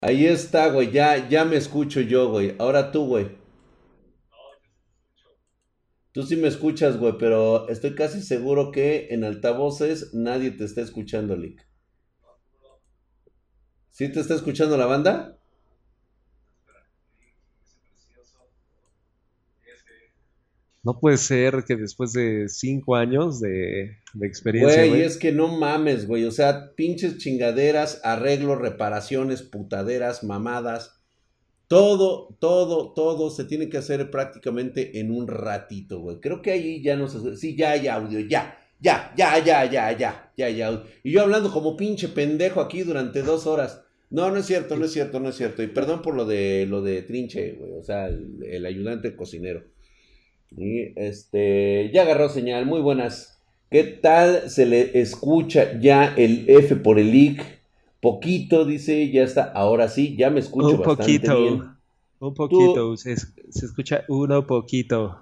Ahí está, güey. Ya, ya me escucho yo, güey. Ahora tú, güey. Tú sí me escuchas, güey, pero estoy casi seguro que en altavoces nadie te está escuchando, Lick. ¿Sí te está escuchando la banda? No puede ser que después de cinco años de, de experiencia. Güey, es que no mames, güey. O sea, pinches chingaderas, arreglos, reparaciones, putaderas, mamadas. Todo, todo, todo se tiene que hacer prácticamente en un ratito, güey. Creo que ahí ya no se... Sí, ya hay audio, ya. Ya, ya, ya, ya, ya, ya, ya. Y yo hablando como pinche pendejo aquí durante dos horas. No, no es cierto, no es cierto, no es cierto. Y perdón por lo de lo de Trinche, güey. O sea, el, el ayudante cocinero. Y este, ya agarró señal, muy buenas. ¿Qué tal se le escucha ya el F por el IC? Poquito, dice, ya está, ahora sí, ya me escucho Un bastante poquito. bien. Un poquito. Se, se escucha uno poquito.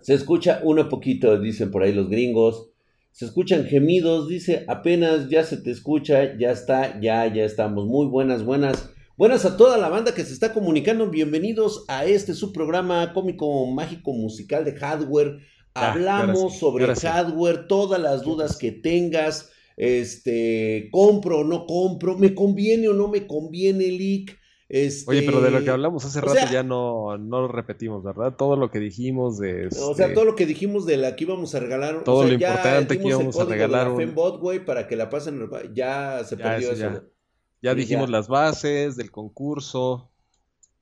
Se escucha uno poquito, dicen por ahí los gringos. Se escuchan gemidos, dice, apenas ya se te escucha, ya está, ya, ya estamos. Muy buenas, buenas. Buenas a toda la banda que se está comunicando. Bienvenidos a este su programa cómico, mágico, musical de hardware. Ya, Hablamos sí, sobre sí. hardware, todas las dudas que tengas. Este, compro o no compro, me conviene o no me conviene, leak. Este, Oye, pero de lo que hablamos hace o rato sea- ya no, no lo repetimos, ¿verdad? Todo lo que dijimos de... O sea, este, todo lo que dijimos de la que íbamos a regalar. Todo o sea, lo ya importante que dimos el íbamos a regalar la un- Fembot, güey, para que la pasen. Ya se Ya, perdió eso eso. ya. Ya dijimos ya. las bases del concurso.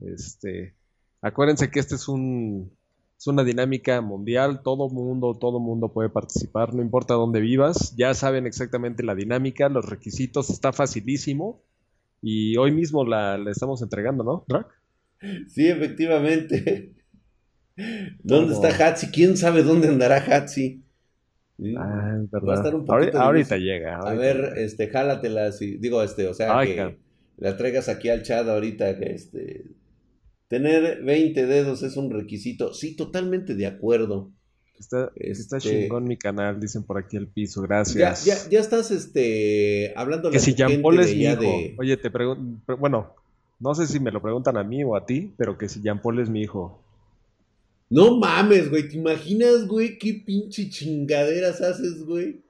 Este, acuérdense que este es un es una dinámica mundial, todo mundo, todo mundo puede participar, no importa dónde vivas, ya saben exactamente la dinámica, los requisitos, está facilísimo y hoy mismo la, la estamos entregando, ¿no? Drac? Sí, efectivamente. ¿Dónde está Hatsi? ¿Quién sabe dónde andará Hatsi? Sí. Ah, es Va a estar un poquito ahorita llega. A ver, este, jálatela. Digo, este, o sea, Ay, que cabrón. la traigas aquí al chat ahorita, que este. Tener 20 dedos es un requisito. Sí, totalmente de acuerdo. Está, está Este- chingón mi canal, dicen por aquí el piso, gracias. ya, ya estás, este, hablando Que si Jean Paul es mi hijo. de... Oye, te pregunto, bueno, no sé si me lo preguntan a mí o a ti, pero que si Jean Paul es mi hijo. No mames, güey. ¿Te imaginas, güey? ¿Qué pinche chingaderas haces, güey?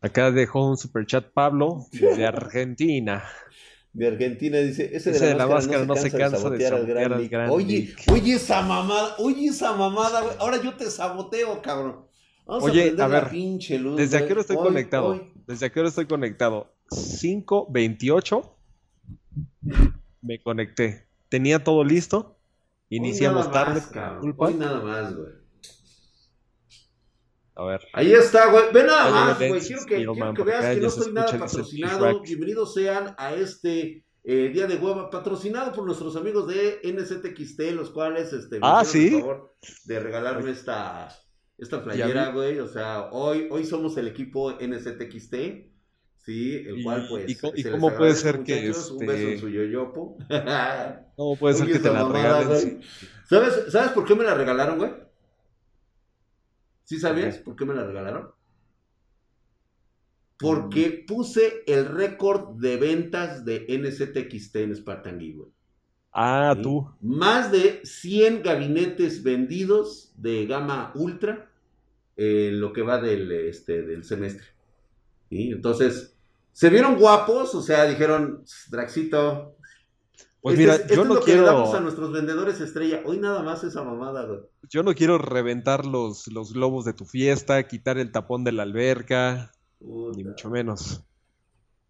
Acá dejó un superchat Pablo de Argentina. De Argentina dice, ese de Ese la, máscara, no se cansa, de sabotear al gran. Gran Oye, Nick. oye esa mamada, oye esa mamada, güey. Ahora yo te saboteo, cabrón. Vamos Oye, a a la ver, pinche luz. ¿Desde a güey. qué hora estoy Hoy, conectado? hoy. ¿Desde a qué hora estoy conectado? 5.28 me conecté. Tenía todo listo. Iniciamos tarde más, culpa. Hoy nada más, güey. A ver. Ahí está, güey. Ve nada más, güey. Quiero que, quiero que veas que no estoy nada patrocinado. Bienvenidos sean a este eh, Día de Hueva, patrocinado por nuestros amigos de NZXT, los cuales este, me Ah, ¿sí? el favor de regalarme esta, esta playera, güey. O sea, hoy, hoy somos el equipo NZXT. Sí, el cual pues. y y se les cómo puede ser que, muchachos. Un este, beso en su yoyopo. ¿Cómo puede ser que te la mamada, regalen? si- ¿Sabes, ¿Sabes por qué me la regalaron, güey? ¿Sí sabías por qué me la regalaron? Porque puse el récord de ventas de NZXT en Spartan güey. Ah, ¿Sí? tú. Más de 100 gabinetes vendidos de gama ultra en lo que va del, este, del semestre. ¿Sí? Entonces, se vieron guapos, o sea, dijeron, Draxito, Pues este mira, es, yo es no lo que le damos a quiero, nuestros vendedores estrella. Hoy nada más esa mamada, güey. yo no quiero reventar los, los globos de tu fiesta, quitar el tapón de la alberca, Puta. ni mucho menos.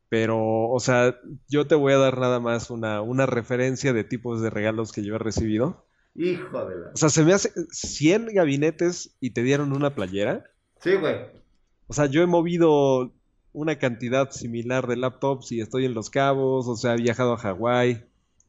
Pero, o sea, yo te voy a dar nada más una, una referencia de tipos de regalos que yo he recibido. Hijo de la. O sea, se me hace 100 gabinetes y te dieron una playera. Sí, güey. O sea, yo he movido una cantidad similar de laptops y estoy en Los Cabos, o sea, he viajado a Hawái,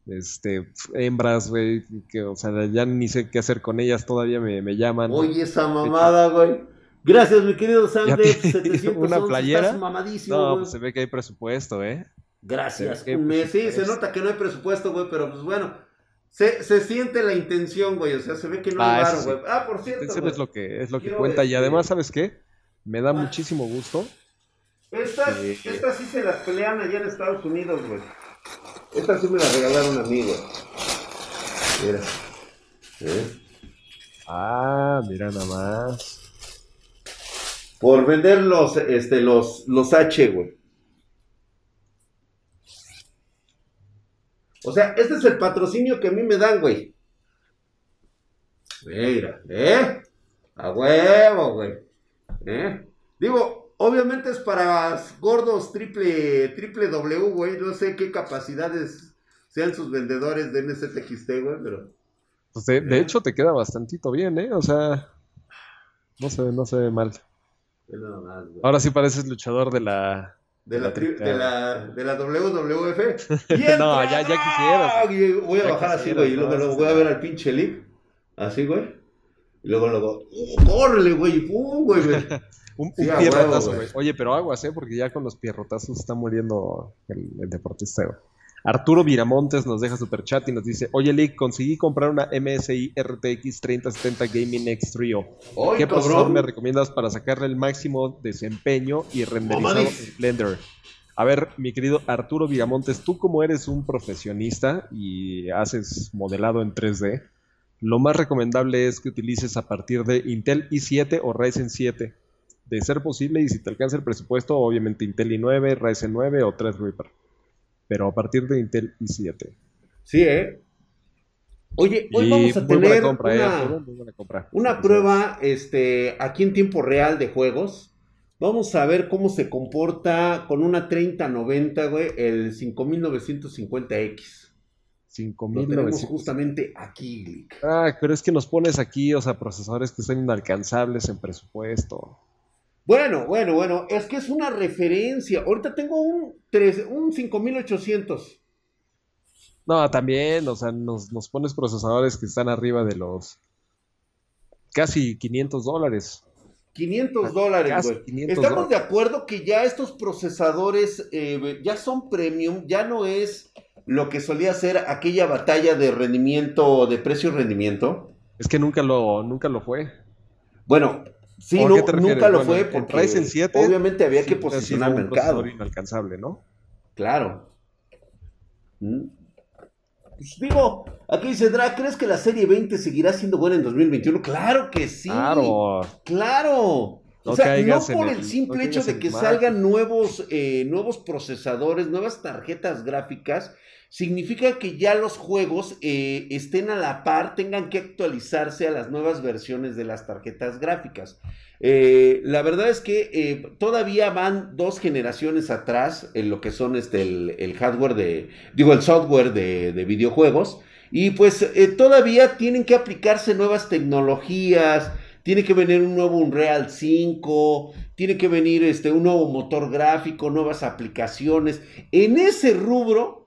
este, hembras, güey, que, o sea, ya ni sé qué hacer con ellas, todavía me, me llaman. Oye, esa mamada, güey. Gracias, mi querido te- 711. una playera. Estás mamadísimo, No, pues se ve que hay presupuesto, ¿eh? Gracias. se. Sí, se nota que no hay presupuesto, güey, pero pues bueno. Se, se siente la intención, güey. O sea, se ve que no Ah, hay varo, sí. güey. Ah, por cierto. Güey. es lo que, es lo que cuenta. Y este, además, ¿sabes qué? Me da Ah. muchísimo gusto. Estas, Sí. estas sí se las pelean allá en Estados Unidos, güey. Esta sí me la regalaron a mí, güey. Mira. ¿Eh? Ah, mira nada más. Por vender los, este, los, los H, güey. O sea, este es el patrocinio que a mí me dan, güey. Mira, ¿eh? A huevo, güey. ¿Eh? Digo, obviamente es para gordos triple, triple W, güey. No sé qué capacidades sean sus vendedores de NZXT, güey, pero... Pues de, de, hecho te queda bastantito bien, ¿eh? O sea, no se, no se ve mal. Más, Ahora sí pareces luchador de la... De la, de, de, la, de la WWF. no, ya, ya quisieras. Voy a ya bajar así, güey. Y luego, luego voy a ver al pinche Lick. Así, güey. Y luego, luego, ¡oh, córrele, güey! ¡Pum, güey! un, sí, un pierrotazo, güey. Oye, pero aguas, ¿eh? Porque ya con los pierrotazos está muriendo el, el deportista, güey. Arturo Viramontes nos deja super chat y nos dice, oye Lick, conseguí comprar una MSI RTX 3070 Gaming X Trio. ¿Qué cabrón? procesador me recomiendas para sacarle el máximo desempeño y renderizado en Blender? A ver, mi querido Arturo Viramontes, tú como eres un profesionista y haces modelado en 3D, lo más recomendable es que utilices a partir de Intel i7 o Ryzen 7. De ser posible, y si te alcanza el presupuesto, obviamente Intel i9, Ryzen 9 o Threadripper pero a partir de Intel i7. Sí, ¿eh? Oye, hoy y vamos a tener compra, una, eh, una prueba este, aquí en tiempo real de juegos. Vamos a ver cómo se comporta con una 3090, güey, el 5950X. 5950. justamente aquí, Glick. Ah, pero es que nos pones aquí, o sea, procesadores que son inalcanzables en presupuesto. Bueno, bueno, bueno, es que es una referencia. Ahorita tengo un, 3, un 5800. No, también, o sea, nos, nos, pones procesadores que están arriba de los casi 500 dólares. 500 dólares, güey. Estamos dólares. de acuerdo que ya estos procesadores eh, ya son premium, ya no es lo que solía ser aquella batalla de rendimiento, de precio-rendimiento. Es que nunca lo, nunca lo fue. Bueno, Sí, no, nunca lo bueno, fue porque Ryzen 7, obviamente había que posicionar el mercado. inalcanzable, ¿no? Claro. ¿Mm? Pues digo, aquí dice Dra, ¿crees que la serie 20 seguirá siendo buena en 2021? Claro que sí. Claro. Claro. No o sea, no por el, el simple no hecho de que salgan nuevos, eh, nuevos procesadores, nuevas tarjetas gráficas, significa que ya los juegos eh, estén a la par, tengan que actualizarse a las nuevas versiones de las tarjetas gráficas. Eh, la verdad es que eh, todavía van dos generaciones atrás en lo que son este, el, hardware de, digo, el software de, de videojuegos. Y pues todavía tienen que aplicarse nuevas tecnologías, tiene que venir un nuevo Unreal 5, tiene que venir este, un nuevo motor gráfico, nuevas aplicaciones. En ese rubro,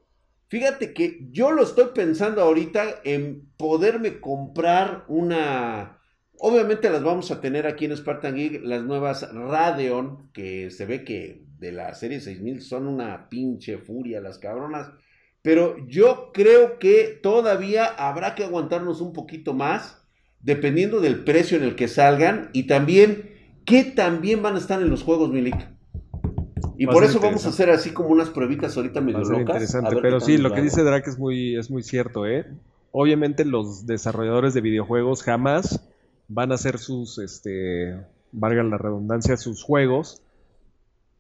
Fíjate que yo lo estoy pensando ahorita en poderme comprar una... Obviamente las vamos a tener aquí en Spartan Geek, las nuevas Radeon, que se ve que de la serie 6000 son una pinche furia las cabronas. Pero yo creo que todavía habrá que aguantarnos un poquito más, dependiendo del precio en el que salgan y también qué también van a estar en los juegos, Milik. Y por eso vamos a hacer así como unas pruebitas ahorita medio locas. Interesante, pero sí, lo que dice Drake es muy, es muy cierto, ¿eh? Obviamente los desarrolladores de videojuegos jamás van a hacer sus, este, valga la redundancia, sus juegos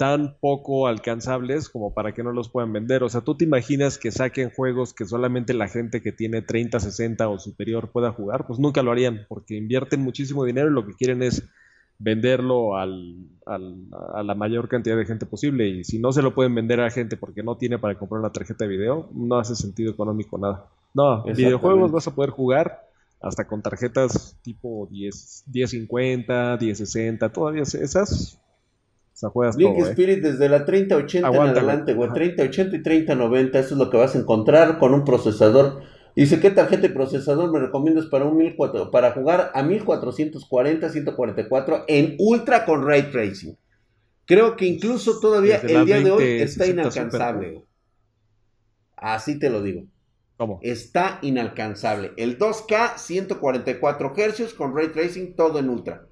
tan poco alcanzables como para que no los puedan vender. O sea, tú te imaginas que saquen juegos que solamente la gente que tiene 30, 60 o superior pueda jugar, pues nunca lo harían, porque invierten muchísimo dinero y lo que quieren es venderlo al, al, a la mayor cantidad de gente posible. Y si no se lo pueden vender a gente porque no tiene para comprar una tarjeta de video, no hace sentido económico nada. No, en videojuegos vas a poder jugar hasta con tarjetas tipo 10, 1050, 1060, todavía esas. O sea, juegas Link todo, Spirit ¿eh? desde la 3080 en adelante, güey. 3080 y 3090, eso es lo que vas a encontrar con un procesador Dice, ¿qué tarjeta de procesador me recomiendas para, un 1400, para jugar a 1440, 144 en Ultra con Ray Tracing? Creo que incluso todavía el día 20, de hoy está inalcanzable. Super... Así te lo digo. ¿Cómo? Está inalcanzable. El 2K, 144 Hz con Ray Tracing, todo en Ultra.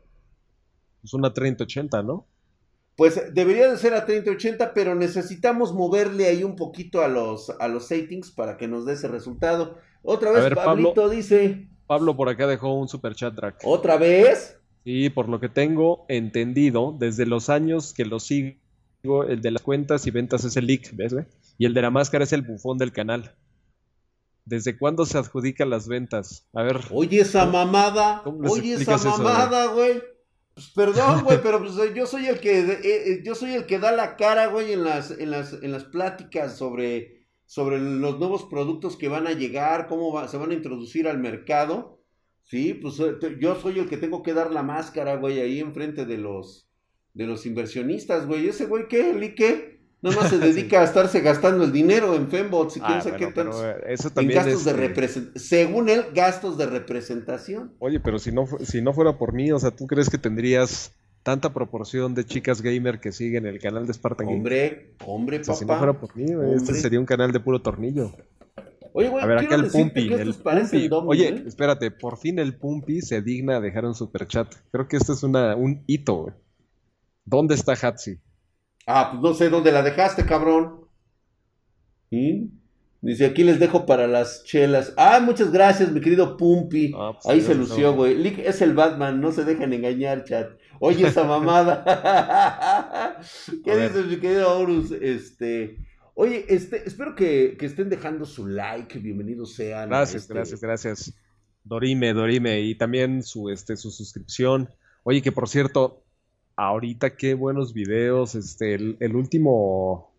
Es una 3080, ¿no? pues debería de ser a 3080, pero necesitamos moverle ahí un poquito a los, a los settings para que nos dé ese resultado. Otra vez, Pablito dice. Pablo por acá dejó un super chat track. ¿Otra vez? Sí, por lo que tengo entendido, desde los años que lo sigo, el de las cuentas y ventas es el leak, ¿ves? Y el de la máscara es el bufón del canal. ¿Desde cuándo se adjudican las ventas? A ver. Oye, esa mamada. Oye, esa mamada, güey. Pues perdón, güey, pero pues, yo soy el que eh, eh, yo soy el que da la cara, güey, en las, en las, en las pláticas sobre, sobre los nuevos productos que van a llegar, cómo se van a introducir al mercado. Sí, pues eh, yo soy el que tengo que dar la máscara, güey, ahí enfrente de los de los inversionistas, güey. Ese güey qué, ¿Li qué? Nada más se dedica a estarse gastando el dinero en Fembots y quién ah, sabe qué tantos. Eso también gastos de representación. Según él, gastos de representación. Oye, pero si no, si no fuera por mí, o sea, ¿tú crees que tendrías tanta proporción de chicas gamer que siguen el canal de Spartan Hombre, hombre, papá. Si no fuera por mí, este sería un canal de puro tornillo. Oye, güey, a ver, acá el Pumpi, el Pumpi. Oye, ¿eh? espérate, por fin el Pumpi se digna a dejar un super chat. Creo que esto es una, un hito, güey. ¿Dónde está Hatsi? Ah, pues no sé dónde la dejaste, cabrón. Dice, aquí les dejo para las chelas. Ah, muchas gracias, mi querido Pumpi. Ah, pues Ahí se lució, güey. Lick es el Batman, no se dejen engañar, chat. Oye, esa mamada. ¿Qué dices, mi querido Horus? Este. Oye, este, espero que, estén dejando su like. Bienvenidos sean. Gracias, este gracias, gracias. Dorime, Dorime. Y también su, este, su suscripción. Oye, que por cierto, ahorita qué buenos videos. Este, el, último.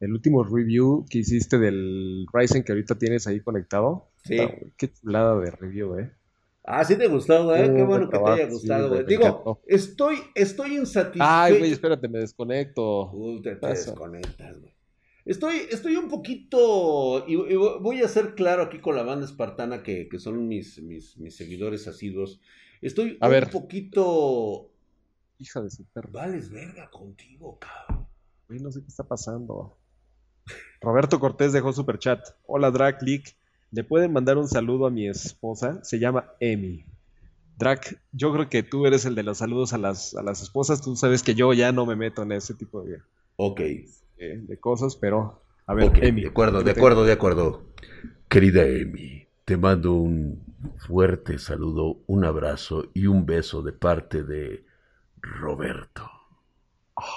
El último review que hiciste del Ryzen que ahorita tienes ahí conectado. Sí. qué chulada de review, eh. Ah, sí te gustó, güey. Qué bueno que te haya gustado, güey. Digo, estoy, estoy insatisfecho. Ay, güey, espérate, me desconecto. Uy, te, desconectas, güey. Estoy, estoy un poquito. Y, voy a ser claro aquí con la banda espartana, que, que son mis, mis, mis, seguidores asiduos. Estoy un poquito Hija de su perro. Vales verga contigo, cabrón. no sé qué está pasando. Roberto Cortés dejó super chat. Hola, Leak. ¿Le pueden mandar un saludo a mi esposa? Se llama Emi. Drac, yo creo que tú eres el de los saludos a las, a las esposas. Tú sabes que yo ya no me meto en ese tipo de, Ok. de, cosas, pero a ver, Emi. De acuerdo, de acuerdo, de acuerdo. Querida Emi, te mando un fuerte saludo, un abrazo y un beso de parte de Roberto.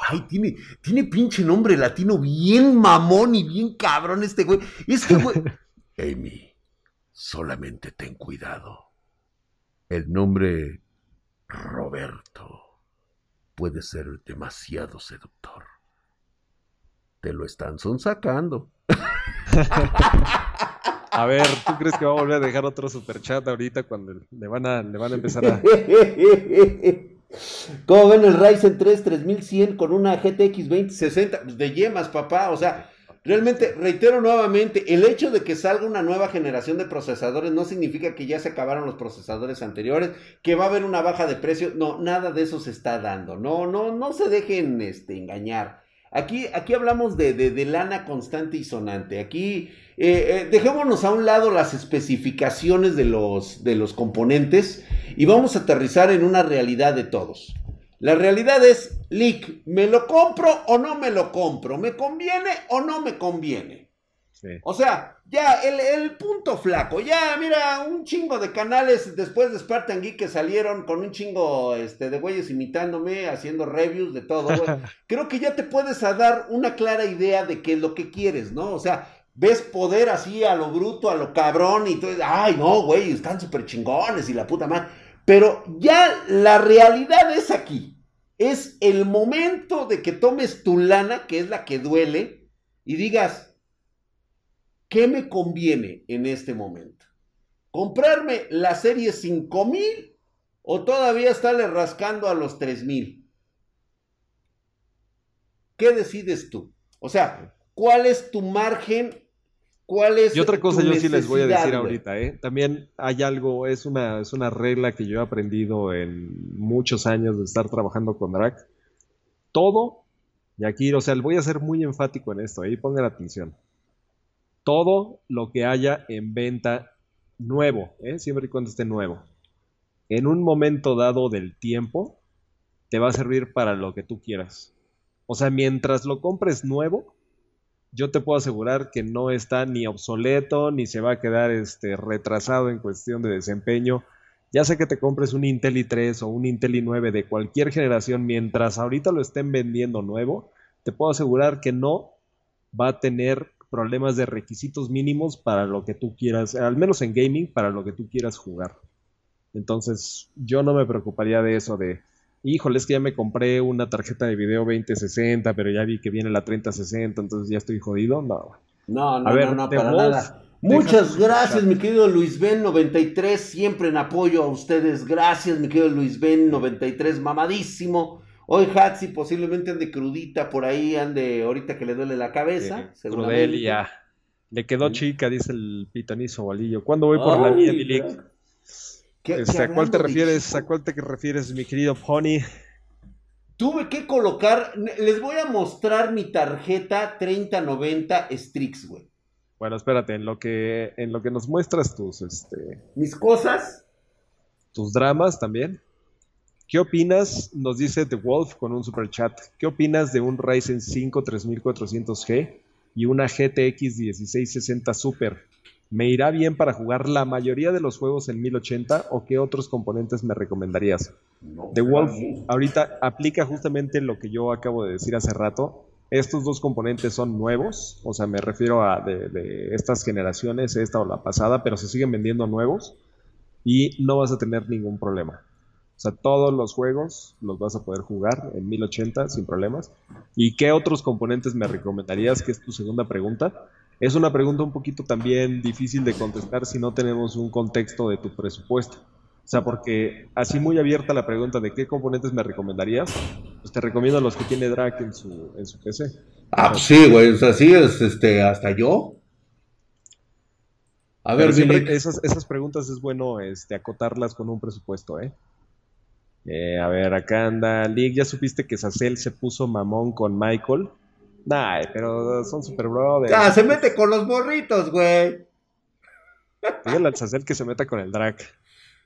Ay, tiene, tiene pinche nombre latino bien mamón y bien cabrón este güey. Este güey. Amy, solamente ten cuidado. El nombre Roberto puede ser demasiado seductor. Te lo están sonsacando. A ver, ¿tú crees que va a volver a dejar otro superchat ahorita cuando le van a, le van a empezar a. ¿Cómo ven el Ryzen 3 3100 con una GTX 2060? Pues de yemas, papá. O sea, realmente, reitero nuevamente, el hecho de que salga una nueva generación de procesadores no significa que ya se acabaron los procesadores anteriores, que va a haber una baja de precio. No, nada de eso se está dando. No, no, no se dejen este, engañar. Aquí, aquí hablamos de, de, lana constante y sonante. Aquí eh, eh, dejémonos a un lado las especificaciones de los, de los componentes y vamos a aterrizar en una realidad de todos. La realidad es, Lick, ¿me lo compro o no me lo compro? ¿Me conviene o no me conviene? O sea, ya el, punto flaco, ya mira, un chingo de canales después de Spartan Geek que salieron con un chingo este, de güeyes imitándome, haciendo reviews de todo, Creo que ya te puedes dar una clara idea de qué es lo que quieres, ¿no? O sea, ves poder así a lo bruto, a lo cabrón y tú ay, no, güey, están súper chingones y la puta madre. Pero ya la realidad es aquí. Es el momento de que tomes tu lana, que es la que duele, y digas, ¿Qué me conviene en este momento? ¿Comprarme la serie 5000 o todavía estarle rascando a los 3000? ¿Qué decides tú? O sea, ¿cuál es tu margen? ¿Cuál es Y otra cosa yo sí les voy a decir ahorita, ¿eh? También hay algo, es una, es una regla que yo he aprendido en muchos años de estar trabajando con Drac. Todo, y aquí, o sea, voy a ser muy enfático en esto, ahí pongan atención todo lo que haya en venta nuevo, ¿eh? siempre y cuando esté nuevo, en un momento dado del tiempo, te va a servir para lo que tú quieras. O sea, mientras lo compres nuevo, yo te puedo asegurar que no está ni obsoleto, ni se va a quedar este, retrasado en cuestión de desempeño. Ya sé que te compres un Intel i3 o un Intel i9 de cualquier generación, mientras ahorita lo estén vendiendo nuevo, te puedo asegurar que no va a tener problemas de requisitos mínimos para lo que tú quieras, al menos en gaming, para lo que tú quieras jugar. Entonces, yo no me preocuparía de eso de, híjole, es que ya me compré una tarjeta de video 2060, pero ya vi que viene la 3060, entonces ya estoy jodido. No. No, no, no, no, para nada. Muchas gracias, mi querido Luis Ben 93, siempre en apoyo a ustedes. Gracias, mi querido Luis Ben 93, mamadísimo. Hoy Hatsi posiblemente ande crudita por ahí, ande ahorita que le duele la cabeza. Crudelia. Le quedó chica, dice el pitanizo Bolillo. ¿Cuándo voy por la mía, Milik? Este, ¿A cuál te refieres? ¿A cuál te refieres, mi querido Pony? Tuve que colocar, les voy a mostrar mi tarjeta 3090 Strix, güey. Bueno, espérate, en lo que en lo que nos muestras tus este mis cosas, tus dramas también. ¿Qué opinas? Nos dice The Wolf con un super chat. ¿Qué opinas de un Ryzen 5 3400G y una GTX 1660 Super? ¿Me irá bien para jugar la mayoría de los juegos en 1080 o qué otros componentes me recomendarías? The Wolf ahorita aplica justamente lo que yo acabo de decir hace rato. Estos dos componentes son nuevos, o sea, me refiero a de, estas generaciones, esta o la pasada, pero se siguen vendiendo nuevos y no vas a tener ningún problema. O sea, todos los juegos los vas a poder jugar en 1080 sin problemas. ¿Y qué otros componentes me recomendarías? Que es tu segunda pregunta. Es una pregunta un poquito también difícil de contestar si no tenemos un contexto de tu presupuesto. O sea, porque así muy abierta la pregunta de qué componentes me recomendarías, pues te recomiendo los que tiene Drac en su, en su PC. Ah, pues sí, güey, o sea, sí, es, este, hasta yo. A ver, esas, esas preguntas es bueno este, acotarlas con un presupuesto, ¿eh? ¿eh? a ver, acá anda Lig, ¿ya supiste que Sacel se puso mamón con Michael? Nah, pero son super brothers. Ah, se mete con los morritos, güey. Dígale al Sacel que se meta con el Drac.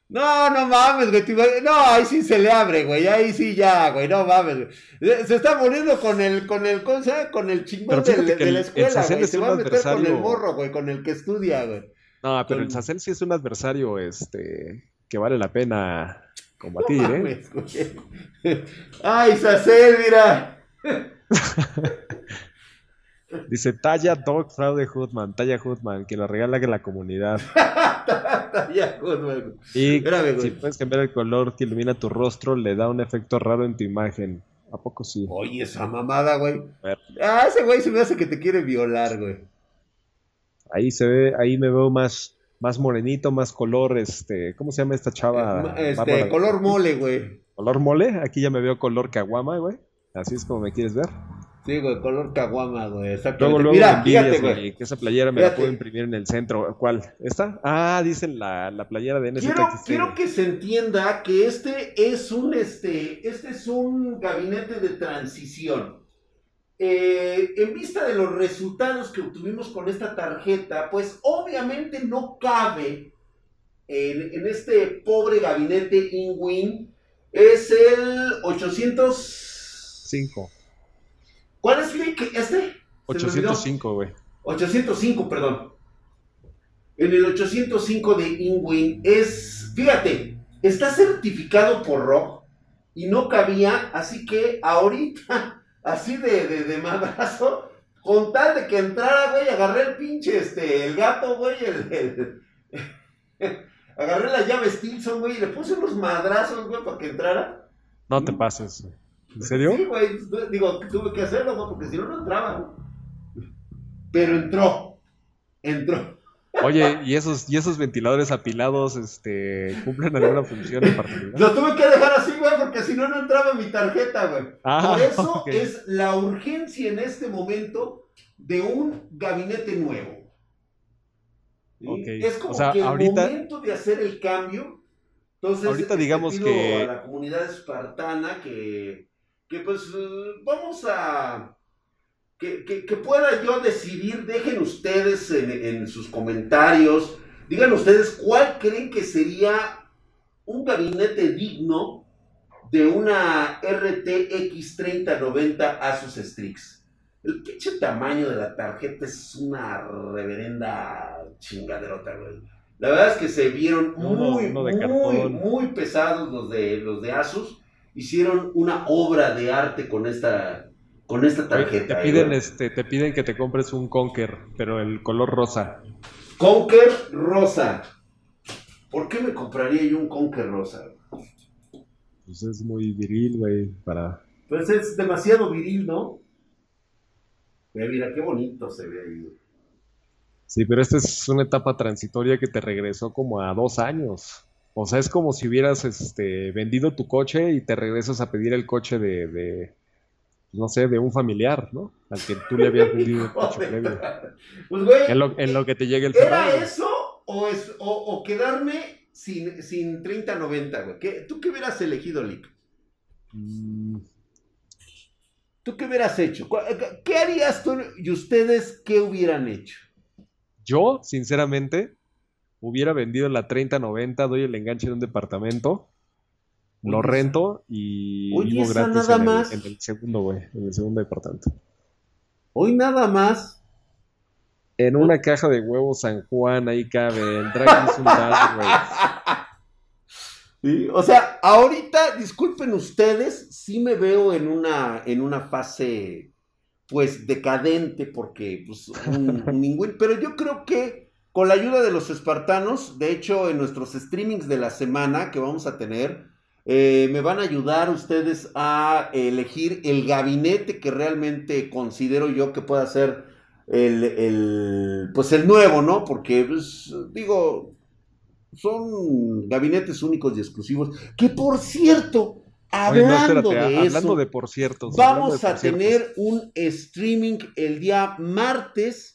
No, no mames, güey. No, ahí sí se le abre, güey. Ahí sí ya, güey. No mames, güey. Se está muriendo con el, con el, ¿cómo se llama? Con el chingón de, la escuela, güey. Se va a meter con el morro, güey, con el que estudia, güey. No, pero el Sacel sí es un adversario, este, que vale la pena combatir, no ¿eh? Güey. Ay, Sacel, mira. Dice talla Dog Fraude Hoodman, talla Hoodman, que lo regala que la comunidad. talla Hoodman. Y si puedes cambiar el color que ilumina tu rostro, le da un efecto raro en tu imagen. ¿A poco sí? Oye, esa mamada, güey. Ah, ese güey se me hace que te quiere violar, güey. Ahí se ve, ahí me veo más, más morenito, más color, este, ¿cómo se llama esta chava? Eh, este, color mole, güey. ¿Color mole? Aquí ya me veo color caguama, güey. Así es como me quieres ver. Sí, güey, color caguama, güey. Exactamente. Luego, Mira, fíjate, güey. Que esa playera me la puedo imprimir en el centro. ¿Cuál? ¿Esta? Ah, dicen la, la playera de NSX. Quiero, quiero que se entienda que este es un, este, este es un gabinete de transición. Eh, en vista de los resultados que obtuvimos con esta tarjeta, pues obviamente no cabe en, en este pobre gabinete InWin. Es el 805. ¿Cuál es, Este. 805, güey. 805, perdón. En el 805 de InWin es, fíjate, está certificado por ROG y no cabía, así que ahorita, así de, de, de madrazo, con tal de que entrara, güey, agarré el pinche, este, el gato, güey, el, agarré la llave Stilson, güey, y le puse unos madrazos, güey, para que entrara. No te pases, güey. ¿En serio? Sí, güey. Digo, tuve que hacerlo, güey, porque si no, no entraba. Pero entró. Entró. Oye, ¿y esos, ¿y esos ventiladores apilados este, cumplen alguna función en particular? Los tuve que dejar así, güey, porque si no, no entraba mi tarjeta, güey. Ah, Por eso es la urgencia en este momento de un gabinete nuevo. Es como que el momento de hacer el cambio. Entonces, ahorita digamos que a la comunidad espartana que que pues vamos a... Que, que, pueda yo decidir, dejen ustedes en, sus comentarios, digan ustedes cuál creen que sería un gabinete digno de una RTX 3090 Asus Strix. El pinche tamaño de la tarjeta es una reverenda chingaderota, güey. La verdad es que se vieron muy, muy, muy pesados los de, los de Asus. Hicieron una obra de arte con esta, con esta tarjeta. Te piden, este, te piden que te compres un Conker, pero el color rosa. Conker rosa. ¿Por qué me compraría yo un Conker rosa? Pues es muy viril, güey, para... Pues es demasiado viril, ¿no? Mira, qué bonito se ve ahí. Sí, pero esta es una etapa transitoria que te regresó como a dos años. O sea, es como si hubieras este, vendido tu coche y te regresas a pedir el coche de, no sé, de un familiar, ¿no? Al que tú le habías vendido el coche previo. Pues, güey. En lo, que te llegue el ¿Era eso o, es, o, quedarme sin, sin 30-90, güey? ¿Tú qué hubieras elegido, Lick? Mm. ¿Tú qué hubieras hecho? ¿Qué harías tú y ustedes qué hubieran hecho? Yo, sinceramente, hubiera vendido la 30-90, doy el enganche de un departamento, lo rento y vivo gratis nada en, más. El, en el segundo, güey, en el segundo departamento. Hoy nada más. En una caja de huevos San Juan, ahí cabe. El drag es un güey. ¿Sí? O sea, ahorita, disculpen ustedes, sí me veo en una, en una fase, pues, decadente, porque, pues, un, ningún... Pero yo creo que con la ayuda de los espartanos, de hecho, en nuestros streamings de la semana que vamos a tener, eh, me van a ayudar ustedes a elegir el gabinete que realmente considero yo que pueda ser el, pues el nuevo, ¿no? Porque, pues, digo, son gabinetes únicos y exclusivos. Que por cierto, hablando de hablando de por cierto, vamos a tener un streaming el día martes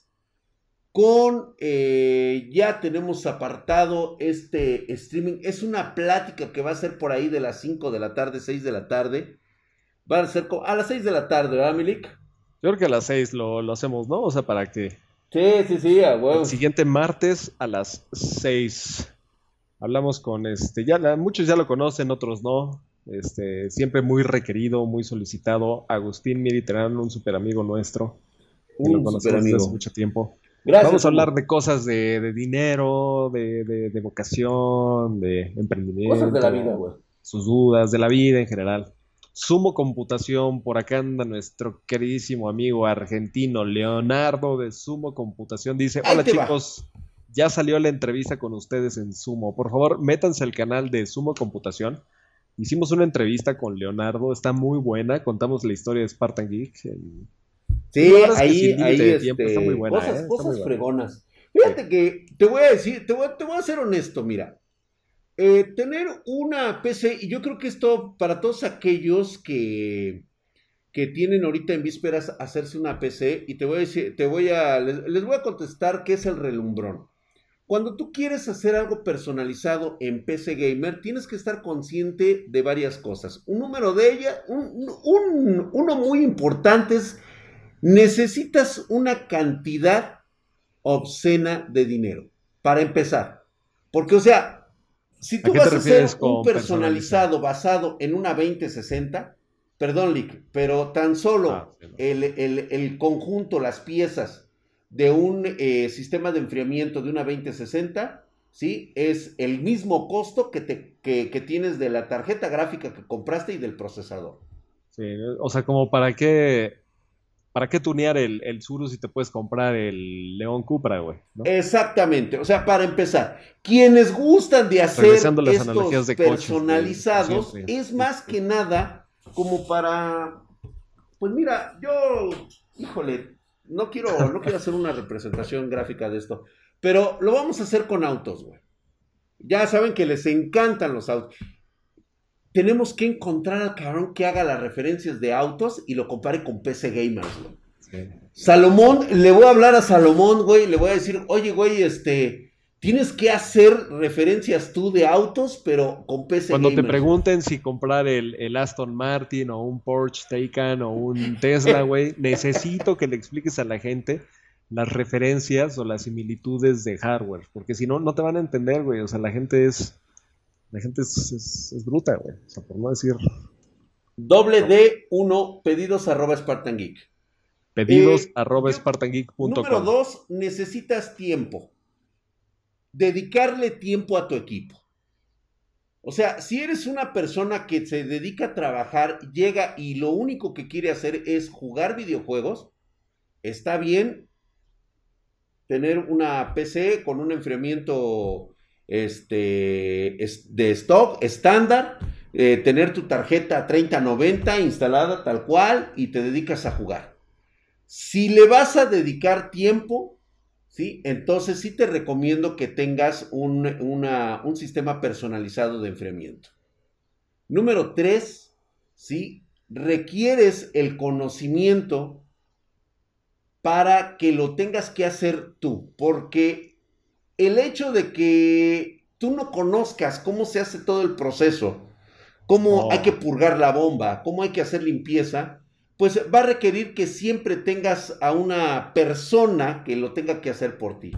con eh, ya tenemos apartado este streaming. Es una plática que va a ser por ahí de las 5 de la tarde, 6 de la tarde. Va a ser a las 6 de la tarde, ¿verdad, Milik? Yo creo que a las 6 lo, lo hacemos, ¿no? O sea, para que. Sí, sí, sí, a huevo. El siguiente martes a las 6. Hablamos con este. Ya muchos ya lo conocen, otros no. Este, siempre muy requerido, muy solicitado. Agustín Miriterán, un super amigo nuestro. Un super amigo. Desde hace mucho tiempo. Vamos a hablar de cosas de, dinero, de, vocación, de emprendimiento. Cosas de la vida, güey. Sus dudas, de la vida en general. Sumo Computación, por acá anda nuestro queridísimo amigo argentino Leonardo de Sumo Computación. Dice, hola chicos, ya salió la entrevista con ustedes en Sumo. Por favor, métanse al canal de Sumo Computación. Hicimos una entrevista con Leonardo, está muy buena. Contamos la historia de Spartan Geek. Sí, ahí, ahí este, muy buena, cosas, ¿eh? cosas fregonas. Fíjate que te voy a decir, te voy, te voy a ser honesto, mira. Eh, tener una PC, y yo creo que esto para todos aquellos que, que tienen ahorita en vísperas hacerse una PC, y te voy a decir, te voy a, les, les voy a contestar qué es el relumbrón. Cuando tú quieres hacer algo personalizado en PC Gamer, tienes que estar consciente de varias cosas. Un número de ellas, un, un, uno muy importante es necesitas una cantidad obscena de dinero para empezar. Porque, o sea, si tú vas a hacer un personalizado basado en una 2060, perdón, Lick, pero tan solo ah, el, conjunto, las piezas de un eh, sistema de enfriamiento de una 2060, ¿sí? Es el mismo costo que, te, que tienes de la tarjeta gráfica que compraste y del procesador. Sí, o sea, como para qué ¿Para qué tunear el, el si te puedes comprar el León Cupra, güey? Exactamente. O sea, para empezar, quienes gustan de hacer estos personalizados, es más que nada como para. Pues mira, yo, híjole, no quiero, no quiero hacer una representación gráfica de esto, pero lo vamos a hacer con autos, güey. Ya saben que les encantan los autos tenemos que encontrar al cabrón que haga las referencias de autos y lo compare con PC Gamers, güey. Salomón, le voy a hablar a Salomón, güey, le voy a decir, oye, güey, este, tienes que hacer referencias tú de autos, pero con PC Cuando te pregunten si comprar el, el, Aston Martin o un Porsche Taycan o un Tesla, güey, necesito que le expliques a la gente las referencias o las similitudes de hardware, porque si no, no te van a entender, güey, o sea, la gente es La gente es, bruta, güey. O sea, por no decir. Doble D1, pedidos arroba Spartan Geek. Pedidos eh, arroba Número dos, necesitas tiempo. Dedicarle tiempo a tu equipo. O sea, si eres una persona que se dedica a trabajar, llega y lo único que quiere hacer es jugar videojuegos, está bien tener una PC con un enfriamiento este, de stock estándar, eh, tener tu tarjeta 3090 instalada tal cual y te dedicas a jugar. Si le vas a dedicar tiempo, ¿sí? Entonces sí te recomiendo que tengas un, un sistema personalizado de enfriamiento. Número 3, ¿sí? Requieres el conocimiento para que lo tengas que hacer tú, porque el hecho de que tú no conozcas cómo se hace todo el proceso, cómo hay que purgar la bomba, cómo hay que hacer limpieza, pues va a requerir que siempre tengas a una persona que lo tenga que hacer por ti.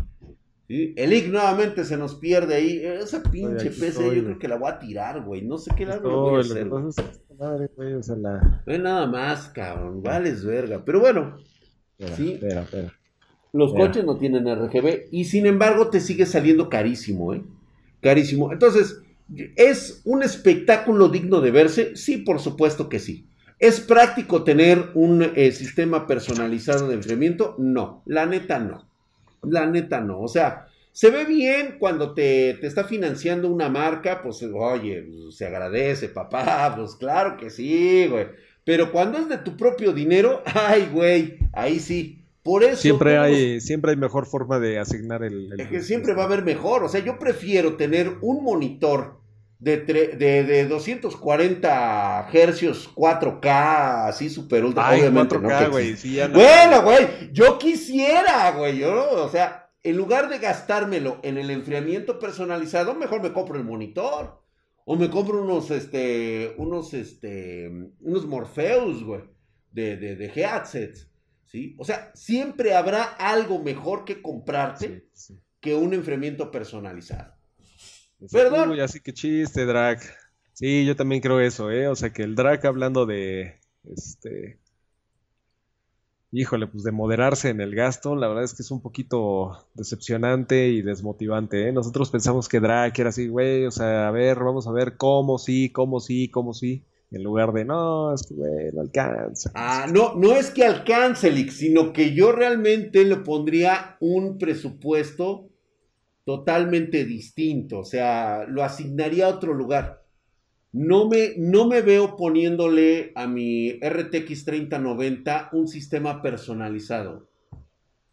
El IG nuevamente se nos pierde ahí. Esa pinche PC yo creo que la voy a tirar, güey. No sé qué la voy a hacer. Madre, güey, o sea, la... No hay nada más, cabrón. Vales verga. Pero bueno. ¿sí? espera, espera. Los coches no tienen RGB y sin embargo te sigue saliendo carísimo, ¿eh? Carísimo. Entonces, ¿es un espectáculo digno de verse? Sí, por supuesto que sí. ¿Es práctico tener un eh, sistema personalizado de enfriamiento? No, la neta no. La neta no. O sea, se ve bien cuando te, te está financiando una marca, pues oye, pues, se agradece, papá, pues claro que sí, güey. Pero cuando es de tu propio dinero, ay, güey, ahí sí. Por eso. Siempre hay, siempre hay mejor forma de asignar el. Es que siempre va a haber mejor. O sea, yo prefiero tener un monitor de, de, 240 hercios 4K, así super ultra. obviamente, 4K, güey. bueno, güey, yo quisiera, güey. Yo, o sea, en lugar de gastármelo en el enfriamiento personalizado, mejor me compro el monitor. O me compro unos, este, unos, este, unos Morpheus, güey, de, de, de headsets. ¿Sí? O sea, siempre habrá algo mejor que comprarte que un enfriamiento personalizado. Perdón. así que chiste, drag. Sí, yo también creo eso, ¿eh? O sea, que el drag hablando de, este, híjole, pues de moderarse en el gasto, la verdad es que es un poquito decepcionante y desmotivante, ¿eh? Nosotros pensamos que drag era así, güey, o sea, a ver, vamos a ver cómo sí, cómo sí, cómo sí. En lugar de, no, es que, güey, alcanza. Ah, no, no es que alcance, Lix, sino que yo realmente le pondría un presupuesto totalmente distinto, o sea, lo asignaría a otro lugar. No me, no me veo poniéndole a mi RTX 3090 un sistema personalizado.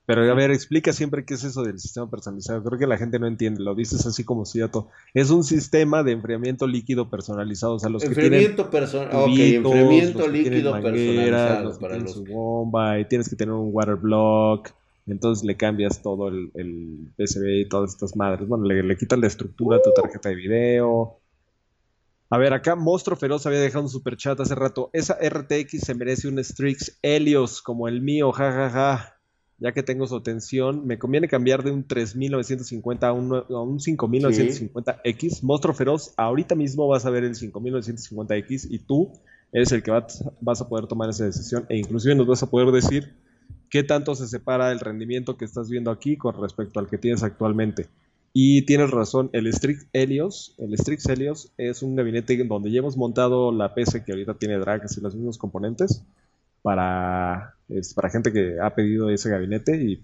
Pero a ver, explica siempre qué es eso del sistema personalizado. Creo que la gente no entiende, lo dices así como cierto. Es un sistema de enfriamiento líquido personalizado. O sea, los enfriamiento que tienen enfriamiento líquido personalizado para los su bomba y tienes que tener un water block entonces le cambias todo el, el PCB y todas estas madres. Bueno, le, le quitas la estructura a tu tarjeta de video. A ver, acá Monstruo Feroz había dejado un super chat hace rato. Esa RTX se merece un Strix Helios como el mío, jajaja. Ja, ja. Ya que tengo su atención, me conviene cambiar de un 3950 a un, a un 5950X. Monstruo Feroz, ahorita mismo vas a ver el 5950X y tú eres el que vas, vas a poder tomar esa decisión e inclusive nos vas a poder decir qué tanto se separa el rendimiento que estás viendo aquí con respecto al que tienes actualmente. Y tienes razón, el Strix Helios, el Strix Helios es un gabinete donde ya hemos montado la PC que ahorita tiene drag y los mismos componentes para, es, para gente que ha pedido ese gabinete y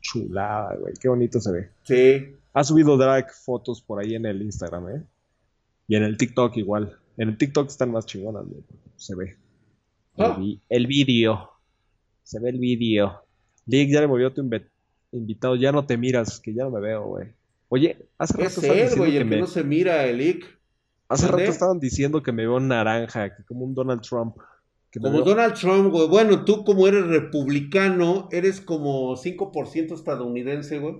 chulada, güey, qué bonito se ve. Sí. Ha subido drag fotos por ahí en el Instagram, ¿eh? Y en el TikTok igual. En el TikTok están más chingonas, Se ve. Ah. el vídeo. Se ve el vídeo. Lick, ya le movió tu invitado. Ya no te miras, que ya no me veo, güey. Oye, hace rato. Es güey, el que, no se mira, el Lick. Hace rato estaban diciendo que me veo naranja, que como un Donald Trump. Como Donald Trump, güey. Bueno, tú como eres republicano, eres como 5% estadounidense, güey.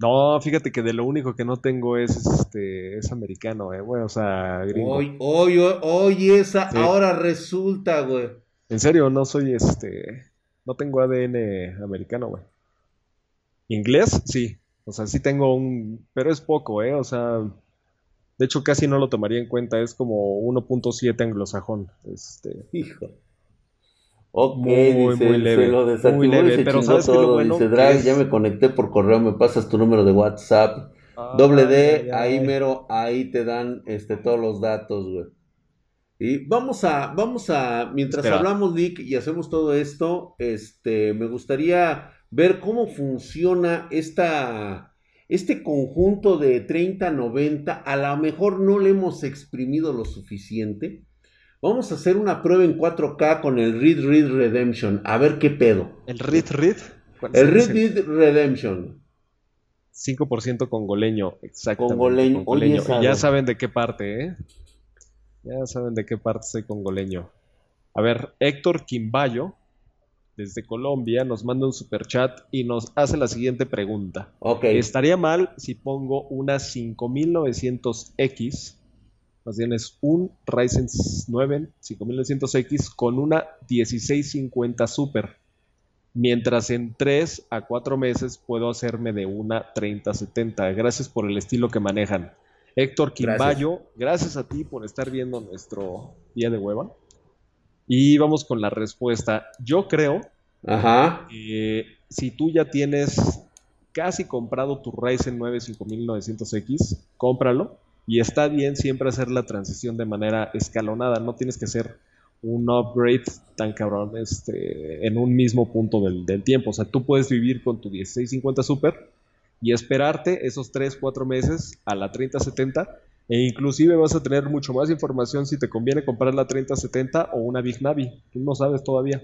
No, fíjate que de lo único que no tengo es este es americano, eh, güey, o sea, gringo. Hoy, hoy, hoy esa, ahora resulta, güey. En serio, no soy este. No tengo ADN americano, güey. Inglés, sí. O sea, sí tengo un. Pero es poco, ¿eh? O sea. De hecho, casi no lo tomaría en cuenta, es como 1.7 anglosajón. Este, Hijo. Ok, Muy, dice, muy leve, se lo desactivó muy leve, y se pero chingó ¿sabes qué es lo todo. bueno? Dice, Drag, es- ya me conecté por correo, me pasas tu número de WhatsApp. Doble D, Ay, ahí ay. mero, ahí te dan este, todos los datos, güey. Y vamos a, vamos a, mientras Espera. hablamos, Lick, y hacemos todo esto, este, me gustaría ver cómo funciona esta, este conjunto de 30-90. A lo mejor no le hemos exprimido lo suficiente. Vamos a hacer una prueba en 4K con el Read Read Redemption, a ver qué pedo. ¿El Reed? ¿Cuál El Read? Read Redemption. 5% congoleño, exactamente. Congoleño. congoleño. Oye, ya saben de qué parte, ¿eh? Ya saben de qué parte soy congoleño. A ver, Héctor Quimbayo, desde Colombia, nos manda un super chat y nos hace la siguiente pregunta. ¿Estaría mal si pongo una 5900X? Más bien es un Ryzen 9 5900X con una 1650 Super. Mientras en 3 a 4 meses puedo hacerme de una 3070. Gracias por el estilo que manejan. Héctor Quimbayo, gracias. a ti por estar viendo nuestro día de hueva. Y vamos con la respuesta. Yo creo Ajá. que si tú ya tienes casi comprado tu Ryzen 9 5900X, cómpralo. Y está bien siempre hacer la transición de manera escalonada. No tienes que hacer un upgrade tan cabrón este, en un mismo punto del, del tiempo. O sea, tú puedes vivir con tu 1650 Super y esperarte esos 3, 4 meses a la 3070 e inclusive vas a tener mucho más información si te conviene comprar la 3070 o una Big Navi. Tú no sabes todavía.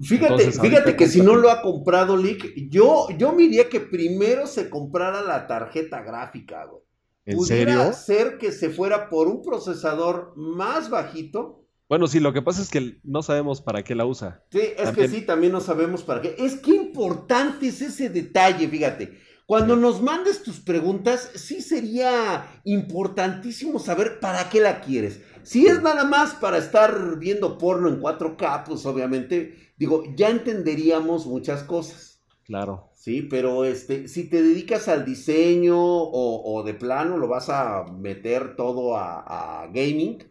Fíjate, Entonces, fíjate que si no lo ha comprado Lick, yo, yo me diría que primero se comprara la tarjeta gráfica, güey. ¿En Pudiera serio? ser que se fuera por un procesador más bajito. Bueno, sí, lo que pasa es que no sabemos para qué la usa. Sí, es También. que sí, también no sabemos para qué. Es que importante es ese detalle, fíjate. Cuando nos mandes tus preguntas, sí sería importantísimo saber para qué la quieres. Si es nada más para estar viendo porno en 4K, pues obviamente, digo, ya entenderíamos muchas cosas. Claro. Sí, pero este, si te dedicas al diseño o, o de plano lo vas a meter todo a, a gaming,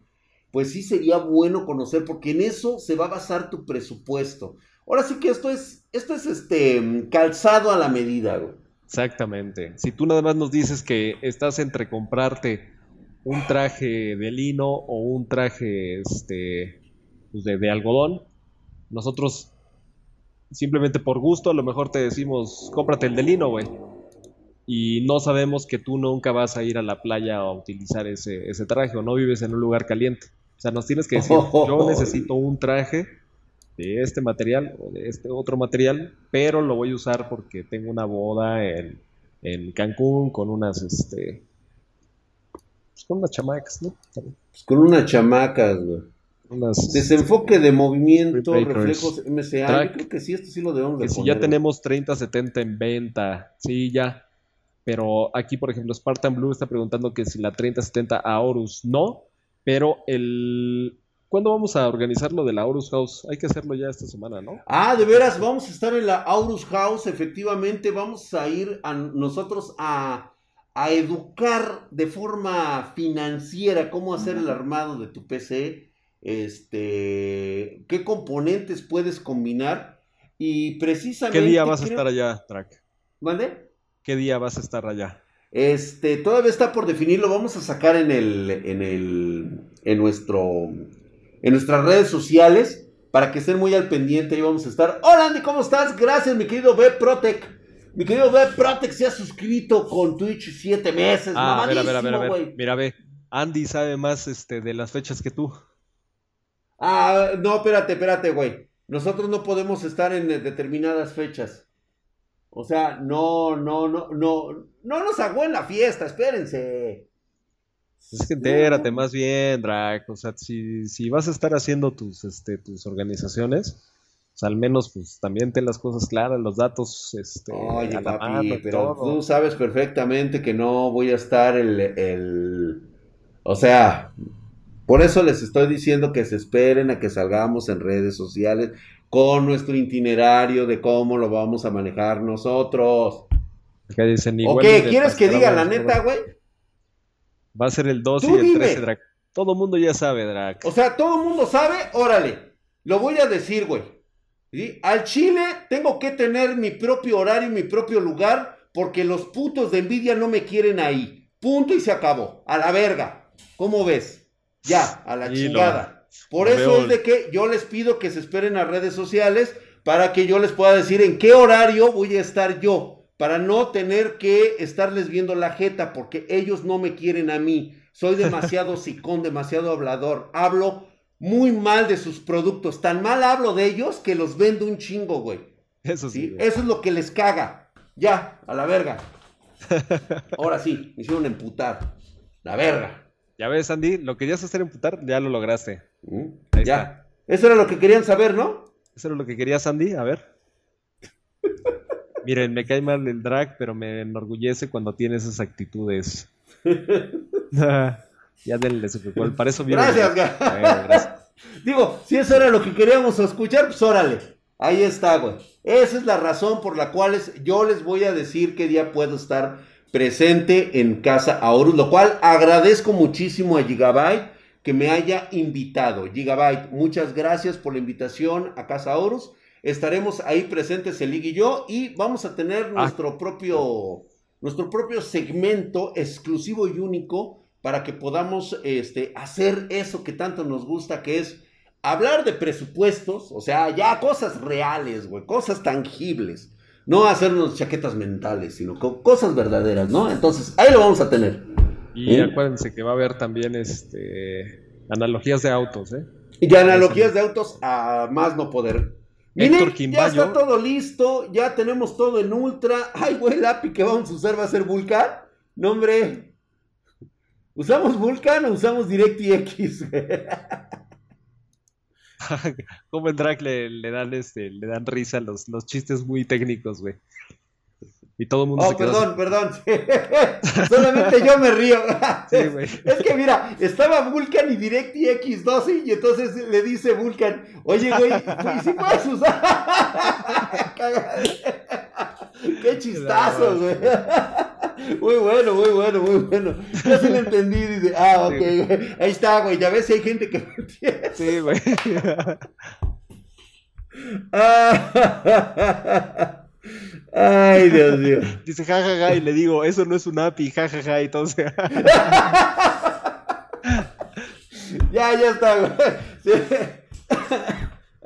pues sí sería bueno conocer, porque en eso se va a basar tu presupuesto. Ahora sí que esto es, esto es este calzado a la medida, güey. Exactamente. Si tú nada más nos dices que estás entre comprarte un traje de lino o un traje este, pues, de, de algodón, nosotros simplemente por gusto a lo mejor te decimos, cómprate el de lino, güey. Y no sabemos que tú nunca vas a ir a la playa a utilizar ese, ese traje o no vives en un lugar caliente. O sea, nos tienes que decir, yo necesito un traje de este material o de este otro material, pero lo voy a usar porque tengo una boda en, en Cancún con unas, este, pues con unas chamacas, ¿no? Pues con unas chamacas, güey. Unas, Desenfoque de movimiento, reflejos MCA. Track. Yo creo que sí, esto sí lo debemos de que si poner, ya tenemos 3070 en venta, sí, ya. Pero aquí, por ejemplo, Spartan Blue está preguntando que si la 3070 Aorus no, pero el... ¿Cuándo vamos a organizar lo de la Aorus House? Hay que hacerlo ya esta semana, ¿no? Ah, de veras, vamos a estar en la Aurus House, efectivamente, vamos a ir a nosotros a, a educar de forma financiera cómo hacer el armado de tu PC, este, qué componentes puedes combinar y precisamente... ¿Qué día vas a estar allá, Track? ¿Mande? ¿Qué día vas a estar allá? Este, todavía está por definir, lo vamos a sacar en el, en el, en nuestro, en nuestras redes sociales para que estén muy al pendiente. Ahí vamos a estar. Hola Andy, ¿cómo estás? Gracias, mi querido B Protec. Mi querido B Protec se ha suscrito con Twitch siete meses. Ah, a ver, a ver, a ver, a mamadísimo, ver. güey. Mira, ve. Andy sabe más este, de las fechas que tú. Ah, no, espérate, espérate, güey. Nosotros no podemos estar en determinadas fechas. O sea, no, no, no, no, no nos hago en la fiesta, espérense. Es que entérate más bien, Drac. O sea, si, si vas a estar haciendo tus, este, tus organizaciones, pues al menos pues también ten las cosas claras, los datos este, Oye, a la papi, mano y pero todo. tú sabes perfectamente que no voy a estar el, el... O sea, por eso les estoy diciendo que se esperen a que salgamos en redes sociales con nuestro itinerario de cómo lo vamos a manejar nosotros. Acá dicen ¿O qué? ¿Quieres que diga la neta, güey? Va a ser el 2 y el dime. 13, Drac. Todo mundo ya sabe, Drac. O sea, todo mundo sabe, órale. Lo voy a decir, güey. ¿Sí? Al Chile tengo que tener mi propio horario y mi propio lugar porque los putos de Nvidia no me quieren ahí. Punto y se acabó. A la verga. ¿Cómo ves? Ya, a la Y lo- chingada. Por lo eso veo- es de que yo les pido que se esperen a redes sociales para que yo les pueda decir en qué horario voy a estar yo. Para no tener que estarles viendo la jeta porque ellos no me quieren a mí. Soy demasiado sicón, demasiado hablador. Hablo muy mal de sus productos. Tan mal hablo de ellos que los vendo un chingo, güey. Eso sí. Eso es lo que les caga. Ya, a la verga. Ahora sí, me hicieron emputar. La verga. Ya ves, Andy, lo querías hacer emputar, ya lo lograste. ¿Mm? Ahí Ya. Eso era lo que querían saber, ¿no? ¿Eso era lo que querías, Andy? A ver. Miren, me cae mal el drag, pero me enorgullece cuando tiene esas actitudes. ya denle su cual. Para eso vieron. Gracias, ga- Bueno, gracias. Digo, si eso era lo que queríamos escuchar, pues órale. Ahí está, güey. Esa es la razón por la cual es- yo les voy a decir qué día puedo estar presente en Casa Aorus, lo cual agradezco muchísimo a Gigabyte que me haya invitado. Gigabyte, muchas gracias por la invitación a Casa Aorus. Estaremos ahí presentes el y yo y vamos a tener Ah. nuestro propio nuestro propio segmento exclusivo y único para que podamos este, hacer eso que tanto nos gusta, que es hablar de presupuestos, o sea, ya cosas reales, güey, cosas tangibles. No hacernos chaquetas mentales, sino co- cosas verdaderas, ¿no? Entonces, ahí lo vamos a tener. Y ¿Sí? acuérdense que va a haber también este analogías de autos, ¿eh? Y analogías de autos a más no poder. Miren, ya está todo listo, ya tenemos todo en ultra. Ay, güey, el API que vamos a usar va a ser Vulkan. No, hombre. ¿Usamos Vulkan o usamos DirectX? Como el drag le, le dan este, le dan risa los, los chistes muy técnicos, güey. Y todo el mundo Oh, se quedó perdón, perdón. Solamente yo me río. así. Sí, güey. Es que mira, estaba Vulcan y DirectX 12 y entonces le dice Vulcan, oye güey, pues, sí puedes usar. Qué chistazo, güey. Muy bueno, muy bueno, muy bueno. Ya se lo entendí, dice, ah, ok, Sí. güey. Ahí está, güey, ya ves si hay gente que me entiende. Sí, güey. Ah. Ay, Dios mío. Dice jajaja y le digo, eso no es un API, jajaja, y entonces Ya, ya está, güey. Sí.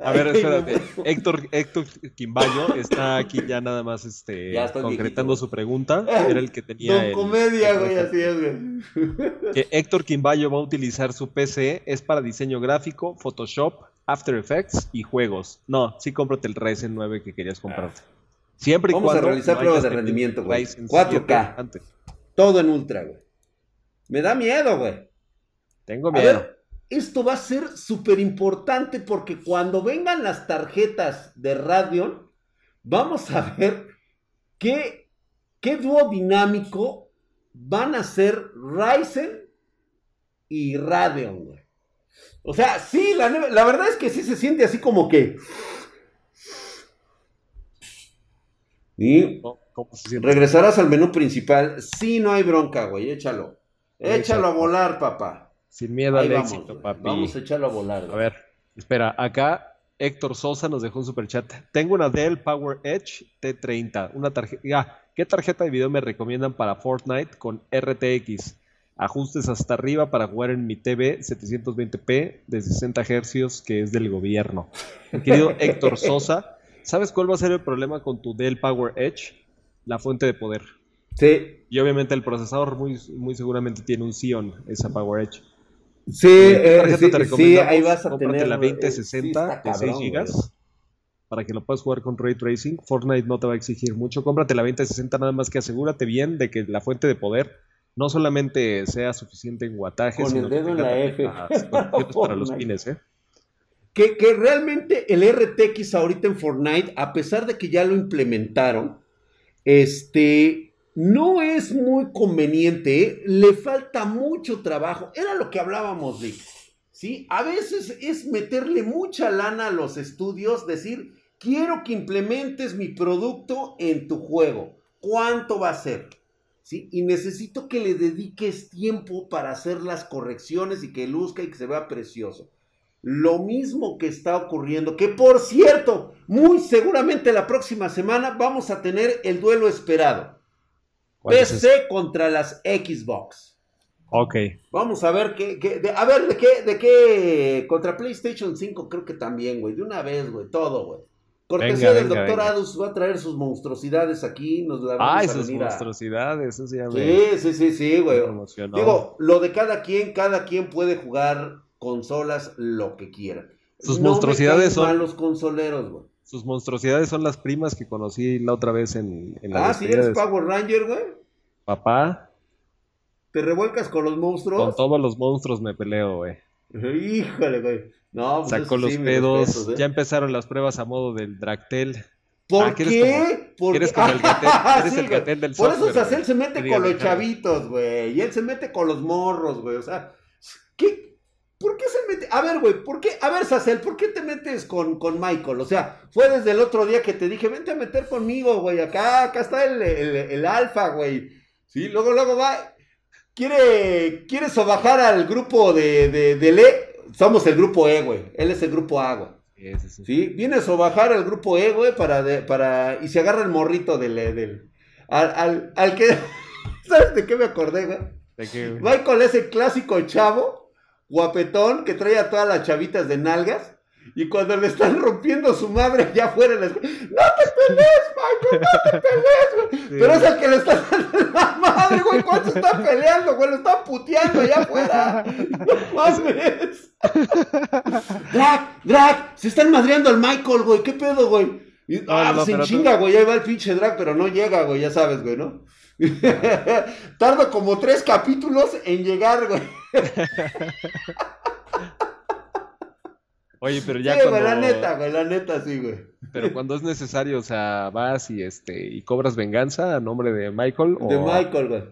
A ver, espérate. Héctor, Héctor Quimbayo está aquí ya nada más este, Ya concretando viejito. su pregunta. Era el que tenía Don el- Comedia, el güey, así es, güey. Que Héctor Quimbayo va a utilizar su PC es para diseño gráfico, Photoshop, After Effects y juegos. No, sí cómprate el Ryzen 9 que querías comprarte. Siempre y Vamos a realizar no pruebas de rendimiento, güey. Ryzen 4K. 7 antes. Todo en ultra, güey. Me da miedo, güey. Tengo A miedo. ver, esto va a ser súper importante porque cuando vengan las tarjetas de Radeon, vamos a ver qué, qué dúo dinámico van a ser Ryzen y Radeon, güey. O sea, sí, la, la verdad es que sí se siente así como que... Y regresarás al menú principal. Sí, no hay bronca, güey, échalo. Échalo. A volar, papá. Sin miedo Ahí al vamos, éxito, güey. papi. Vamos a echarlo a volar. A ver, espera, acá Héctor Sosa nos dejó un superchat. Tengo una Dell Power Edge T30. Una tarjeta. Ah, ¿Qué tarjeta de video me recomiendan para Fortnite con RTX? Ajustes hasta arriba para jugar en mi TV 720p de 60 Hz que es del gobierno. Querido Héctor Sosa, ¿sabes cuál va a ser el problema con tu Dell Power Edge? La fuente de poder. Sí, Y obviamente el procesador muy, muy seguramente tiene un Xeon, esa Power Edge. sí, ¿Qué eh, tarjeta sí, te sí, ahí vas a tener. la eh, sí, 2060 está de 6 cabrón, GB güey. para que lo puedas jugar con Ray Tracing. Fortnite no te va a exigir mucho. Cómprate la 2060 nada más que asegúrate bien de que la fuente de poder no solamente sea suficiente en wattaje, Con sino el que dedo en la F. para los pines, ¿eh? Que, realmente el RTX ahorita en Fortnite, a pesar de que ya lo implementaron, este, no es muy conveniente, ¿eh? le falta mucho trabajo. Era lo que hablábamos, Rick. ¿sí? A veces es meterle mucha lana a los estudios, decir, quiero que implementes mi producto en tu juego. ¿Cuánto va a ser? ¿sí? Y necesito que le dediques tiempo para hacer las correcciones y que luzca y que se vea precioso. Lo mismo que está ocurriendo, que por cierto, muy seguramente la próxima semana vamos a tener el duelo esperado. PC contra las Xbox. Ok. Vamos a ver qué, a ver de qué, de qué, contra PlayStation 5 creo que también, güey, de una vez, güey, todo, güey. Cortesía del doctor Adus va a traer sus monstruosidades aquí, nos la vamos Ay, sus monstruosidades, eso se llama. Sí, sí, sí, sí, güey. Digo, lo de cada quien, cada quien puede jugar consolas lo que quiera. Sus monstruosidades son los consoleros, güey. Sus monstruosidades son las primas que conocí la otra vez en, en la Ah, sí, eres Power Ranger, güey. Papá. ¿Te revuelcas con los monstruos? Con todos los monstruos me peleo, güey. Híjole, güey. No, pues Sacó los pedos. ¿eh? Ya empezaron las pruebas a modo del Dractel. ¿Por ah, qué? Como, eres como el Gatel, eres el Gatel del Por eso Sacel se mete con los chavitos, güey. Y él se mete con los morros, güey. O sea, ¿qué? ¿Por qué se mete? A ver, güey, ¿por qué? A ver, Sacel, ¿por qué te metes con, con Michael? O sea, fue desde el otro día que te dije, vente a meter conmigo, güey. Acá, acá está el, el, el alfa, güey. Sí, luego, luego va. Quiere, quiere sobajar al grupo de, de, de Le. Somos el grupo E, güey. Él es el grupo A, güey. Sí, sí, sí. Viene a sobajar al grupo E, güey, para, para. Y se agarra el morrito del. del al, al, al que. ¿Sabes de qué me acordé, güey? ¿De qué, güey? Michael es el clásico chavo, guapetón, que trae a todas las chavitas de nalgas. Y cuando le están rompiendo su madre allá afuera, les... ¡No te pelees, Michael! ¡No te pelees, güey! Pero es el que le está dando la madre, güey. ¿Cuánto está peleando, güey? Lo están puteando allá afuera. ¡No mames! ¡Drag! ¡Drag! Se están madreando al Michael, güey. ¿Qué pedo, güey? Y, ah, se chinga, güey. Ahí va el pinche drag, pero no llega, güey. Ya sabes, güey, ¿no? Tarda como tres capítulos en llegar, güey. Oye, pero ya sí, cuando... la neta, güey, la neta sí, güey. Pero cuando es necesario, o sea, vas y este y cobras venganza a nombre de Michael o de Michael, güey.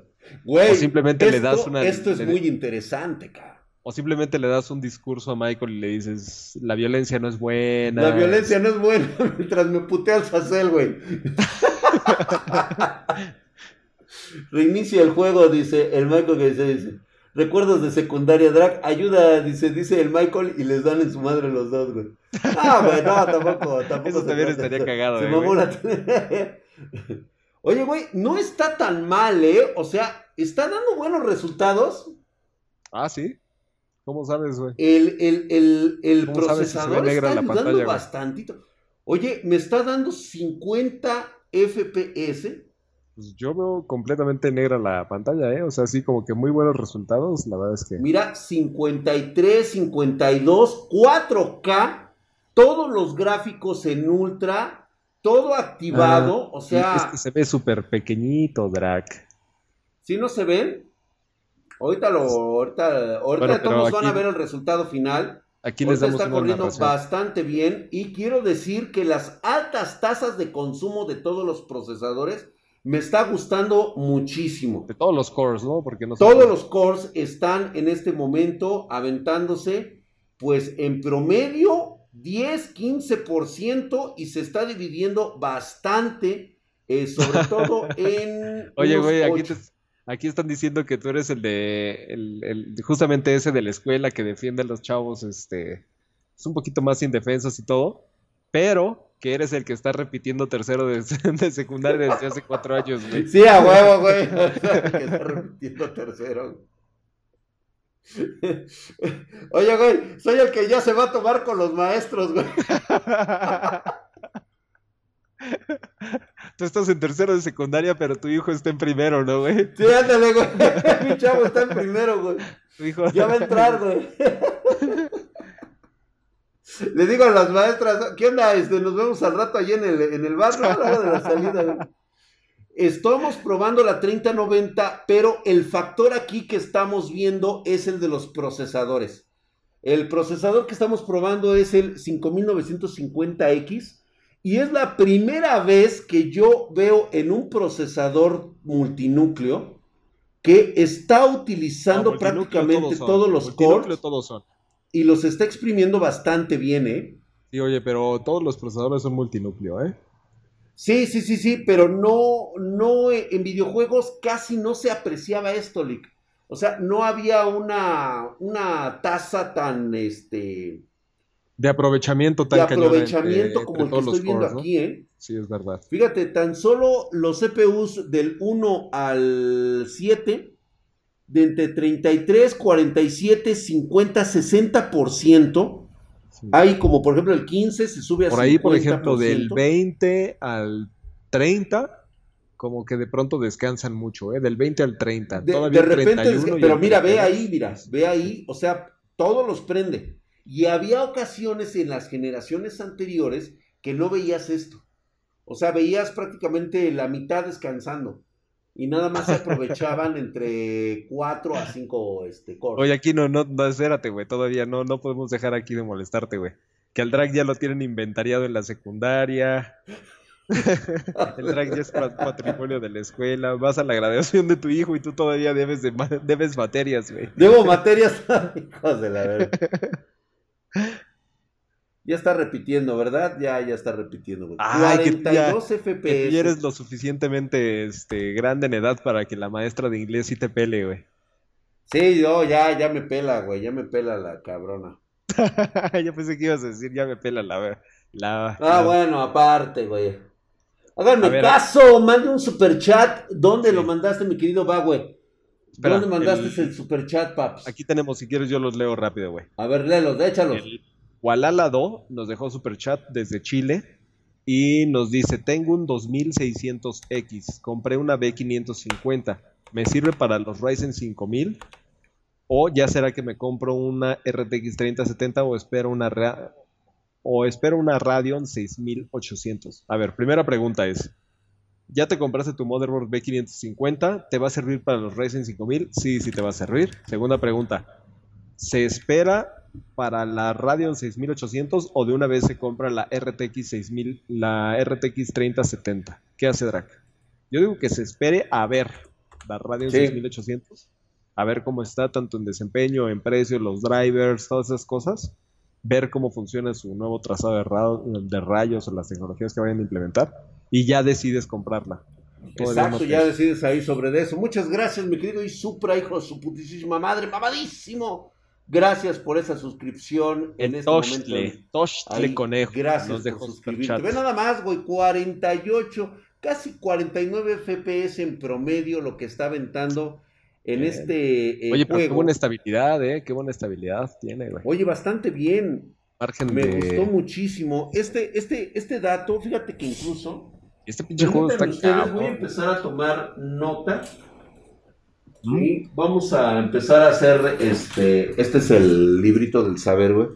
Güey, o simplemente le das una Esto es muy interesante, cabrón. O simplemente le das un discurso a Michael y le dices, la violencia no es buena. La violencia no es buena mientras me puteas a Cell, güey. Reinicia el juego, dice el Michael que dice, dice. Recuerdos de secundaria, Drag, ayuda, dice, dice el Michael, y les dan en su madre los dos, güey. Ah, güey, no, tampoco, tampoco. Eso también estaría cagado, eh, Oye, güey, no está tan mal, ¿eh? O sea, está dando buenos resultados. Ah, sí. ¿Cómo sabes, güey? El, el, el, el procesador está ayudando bastantito. Oye, me está dando 50 FPS pues yo veo completamente negra la pantalla, ¿eh? O sea, sí, como que muy buenos resultados, la verdad es que... Mira, 53, 52, 4K, todos los gráficos en ultra, todo activado, o sea... Es que se ve súper pequeñito, Drac. ¿Sí no se ven? Ahorita lo, ahorita, ahorita todos van a ver el resultado final. Aquí les damos está corriendo bastante bien y quiero decir que las altas tasas de consumo de todos los procesadores me está gustando muchísimo. De todos los cores, ¿no? Porque no todos los cores están en este momento aventándose, pues en promedio 10, 15% y se está dividiendo bastante, eh, sobre todo en... Oye, güey, aquí, están diciendo que tú eres el de, el, justamente ese de la escuela que defiende a los chavos, este, es un poquito más indefensos y todo, pero que eres el que está repitiendo tercero de, secundaria desde hace cuatro años, güey. Sí, a huevo, güey. el que está repitiendo tercero. Oye, güey, soy el que ya se va a tomar con los maestros, güey. Tú estás en tercero de secundaria, pero tu hijo está en primero, ¿no, güey? Sí, ándale, güey. Mi chavo está en primero, güey. hijo... Ya va a entrar, güey. Le digo a las maestras, ¿qué onda? Este, nos vemos al rato allí en el, en el bar, ¿no? A la hora de la salida. Estamos probando la 3090, pero el factor aquí que estamos viendo es el de los procesadores. El procesador que estamos probando es el 5950X y es la primera vez que yo veo en un procesador multinúcleo que está utilizando prácticamente todos los cores. Todos son y los está exprimiendo bastante bien, ¿eh? Sí, oye, pero todos los procesadores son multinúcleo, ¿eh? Sí, sí, sí, sí, pero no, no, eh, en videojuegos casi no se apreciaba esto, Lick. O sea, no había una, una tasa tan, este... De aprovechamiento tan De aprovechamiento como el que estoy viendo aquí, ¿eh? Sí, es verdad. Fíjate, tan solo los CPUs del 1 al 7, de entre 33, 47, 50, 60%, hay como por ejemplo el 15 se sube a Por ahí, por ejemplo, del 20 al 30, como que de pronto descansan mucho, ¿eh? Del 20 al 30. De, de repente, pero mira, ve ahí, mira, ve ahí, o sea, todos los prende. Y había ocasiones en las generaciones anteriores que no veías esto. O sea, veías prácticamente la mitad descansando y nada más se aprovechaban entre 4 a 5 este, Oye, aquí no, no, no, espérate, güey, todavía no, no podemos dejar aquí de molestarte, güey. Que el drag ya lo tienen inventariado en la secundaria. el drag ya es patrimonio de la escuela. Vas a la graduación de tu hijo y tú todavía debes, de, debes materias, güey. Debo materias, hijos de la verdad. Ya está repitiendo, ¿verdad? Ya, ya está repitiendo. Güey. 42 FPS. Que eres lo suficientemente este, grande en edad para que la maestra de inglés sí te pele, güey. Sí, yo ya, ya me pela, güey. Ya me pela la cabrona. yo pensé que ibas a decir, ya me pela la... la ah, bueno, aparte, güey. Háganme caso, mande un super chat. ¿Dónde lo mandaste, mi querido Bagüe? ¿Dónde mandaste el... super chat, paps? Aquí tenemos, si quieres yo los leo rápido, güey. A ver, léelos, échalos. Walalado nos dejó super chat desde Chile y nos dice, tengo un 2600X, compré una B550, ¿me sirve para los Ryzen 5000? ¿O ya será que me compro una RTX 3070 o espero una, o espero una Radeon 6800? A ver, primera pregunta es, ¿ya te compraste tu motherboard B550? ¿Te va a servir para los Ryzen 5000? Sí, sí te va a servir. Segunda pregunta, ¿se espera para la Radeon 6800 o de una vez se compra la RTX 6000, la RTX 3070? ¿Qué hace Drac? Yo digo que se espere a ver la Radeon 6800, a ver cómo está tanto en desempeño, en precio, los drivers, todas esas cosas, ver cómo funciona su nuevo trazado de, de rayos o las tecnologías que vayan a implementar y ya decides comprarla. Exacto, ya decides ahí sobre eso. Muchas gracias, mi querido y Supra, hijo de su putísima madre, mamadísimo. Gracias por esa suscripción en este momento. Toshle Conejo. Gracias por suscribirte. Ve nada más, güey, 48, casi 49 FPS en promedio lo que está aventando en este eh, Oye, pero qué buena estabilidad, ¿eh? Qué buena estabilidad tiene, güey. Oye, bastante bien. Me gustó muchísimo. Este, este, este dato, fíjate que incluso... Este pinche juego está Voy a empezar a tomar nota vamos a empezar a hacer este. Este es el librito del saber, güey.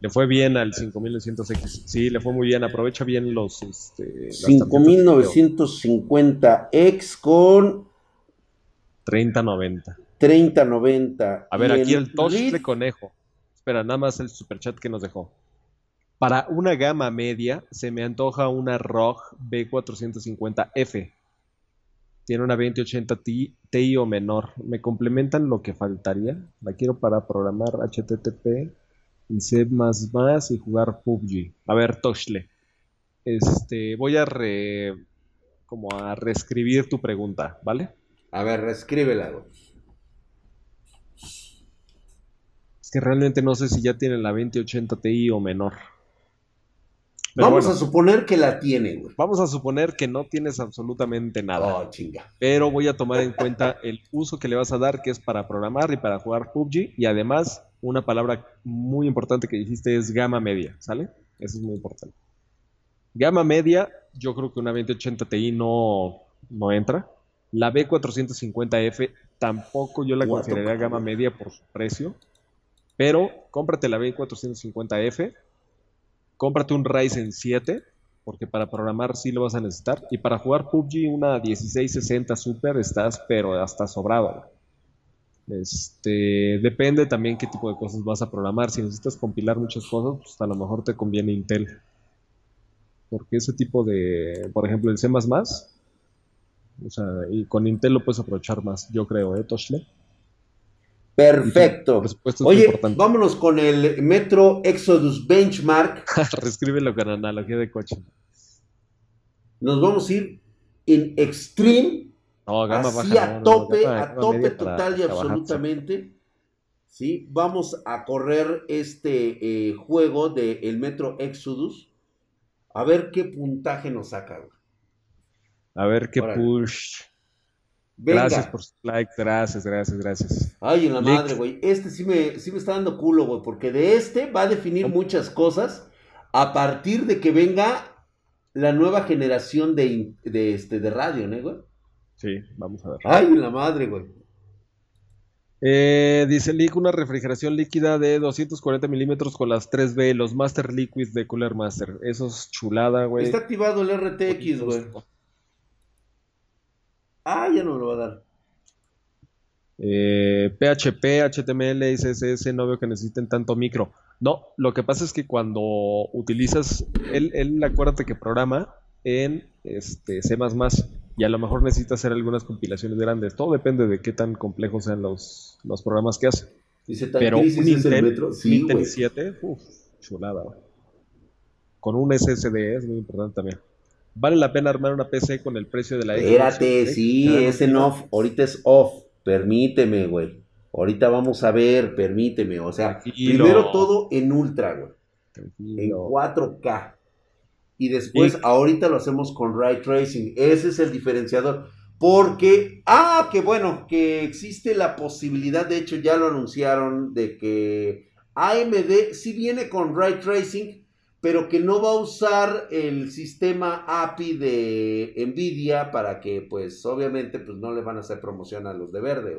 Le fue bien al 5900X. Sí, le fue muy bien. Aprovecha bien los. Este, 5950X con. 3090. 3090. A ver, aquí el, el de conejo. Espera, nada más el superchat que nos dejó. Para una gama media, se me antoja una ROG B450F tiene una 2080 Ti, Ti o menor. ¿Me complementan lo que faltaría? La quiero para programar HTTP y C++ y jugar PUBG. A ver, Toshle. Este, voy a re, como a reescribir tu pregunta, ¿vale? A ver, reescríbela. Es que realmente no sé si ya tiene la 2080 Ti o menor. Vamos a suponer que la tiene, güey. Vamos a suponer que no tienes absolutamente nada. Oh, chinga. Pero voy a tomar en cuenta el uso que le vas a dar, que es para programar y para jugar PUBG. Y además, una palabra muy importante que dijiste es gama media, ¿sale? Eso es muy importante. Gama media, yo creo que una 2080 Ti no, no entra. La B450F tampoco yo la consideraría gama media por su precio. Pero cómprate la B450F cómprate un Ryzen 7, porque para programar sí lo vas a necesitar. Y para jugar PUBG, una 1660 Super estás, pero hasta sobrado. Este, depende también qué tipo de cosas vas a programar. Si necesitas compilar muchas cosas, pues a lo mejor te conviene Intel. Porque ese tipo de, por ejemplo, el C++, o sea, y con Intel lo puedes aprovechar más, yo creo, ¿eh, Toshle? Perfecto. Oye, vámonos con el Metro Exodus Benchmark. Reescríbelo con analogía de coche. nos vamos a ir en extreme, No, gama así baja. a no, tope, gama- a tope total y absolutamente. ¿sí? Vamos a correr este eh, juego de el Metro Exodus. A ver qué puntaje nos saca. A ver qué Órale. push. Venga. Gracias por su like, gracias, gracias, gracias. Ay, en la Lick. madre, güey. Este sí me, sí me está dando culo, güey. Porque de este va a definir muchas cosas a partir de que venga la nueva generación de, de, este, de radio, ¿no, güey? Sí, vamos a ver. Ay, en la madre, güey. Eh, dice Lick, una refrigeración líquida de 240 milímetros con las 3B, los Master Liquids de Cooler Master. Eso es chulada, güey. Está activado el RTX, güey. Ah, ya no me lo va a dar. Eh, PHP, HTML CSS, no veo que necesiten tanto micro. No, lo que pasa es que cuando utilizas, él, él acuérdate que programa en este, C++ y a lo mejor necesita hacer algunas compilaciones grandes. Todo depende de qué tan complejos sean los, los programas que hace. Dice, ¿tan Pero un Intel, Sí, Intel güey. 7, uf, chulada. Con un SSD es muy importante también. Vale la pena armar una PC con el precio de la Xbox Espérate, sí, Claro, es en off. Ahorita es off. Permíteme, güey. Ahorita vamos a ver, permíteme. O sea, Tranquilo. primero todo en ultra, güey. En Tranquilo. 4K. Y después, ahorita lo hacemos con ray tracing. Ese es el diferenciador. Porque, ah, que bueno, que existe la posibilidad, de hecho ya lo anunciaron, de que AMD sí viene con ray tracing, pero que no va a usar el sistema API de Nvidia para que, pues, obviamente, pues no le van a hacer promoción a los de verde.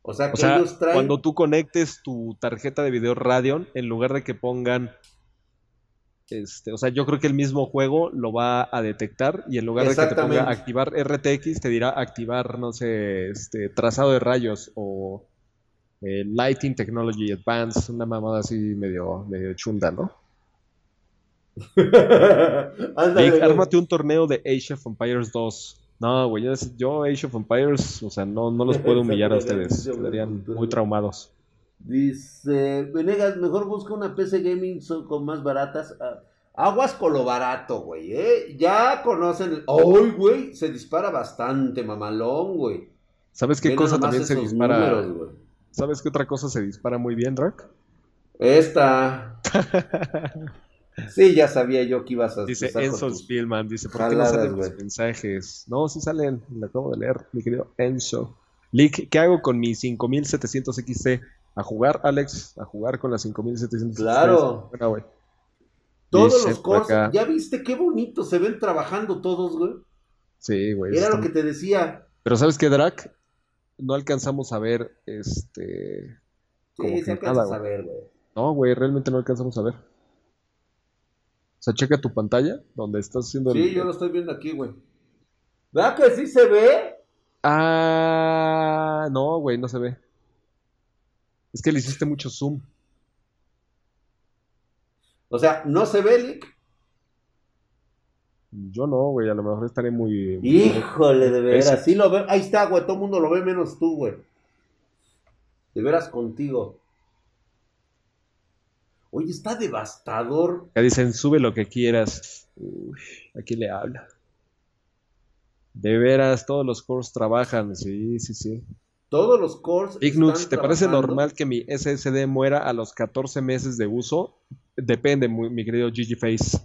O sea, que O sea, ellos traen... cuando tú conectes tu tarjeta de video Radeon, en lugar de que pongan, este, o sea, yo creo que el mismo juego lo va a detectar y en lugar de que te ponga activar RTX, te dirá activar, no sé, este, trazado de rayos o eh, Lighting Technology Advanced, una mamada así medio, medio chunda, ¿no? Ándale, ármate un torneo de Age of Empires 2. No, güey, yo, Age of Empires, o sea, no, no los puedo humillar a ustedes, quedarían muy traumados. Dice, Venegas, mejor busca una PC gaming con más baratas. Ah, Aguas con lo barato, güey, ¿eh? Ya conocen. el- ¡Ay, güey! Se dispara bastante, mamalón, güey. ¿Sabes qué cosa también se dispara? números. ¿Sabes qué otra cosa se dispara muy bien, Rack? Esta. Sí, ya sabía yo que ibas a Dice Enzo Spielman, dice, ¿por qué no salen los mensajes? No, sí salen, lo acabo de leer, mi querido Enzo. Lick, ¿qué hago con mi 5700 XT? A jugar, Alex, a jugar con la 5700 XT. Claro. Bueno, güey. Todos Dice los cores. acá. ¿Ya viste qué bonito se ven trabajando todos, güey? Sí, güey. Era lo que te decía. Pero ¿sabes qué, Drac? No alcanzamos a ver, este... Como Sí, se alcanza nada, a saber, güey. No, güey, realmente no alcanzamos a ver. O sea, checa tu pantalla, donde estás haciendo el... Sí, yo lo estoy viendo aquí, güey. ¿Verdad que sí se ve? Ah, no, güey, no se ve. Es que le hiciste mucho zoom. O sea, ¿no se ve, Lick? Yo no, güey, a lo mejor estaré muy... Híjole, de veras. Sí lo ve. Ahí está, güey. Todo el mundo lo ve menos tú, güey. De veras contigo. Oye, está devastador. Ya dicen, sube lo que quieras. Uy, aquí le habla. De veras, todos los cores trabajan, sí, sí, sí. Todos los cores. Están ¿te parece trabajando. normal que mi SSD muera a los 14 meses de uso? Depende, muy- mi querido Gigi Face.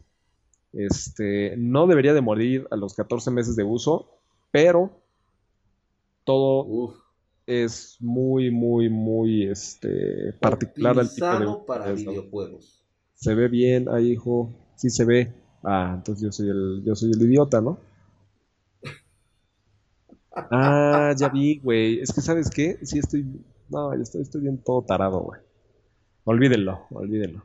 Este, no debería de morir a los 14 meses de uso, pero todo Uf. Es muy, muy, muy este, particular al tipo de para videojuegos. Se ve bien, ahí, hijo. Sí se ve. Ah, entonces yo soy el, yo soy el idiota, ¿no? Ah, ya vi, güey. Es que, ¿sabes qué? Sí estoy... No, yo estoy, estoy bien todo tarado, güey. Olvídenlo, olvídenlo.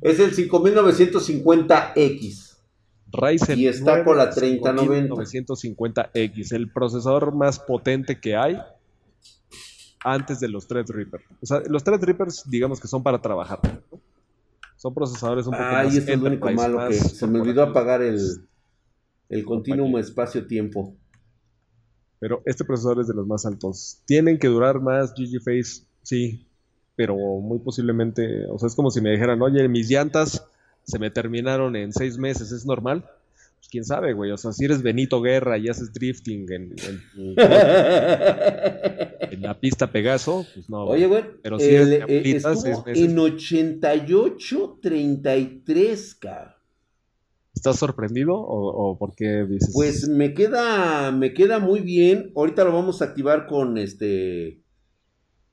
Es el 5950X. Ryzen Y está con la 9 3090. 5950X, el procesador más potente que hay antes de los Threadripper. O sea, los Threadrippers, digamos que son para trabajar. ¿no? Son procesadores un poco Ay, más esto es lo único malo que se me olvidó apagar el, el continuum espacio-tiempo. Pero este procesador es de los más altos. Tienen que durar más GG Face, sí, pero muy posiblemente, o sea, es como si me dijeran, oye, mis llantas se me terminaron en seis meses, ¿es normal? Pues quién sabe, güey. O sea, si eres Benito Guerra y haces drifting en, en, en la pista Pegaso, pues no. Oye, güey, Pero si eres eh, seis meses. en 88-33, cabrón. ¿Estás sorprendido o, o por qué dices? Pues me queda, me queda muy bien. Ahorita lo vamos a activar con este,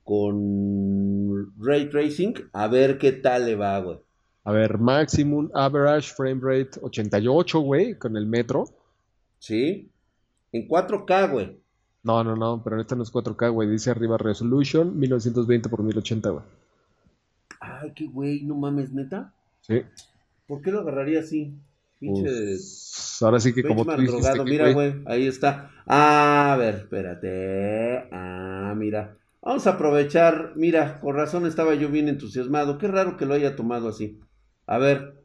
con Ray Tracing, a ver qué tal le va, güey. A ver, maximum average frame rate 88, güey, con el metro. ¿Sí? En 4K, güey. No, no, no, pero este no es 4K, güey. Dice arriba resolution 1920 por 1080, güey. Ay, qué güey, no mames, neta. Sí. ¿Por qué lo agarraría así? Pinche Pues, ahora sí que como tú dijiste que, Mira, güey, güey, ahí está. Ah, a ver, espérate. Ah, mira. Vamos a aprovechar. Mira, con razón estaba yo bien entusiasmado. Qué raro que lo haya tomado así. A ver,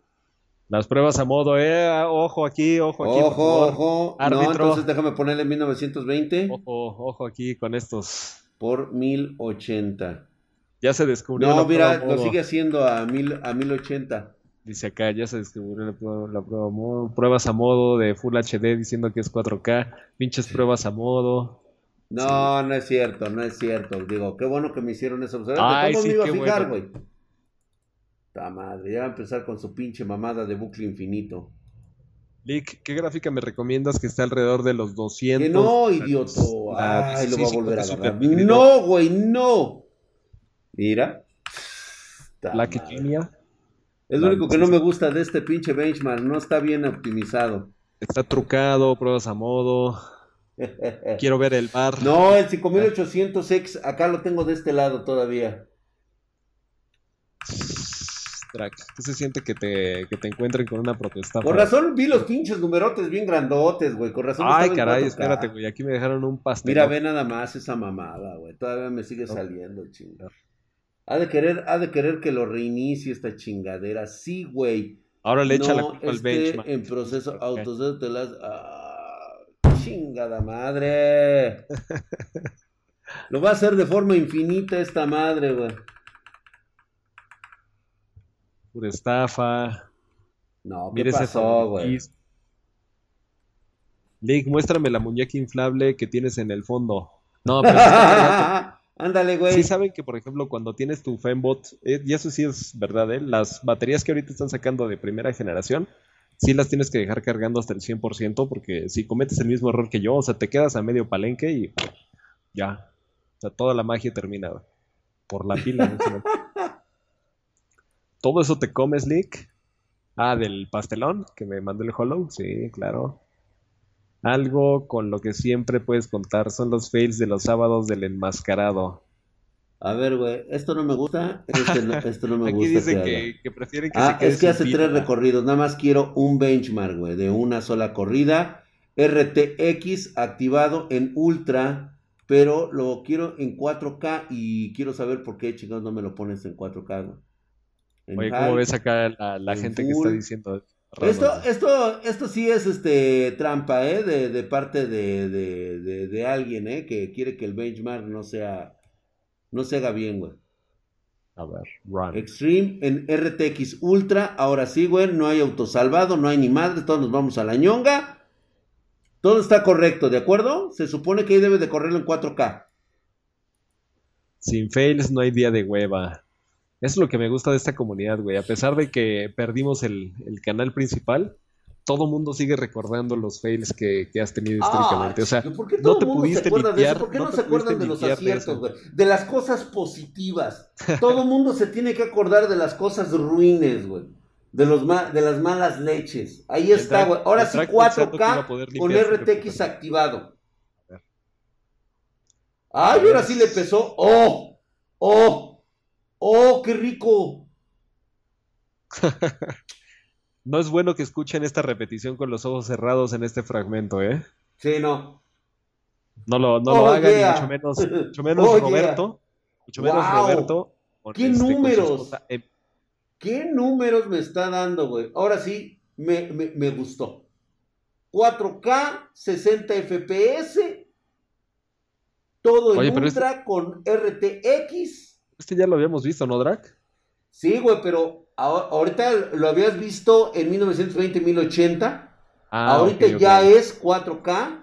Las pruebas a modo, eh. Ojo aquí, ojo aquí. por ojo, favor. ojo. No, Árbitro. entonces déjame ponerle 1920 Ojo, ojo aquí con estos. por 1080. Ya se descubrió No, la mira, prueba lo modo. sigue haciendo a, mil, a 1080. Dice acá, ya se descubrió la prueba, la prueba modo. Pruebas a modo de Full HD diciendo que es 4K. Pinches pruebas a modo. No, no es cierto, no es cierto. Digo, qué bueno que me hicieron esa observación. Ay, ¿Cómo sí, me iba a fijar, bueno. Ta madre, ya va a empezar con su pinche mamada de bucle infinito. Lick, ¿qué gráfica me recomiendas que esté alrededor de los 200? Que no, idioto. La Ay, lo va a 1650 volver a agarrar. No, güey, no. Mira. Ta Black madre. Genia. Es lo único que no me gusta de este pinche benchmark. No está bien optimizado. Está trucado, pruebas a modo. Quiero ver el bar. No, el 5800X, acá lo tengo de este lado todavía. ¿Qué se siente que te, que te encuentren con una protesta? Con razón vi los pinches numerotes bien grandotes, güey. Con razón Ay, caray, 4K. espérate, güey. Aquí me dejaron un pastel. Mira, ve nada más esa mamada, güey. Todavía me sigue No. saliendo, chingada. Ha de querer, ha de querer que lo reinicie esta chingadera. Sí, güey. Ahora le echa la culpa al benchmark. en proceso Ok. autoseo te las... Ah, chingada madre. lo va a hacer de forma infinita esta madre, güey. Pura estafa. No, ¿qué pasó, güey? Lick, muéstrame la muñeca inflable que tienes en el fondo. No, pero. Ándale, güey. Sí saben que, por ejemplo, cuando tienes tu Fembot, eh, y eso sí es verdad, ¿eh? Las baterías que ahorita están sacando de primera generación, sí las tienes que dejar cargando hasta el 100%, porque si cometes el mismo error que yo, o sea, te quedas a medio palenque y ya. O sea, toda la magia termina güey, por la pila. ¿no? ¿Todo eso te comes, Lick? Ah, del pastelón que me mandó el Hollow, sí, claro. Algo con lo que siempre puedes contar son los fails de los sábados del enmascarado. A ver, güey, esto no me gusta, este no, esto no me Aquí gusta dice que prefieren que Ah, se quede es que hace tres recorridos. Nada más quiero un benchmark, güey, de una sola corrida. RTX activado en Ultra, pero lo quiero en 4K y quiero saber por qué, chicos, no me lo pones en 4K, güey. Oye. ¿cómo ves acá la, la en gente que está diciendo? Esto, raro, esto, esto sí es este trampa, ¿eh? De, de parte de, de, de, de alguien, ¿eh? Que quiere que el benchmark no sea, no se haga bien, güey. A ver, run. Extreme en RTX Ultra. Ahora sí, güey. No hay autosalvado, no hay ni madre. Todos nos vamos a la ñonga. Todo está correcto, ¿de acuerdo? Se supone que ahí debe de correrlo en 4K. Sin fails no hay día de hueva. Es lo que me gusta de esta comunidad, güey. A pesar de que perdimos el, el canal principal, todo mundo sigue recordando los fails que, que has tenido históricamente. O sea, chico, ¿por qué no todo te mundo pudiste se acuerda de limpiar, eso? ¿Por qué no se acuerdan de los limpiar de aciertos, güey? De las cosas positivas. Todo el mundo se tiene que acordar de las cosas ruines, güey. De, los ma- de las malas leches. Ahí está, güey. Ahora sí track pensando que iba a 4K poder con limpiar RTX activado. ver. Ay, ahora sí le pesó. ¡Oh! ¡Oh! ¡Oh, qué rico! No es bueno que escuchen esta repetición con los ojos cerrados en este fragmento, ¿eh? Sí, no. No lo, no Oh, lo hagan, yeah. y mucho menos, mucho menos Oh, yeah. Roberto. Mucho menos Wow. Roberto. ¿Qué este, números? ¿Qué números me está dando, güey? Ahora sí, me, me, me gustó. 4K, 60 FPS. Todo en Oye, ultra con RTX. Este ya lo habíamos visto, ¿no, Drac? Sí, güey, pero ahorita lo habías visto en 1920-1080. Ah, ahorita ya es 4K.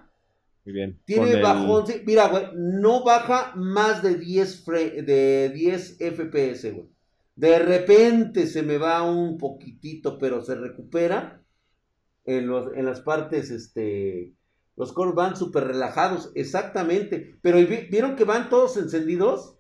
Muy bien. Tiene el- bajón. Mira, güey, no baja más de 10, fre- de 10 FPS, güey. De repente se me va un poquitito, pero se recupera. En, los, en las partes, este. Los cores van súper relajados, exactamente. Pero vi- ¿vieron que van todos encendidos?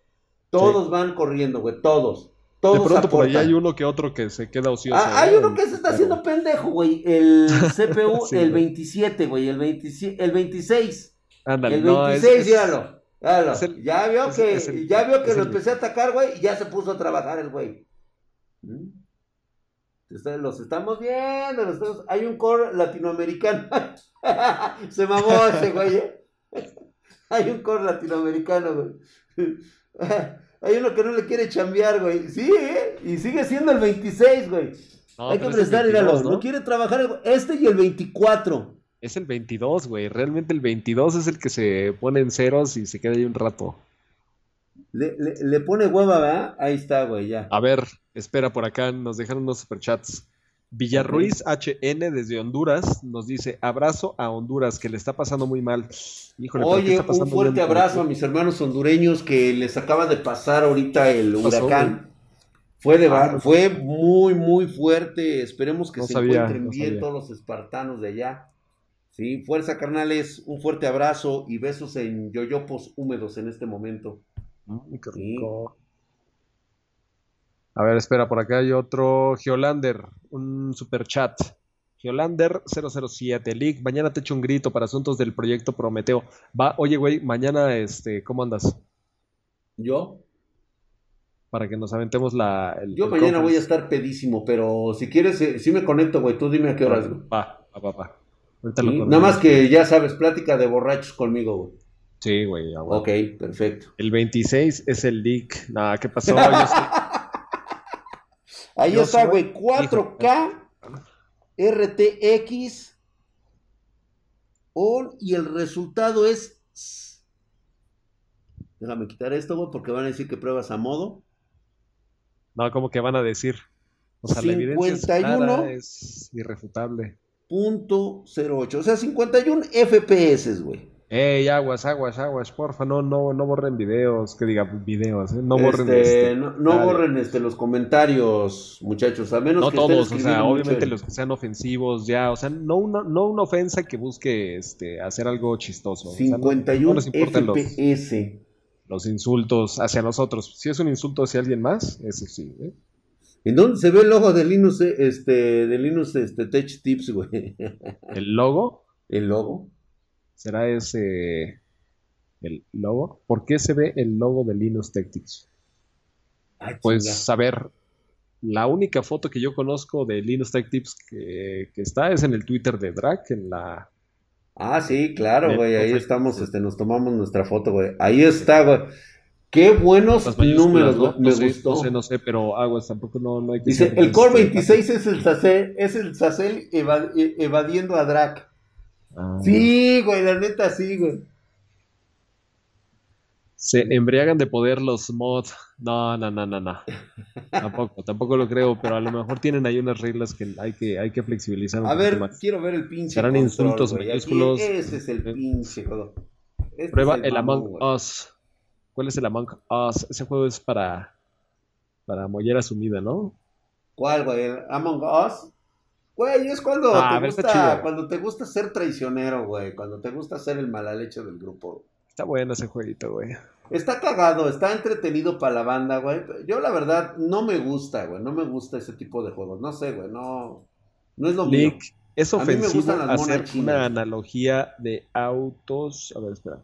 Todos van corriendo, güey, todos. Todos De pronto por ahí aportan. hay uno que otro que se queda ocioso. Ah, hay ¿no? uno que se está haciendo pendejo, güey. El CPU, Sí, el güey. 27, güey. El, 27, el 26. Ándale, El no, es- 26, es- míralo. míralo. es el- ya vio que, el- ya vio que lo el- empecé a atacar, güey, y ya se puso a trabajar el güey. ¿Mm? Está- Los estamos viendo, los estamos- hay un core latinoamericano. se mamó ese güey, ¿eh? Hay un core latinoamericano, güey. Hay uno que no le quiere chambear, güey. Sí, ¿eh? Y sigue siendo el 26, güey. no, Hay que es el prestar, 22, míralo. ¿no? No quiere trabajar el. Este y el 24. Es el 22, güey. Realmente el 22 es el que se pone en ceros y se queda ahí un rato. Le, le, le pone hueva, ¿verdad? Ahí está, güey, ya. A ver, espera por acá, nos dejaron unos superchats. Villarruiz HN desde Honduras nos dice, abrazo a Honduras, que le está pasando muy mal. Híjole, ¿pero qué Oye, está un fuerte bien? abrazo a mis hermanos hondureños que les acaba de pasar ahorita el ¿Qué pasó, huracán. Fue, de, Ah, no. fue muy, muy fuerte. Esperemos que No se sabía, encuentren no bien sabía. todos los espartanos de allá. Sí, fuerza carnales, un fuerte abrazo y besos en yoyopos húmedos en este momento. Mm, qué Sí. A ver, espera, por acá hay otro. Geolander, un super chat. Geolander 007, League, mañana te echo un grito para asuntos del proyecto Prometeo. Va, oye, güey, mañana, este, ¿cómo andas? ¿Yo? Para que nos aventemos la. el- Yo el mañana voy a estar pedísimo, pero si quieres, eh, sí me conecto, güey. Tú dime a qué horas, güey. Va, va, va, va. Ahorita Sí, lo Nada más que ya sabes, plática de borrachos conmigo, güey. Sí, güey. Ok, perfecto. El 26 es el leak. Nah, ¿qué pasó? Yo estoy- Ahí Yo está, güey. 4K, RTX, on, y el resultado es. Déjame quitar esto, güey, porque van a decir que pruebas a modo. No, como que van a decir. O sea, la evidencia es 51. es irrefutable. Punto 08. O sea, 51 FPS, güey. Ey, aguas, aguas, aguas, porfa, no, no, no borren videos, que diga videos, ¿eh? no borren Este, este, no, borren este, los comentarios, muchachos, a menos No que todos, o sea, obviamente en- los que sean ofensivos, ya, o sea, no una, no una ofensa que busque este, hacer algo chistoso. o sea, no- 51 no nos importan los, FPS. los insultos hacia nosotros. Si es un insulto hacia alguien más, eso sí, ¿eh? ¿En dónde se ve el logo de Linux, eh, este, de Linux este, Tech Tips, güey? El logo ¿El logo? Será ese, el logo. ¿Por qué se ve el logo de Linux Tech Tips? Ay, Pues, chinga. a ver, la única foto que yo conozco de Linux Tech Tips que, que está es en el Twitter de Drag, en la... Ah, sí, claro, güey, ahí estamos, este, nos tomamos nuestra foto, güey. Ahí está, güey. Qué buenos números, ¿no? güey. No Me sé, gustó. no sé, no sé, pero aguas, tampoco no, no hay que Dice, el Core este, 26 es el Sacel, es el Sacel e- evadiendo a Drac. Ah, Sí, güey, la neta sí, güey. Se embriagan de poder los mod. No, no, no, no, no. Tampoco, tampoco lo creo, pero a lo mejor tienen ahí unas reglas que hay que, hay que flexibilizar un A ver, más. quiero ver el pinche Serán control, insultos güey. Aquí, mayúsculos. Ese es el Eh. pinche. Este Prueba el mamón, Among güey. Us. ¿Cuál es el Among Us? Ese juego es para, para mollera sumida, ¿no? ¿Cuál, güey? ¿El Among Us? Güey, es cuando Ah, a te ver, gusta, chido. cuando te gusta ser traicionero, güey. Cuando te gusta ser el mala leche del grupo. Está bueno ese jueguito, güey. Está cagado, está entretenido para la banda, güey. Yo la verdad no me gusta, güey. No me gusta ese tipo de juegos. No sé, güey. No, no es lo mío. Lick, es A ofensivo gustan las monas hacer una analogía de autos. A ver, espera.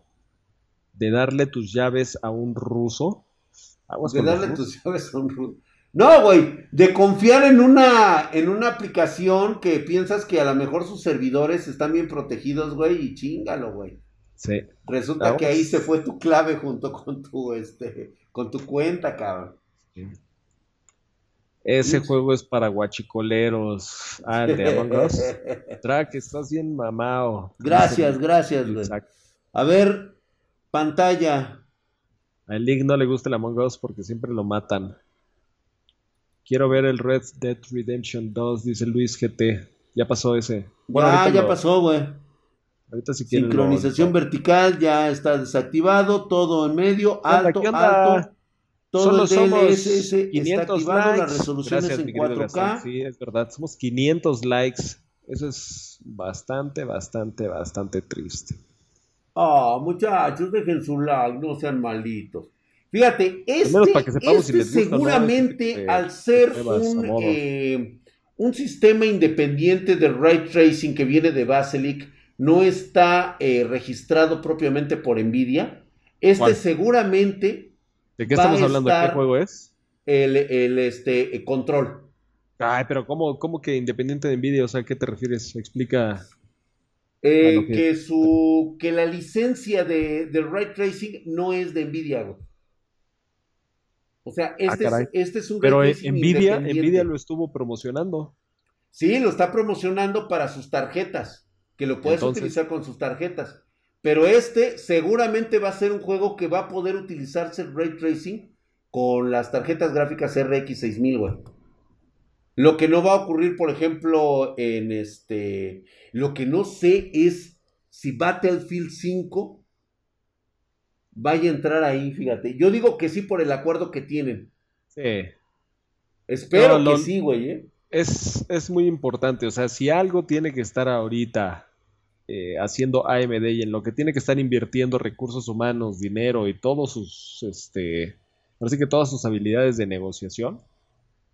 De darle tus llaves a un ruso. Aguas De darle tus llaves a un rudo. No, güey, de confiar en una, en una aplicación que piensas que a lo mejor sus servidores están bien protegidos, güey, y chingalo, güey. Sí. Resulta Vamos. que ahí se fue tu clave junto con tu, este, con tu cuenta, cabrón. Ese juego es para guachicoleros. Ah, de Among Us. Track, estás bien mamado. Gracias, gracias, güey. Exacto. A ver, pantalla. A League no le gusta el Among Us porque siempre lo matan. Quiero ver el Red Dead Redemption 2, dice Luis GT. Ya pasó ese. ah, ya pasó, güey. Ahorita si quieren. Sincronización vertical ya está desactivado, todo en medio, alto, alto. Todo el DLSS está activado, las resoluciones en 4K. Sí, es verdad, somos 500 likes. Eso es bastante, bastante, bastante triste. Ah, muchachos, dejen su like, no sean malditos. Fíjate, este, este seguramente al ser un, eh, un, sistema independiente de ray tracing que viene de Basilic, no está eh, registrado propiamente por Nvidia. Este seguramente. ¿De qué estamos hablando? ¿Qué juego es? El, el este, control. Ay, pero ¿cómo, ¿cómo, que independiente de Nvidia? O sea, ¿a qué te refieres? Explica. Eh, que... su que la licencia de, del ray tracing no es de Nvidia. O sea, ah, este, es, este es un Pero Nvidia, Nvidia lo estuvo promocionando. Sí, lo está promocionando para sus tarjetas que lo puedes utilizar con sus tarjetas. Pero este seguramente va a ser un juego que va a poder utilizarse el ray tracing con las tarjetas gráficas RX 6000, güey. Lo que no va a ocurrir, por ejemplo, en este. Lo que no sé es si Battlefield 5 vaya a entrar ahí, fíjate. Yo digo que sí por el acuerdo que tienen. Sí. Espero que sí, güey, ¿eh? Es, es muy importante. O sea, si algo tiene que estar ahorita eh, haciendo AMD y en lo que tiene que estar invirtiendo recursos humanos, dinero y todos sus, este, parece que todas sus habilidades de negociación,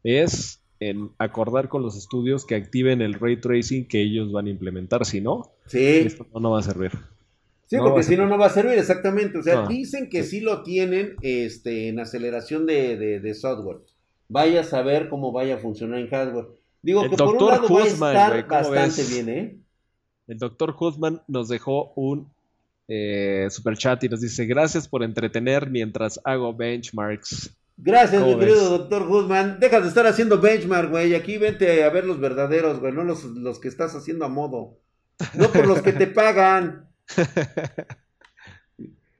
es en acordar con los estudios que activen el ray tracing que ellos van a implementar, si no, esto no, va a servir. Sí, porque si no, no va a servir, exactamente. O sea, dicen que sí. lo tienen este, en aceleración de, software. Vaya a saber cómo vaya a funcionar en hardware. Digo que por un lado va a estar bastante bien, ¿eh? El doctor Husman nos dejó un eh, super chat y nos dice: Gracias por entretener mientras hago benchmarks. Gracias, mi querido doctor Husman. Deja de estar haciendo benchmark, güey. Aquí vente a ver los verdaderos, güey, no los, los que estás haciendo a modo. No por los que te pagan.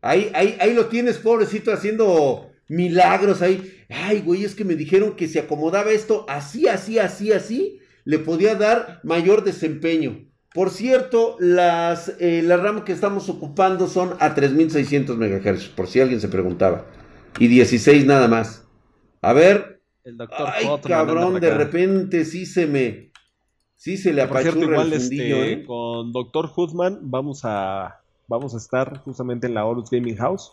Ahí, ahí, ahí lo tienes, pobrecito, haciendo milagros ahí. Ay, güey, es que me dijeron que si acomodaba esto así, así, así, así, le podía dar mayor desempeño. Por cierto, las, eh, la RAM que estamos ocupando son a 3600 MHz, por si alguien se preguntaba. Y 16 nada más. A ver. El doctor Ay, cabrón, de repente sí se me. Sí se le apachurra el fundillo, este, ¿eh? Con Doctor Hoodman vamos a, vamos a estar justamente en la Horus Gaming House.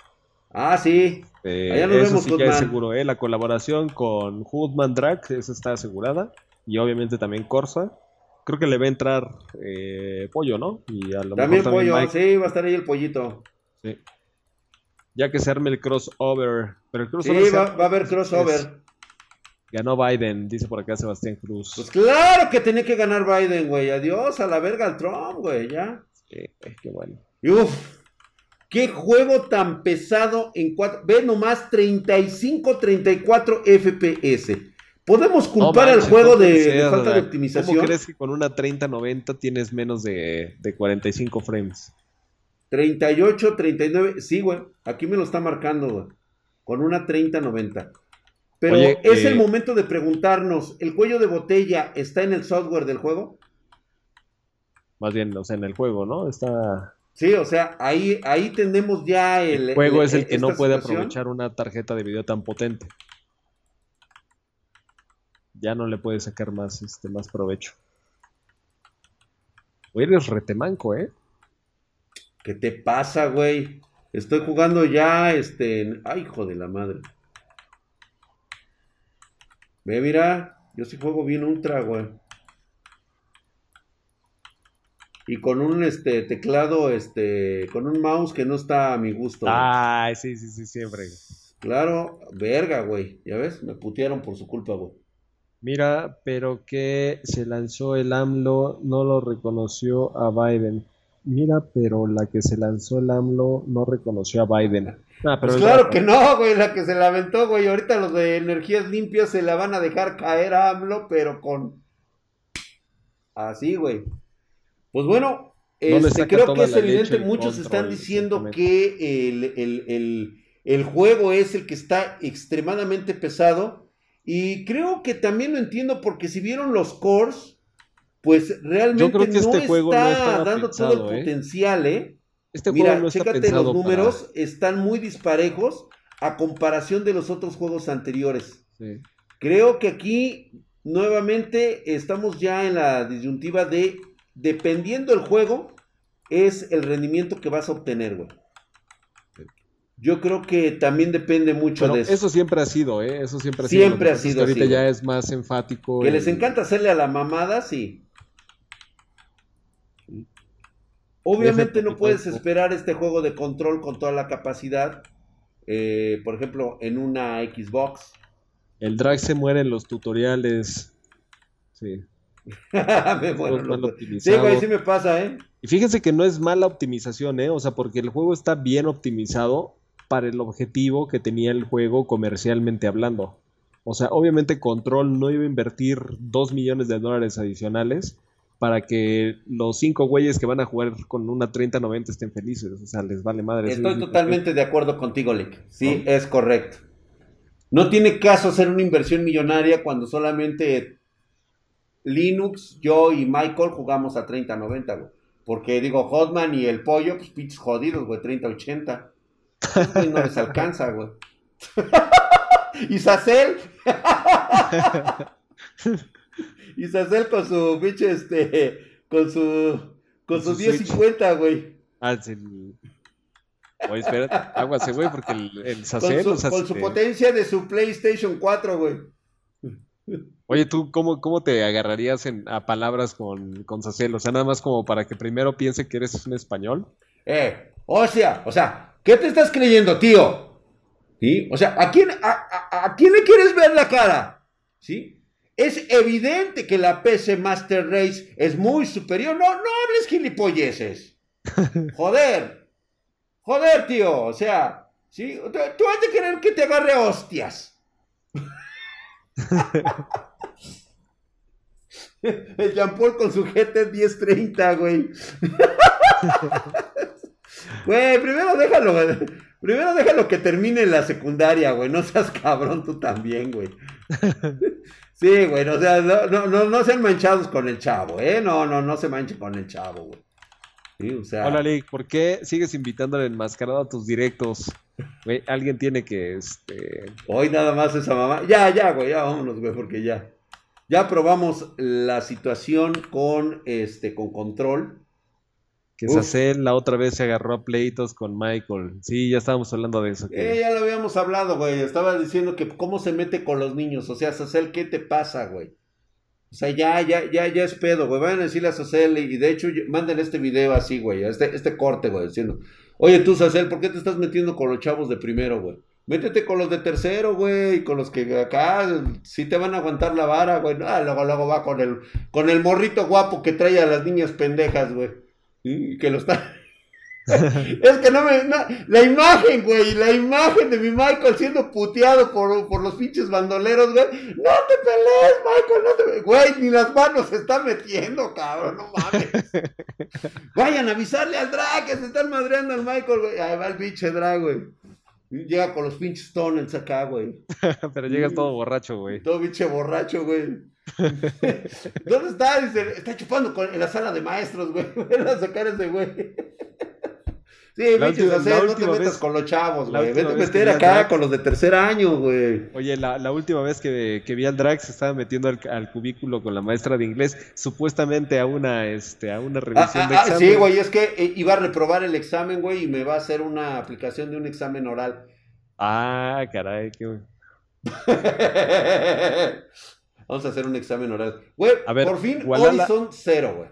Ah, sí. Eh, Allá nos eso vemos, sí que es seguro, ¿eh? La colaboración con Hoodman Drag, esa está asegurada. Y obviamente también Corsa creo que le va a entrar eh, pollo, ¿no? Y a lo también mejor pollo, sí, va a estar ahí el pollito. Sí. Ya que se arme el crossover. Pero el crossover sí, va, a haber crossover. Ganó Biden, dice por acá Sebastián Cruz. Pues claro que tenía que ganar Biden, güey. Adiós a la verga al Trump, güey, ya. Sí, qué bueno. uf, qué juego tan pesado en cuatro. Ve nomás 35-34 FPS. Podemos culpar al juego de, falta de optimización. ¿Cómo crees que con una 3090 tienes menos de, 45 frames? 38, 39, sí, güey. Aquí me lo está marcando, güey. Con una 3090. Pero es el eh, momento de preguntarnos, ¿el cuello de botella está en el software del juego? Más bien, o sea, en el juego, ¿no? Está... Sí, o sea, ahí, ahí tenemos ya el... El juego es el que no puede aprovechar una tarjeta de video tan potente ya no le puede sacar más, este, más provecho. O eres retemanco, ¿eh? ¿Qué te pasa, güey? Estoy jugando ya, este... Ay, hijo de la madre. Ve, mira, yo sí juego bien ultra, güey. Y con un este teclado, este, con un mouse que no está a mi gusto. Ay, sí, sí, sí, siempre. Claro, verga, güey. Ya ves, me putearon por su culpa, güey. Mira, pero que se lanzó el AMLO no lo reconoció a Biden. Mira, pero la que se lanzó el AMLO no reconoció a Biden. Ah, pero pues claro que no, güey, la que se lamentó, güey. Ahorita los de energías limpias se la van a dejar caer a AMLO, pero con... Así, güey. Pues bueno, este, creo que es evidente, muchos están diciendo que el, el juego es el que está extremadamente pesado Y creo que también lo entiendo porque si vieron los cores, pues realmente Yo creo que este no juego no está estaba dando todo el ¿eh? potencial, ¿eh? Este Mira, juego no está chécate los números, para- están muy disparejos a comparación de los otros juegos anteriores. Sí. Creo que aquí nuevamente estamos ya en la disyuntiva de dependiendo el juego es el rendimiento que vas a obtener, güey. Yo creo que también depende mucho Pero de eso. eso siempre ha sido, ¿eh? Eso siempre ha Siempre sido. Que ha sido Ahorita así, ya es más enfático. Que el- les encanta hacerle a la mamada, sí. Obviamente no puedes esperar este juego de control con toda la capacidad. eh, por ejemplo, en una Xbox. El drag se muere en los tutoriales. Sí. Me optimizado. sí, güey, sí me pasa, ¿eh? Y fíjense que no es mala optimización, ¿eh? O sea, porque el juego está bien optimizado para el objetivo que tenía el juego comercialmente hablando. O sea, obviamente Control no iba a invertir 2 millones de dólares adicionales para que los cinco güeyes que van a jugar con una 30-90 estén felices. O sea, les vale madre. Estoy Sí, totalmente de acuerdo contigo, Lick. Sí, es correcto. No tiene caso hacer una inversión millonaria cuando solamente Linux, yo y Michael jugamos a 30-90, güey. Porque digo, Hotman y el pollo, pues pinches jodidos, güey, 30-80. Esos güey no les alcanza, güey. y Sacel. y Sacel con su pinche, este, con su, con su 10-50, güey. Ah, sí. Oye, espérate, aguase, güey, porque el, el Con Sacel, su, con su potencia de su PlayStation 4, güey. Oye, ¿tú cómo, cómo te agarrarías en- a palabras con, con Sacel? O sea, nada más como para que primero piense que eres un español. Eh, o sea, o sea, ¿qué te estás creyendo, tío? ¿Sí? O sea, ¿a quién, a, a- a quién le quieres ver la cara? ¿Sí? Es evidente que la PC Master Race es muy superior. No, no hables gilipolleces. Joder. Joder, tío. O sea, ¿sí? Tú, tú has de querer que te agarre hostias. El Jean Paul con su GT 1030, güey. Güey, primero déjalo, güey. Primero déjalo que termine la secundaria, güey. No seas cabrón tú también, güey. Sí, güey, o sea, no, no, no, no sean manchados con el chavo, ¿eh? No, no, no se manchen con el chavo, güey. Sí, o sea. Hola, Lick, ¿por qué sigues invitando al enmascarado a tus directos? Güey, alguien tiene que, este... Hoy nada más esa mamá. Ya, ya, güey, ya vámonos, güey, porque ya. Ya probamos la situación con este, con control. Que Uf. Sacel la otra vez se agarró a pleitos con Michael. Sí, ya estábamos hablando de eso. que- Eh, ya lo habíamos hablado, güey. Estaba diciendo que cómo se mete con los niños. O sea, Sacel, ¿qué te pasa, güey? O sea, ya, ya, ya, ya es pedo, güey. Vayan a decirle a Sacel y de hecho, mándenle este video así, güey. Este, este corte, güey, diciendo. Oye, tú, Sacel, ¿por qué te estás metiendo con los chavos de primero, güey? Métete con los de tercero, güey, con los que acá sí te van a aguantar la vara, güey. Ah, luego, luego va con el, con el morrito guapo que trae a las niñas pendejas, güey. Y que lo está... es que no me... no- la imagen, güey, la imagen de mi Michael siendo puteado por, por los pinches bandoleros, güey. No te pelees, Michael, no te... Güey, ni las manos se están metiendo, cabrón, no mames. Vayan a avisarle al drag que se están madreando al Michael, güey. Ahí va el pinche drag, güey. Llega con los pinches tonels acá, güey. Pero llegas todo borracho, güey. Todo pinche borracho, güey. ¿Dónde está? Dice, está chupando con- en la sala de maestros, güey. Ven a sacar ese güey. Sí, La última- o sea, la no te metas vez- con los chavos, güey. Vete a meter acá Drag- con los de tercer año, güey. Oye, la, la última vez que, que vi al drag se estaba metiendo al, al cubículo con la maestra de inglés, supuestamente a una, este, a una Ah, revisión de ah, ah, examen. sí, güey, es que eh, iba a reprobar el examen, güey, y me va a hacer una aplicación de un examen oral. Ah, caray, qué... Vamos a hacer un examen oral. Güey, por fin Walala- Horizon cero, güey.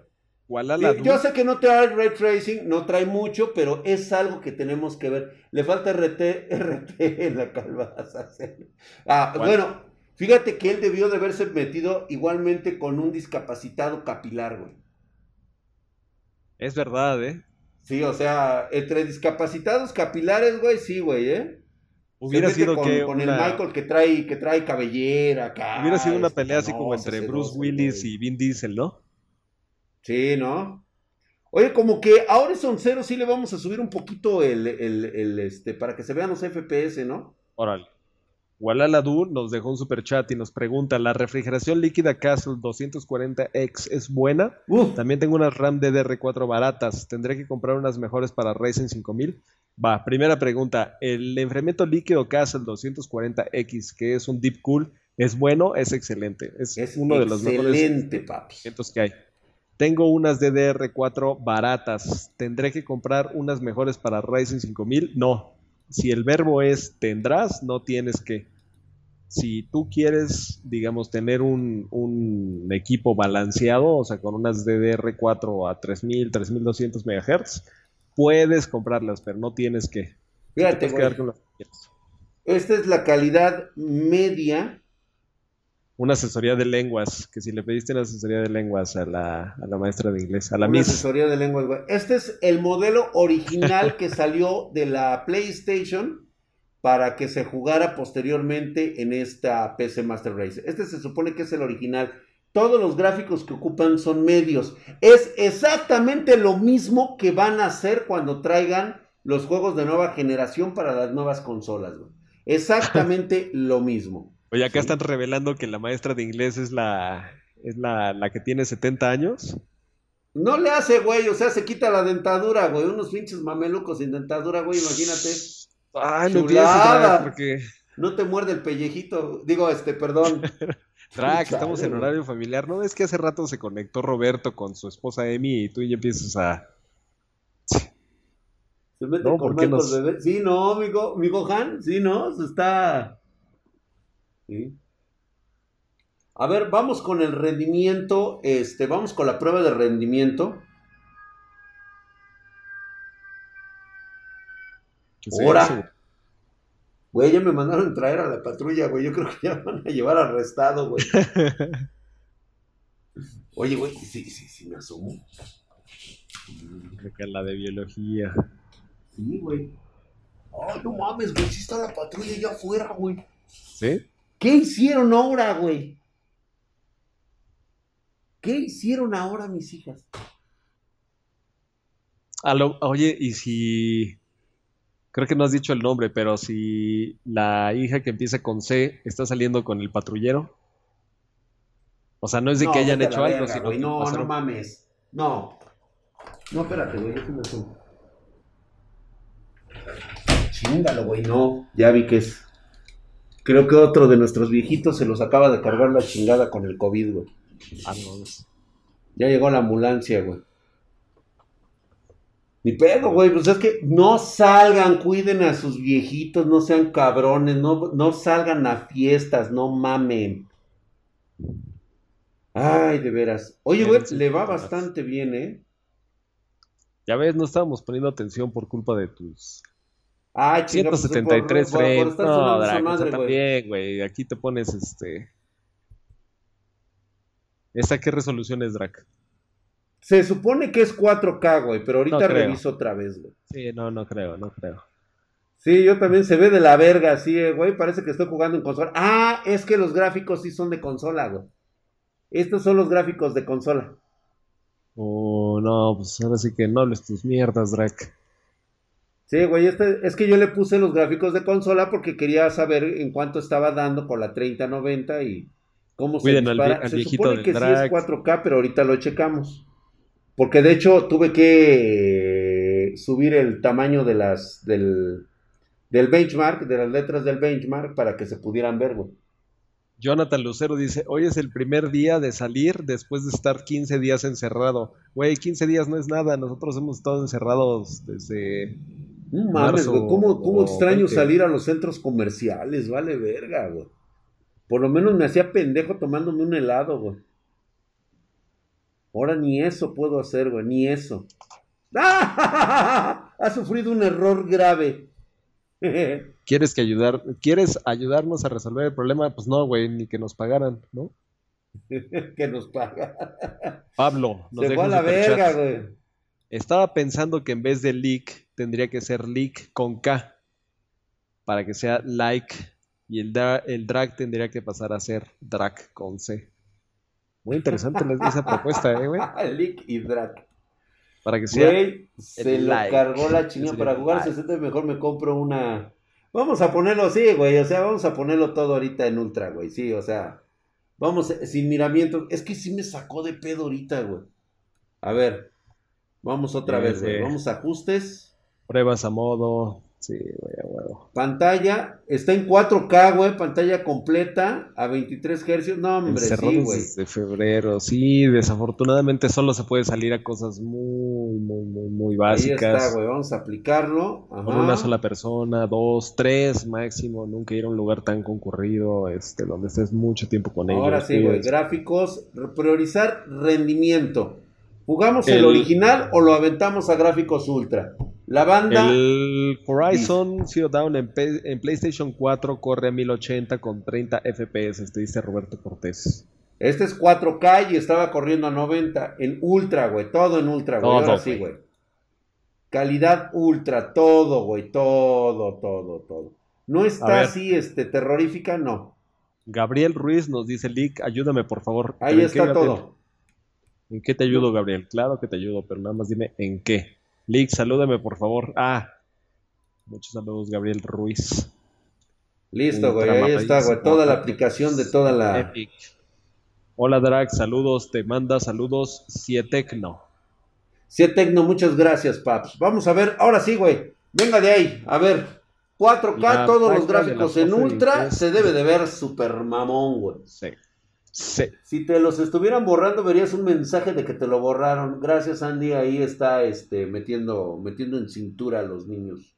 Sí, yo sé que no trae ray tracing, no trae mucho, pero es algo que tenemos que ver. Le falta RT, RT en la calvaza. Ah, ¿Cuál? bueno, fíjate que él debió de haberse metido igualmente con un discapacitado capilar, güey. Es verdad, ¿eh? Sí, o sea, entre discapacitados capilares, güey, sí, güey, ¿eh? Hubiera sido con, que con el Michael que trae, que trae cabellera acá. hubiera sido una pelea así como entre Bruce. Willis y Vin Diesel, ¿no? Sí, ¿no? Oye, como que a Horizon Zero sí le vamos a subir un poquito el, el, el, este, para que se vean los FPS, ¿no? Órale. Walaladu nos dejó un super chat y nos pregunta, ¿la refrigeración líquida Castle 240X es buena? También tengo unas RAM DDR4 baratas. ¿Tendré que comprar unas mejores para Ryzen 5000? Va, primera pregunta. ¿El enfriamiento líquido Castle 240X, que es un Deep Cool, es bueno? Es excelente. Es, uno de los mejores papi. que hay. Tengo unas DDR4 baratas. ¿Tendré que comprar unas mejores para Ryzen 5000? No, si el verbo es tendrás, no tienes que. Si tú quieres, digamos, tener un, equipo balanceado, o sea, con unas DDR4 a 3000, 3200 MHz, puedes comprarlas, pero no tienes que. Fíjate, Esta es la calidad media una asesoría de lenguas, que si le pediste una asesoría de lenguas a la, maestra de inglés, a la una asesoría de lenguas, güey. Este es el modelo original que salió de la PlayStation para que se jugara posteriormente en esta PC Master Race. Este se supone que es el original. Todos los gráficos que ocupan son medios. Es exactamente lo mismo que van a hacer cuando traigan los juegos de nueva generación para las nuevas consolas, güey. Exactamente lo mismo. Oye, acá están revelando que la maestra de inglés es la, es la, que tiene 70 años. No le hace, güey, o sea, se quita la dentadura, güey. Unos pinches mamelucos sin dentadura, güey, imagínate. Ay, no empieces, porque... No te muerde el pellejito. Digo, este, perdón. Drac, estamos en horario familiar. ¿No es que hace rato se conectó Roberto con su esposa Emi y tú ya empiezas a... Se mete con Michael Sí, no, amigo, amigo Han, sí, no, se está a ver, vamos con el rendimiento, este, vamos con la prueba de rendimiento. Ahora. Güey, ya me mandaron traer a la patrulla, güey. Yo creo que ya van a llevar arrestado, güey. Oye, güey, sí, sí, sí, me asumo. Creo que la de biología. Sí, güey. Ay, no mames, güey, sí está la patrulla allá afuera, güey. ¿Sí? ¿Qué hicieron ahora, güey? ¿Qué hicieron ahora mis hijas? oye, y si... Creo que no has dicho el nombre, pero si la hija que empieza con C está saliendo con el patrullero. O sea, no es de que hayan hecho algo, sino No, no mames. No. No, espérate, güey, déjame. Chingalo, güey, no. Ya vi que es. Creo que otro de nuestros viejitos se los acaba de cargar la chingada con el COVID, güey. Ah, no. Ya llegó la ambulancia, güey. Ni pedo, güey. Pues es que no salgan, cuiden a sus viejitos, no sean cabrones, no, no salgan a fiestas, no mamen. Ay, de veras. Oye, güey, le va bastante bien, ¿eh? Ya ves, no estábamos poniendo atención por culpa de tus Ah, 173 frames. no, Draco, también, güey. Aquí te pones este. ¿Esta qué resolución es, Drac? Se supone que es 4K, güey, pero ahorita reviso otra vez, güey. Sí, no, no creo, no creo. Sí, yo también se ve de la verga, sí, eh, güey. Parece que estoy jugando en consola. Ah, es que los gráficos sí son de consola, güey. Estos son los gráficos de consola. Oh, no, pues ahora sí que no hables tus mierdas, Drac. Sí, güey, este, es que yo le puse los gráficos de consola porque quería saber en cuánto estaba dando con la 3090 y cómo se dispara. se supone que sí es 4K, pero ahorita lo checamos. Porque de hecho tuve que subir el tamaño de las del, del benchmark, de las letras del benchmark para que se pudieran ver, güey. Jonathan Lucero dice, hoy es el primer día de salir después de estar 15 días encerrado. Güey, 15 días no es nada, nosotros hemos estado encerrados desde mames, güey. ¿Cómo, extraño salir a los centros comerciales? Vale verga, güey. Por lo menos me hacía pendejo tomándome un helado, güey. Ahora ni eso puedo hacer, güey. Ni eso. ¡Ah! Ha sufrido un error grave. ¿Quieres que ayudar, quieres ayudarnos a resolver el problema? Pues no, güey, ni que nos pagaran, ¿no? que nos pagaran. Pablo, nos Se fue a la verga, güey. Estaba pensando que en vez de leak tendría que ser leak con K para que sea like y el, el drag tendría que pasar a ser drag con C. Muy interesante esa propuesta, ¿eh, güey? leak y drag. Para que sea. se lo cargó la chingada. Para jugar 60 mejor me compro una. Vamos a ponerlo, sí, güey. O sea, vamos a ponerlo todo ahorita en ultra, güey. Sí, o sea. Vamos sin miramiento. Es que sí me sacó de pedo ahorita, güey. A ver. Vamos otra vez, güey. Vamos a ajustes. Pruebas a modo. Sí, güey, Pantalla, está en 4K, güey, pantalla completa a 23 Hz. No, hombre, sí, güey. De febrero, sí, desafortunadamente solo se puede salir a cosas muy, muy, muy, muy básicas. Ahí está, güey, vamos a aplicarlo. Con una sola persona, dos, tres máximo, nunca ir a un lugar tan concurrido, este, donde estés mucho tiempo con ellos. Ahora sí, güey, gráficos, priorizar rendimiento. ¿Jugamos el, original o lo aventamos a gráficos ultra? La banda. El Horizon Zero Dawn en, PlayStation 4 corre a 1080 con 30 FPS, este dice Roberto Cortés. Este es 4K y estaba corriendo a 90 en ultra, güey. Todo en ultra, güey. Ahora sí, güey. Calidad ultra, todo, güey. Todo, todo, todo. No está así, este, terrorífica, no. Gabriel Ruiz nos dice, Lick, ayúdame por favor. Ahí está todo. ¿En qué te ayudo, Gabriel? Claro que te ayudo, pero nada más dime en qué. Lick, salúdame, por favor. Ah, muchos saludos, Gabriel Ruiz. Listo, güey, ahí está, güey. Toda la aplicación de toda la. Epic. Hola, Drag, saludos. Te manda saludos Cietecno. Cietecno, muchas gracias, Paps. Vamos a ver, ahora sí, güey. Venga de ahí, a ver. 4K, todos los gráficos en ultra, se debe de ver super mamón, güey. Sí. Si te los estuvieran borrando, verías un mensaje de que te lo borraron. Gracias, Andy. Ahí está este, metiendo, metiendo en cintura a los niños.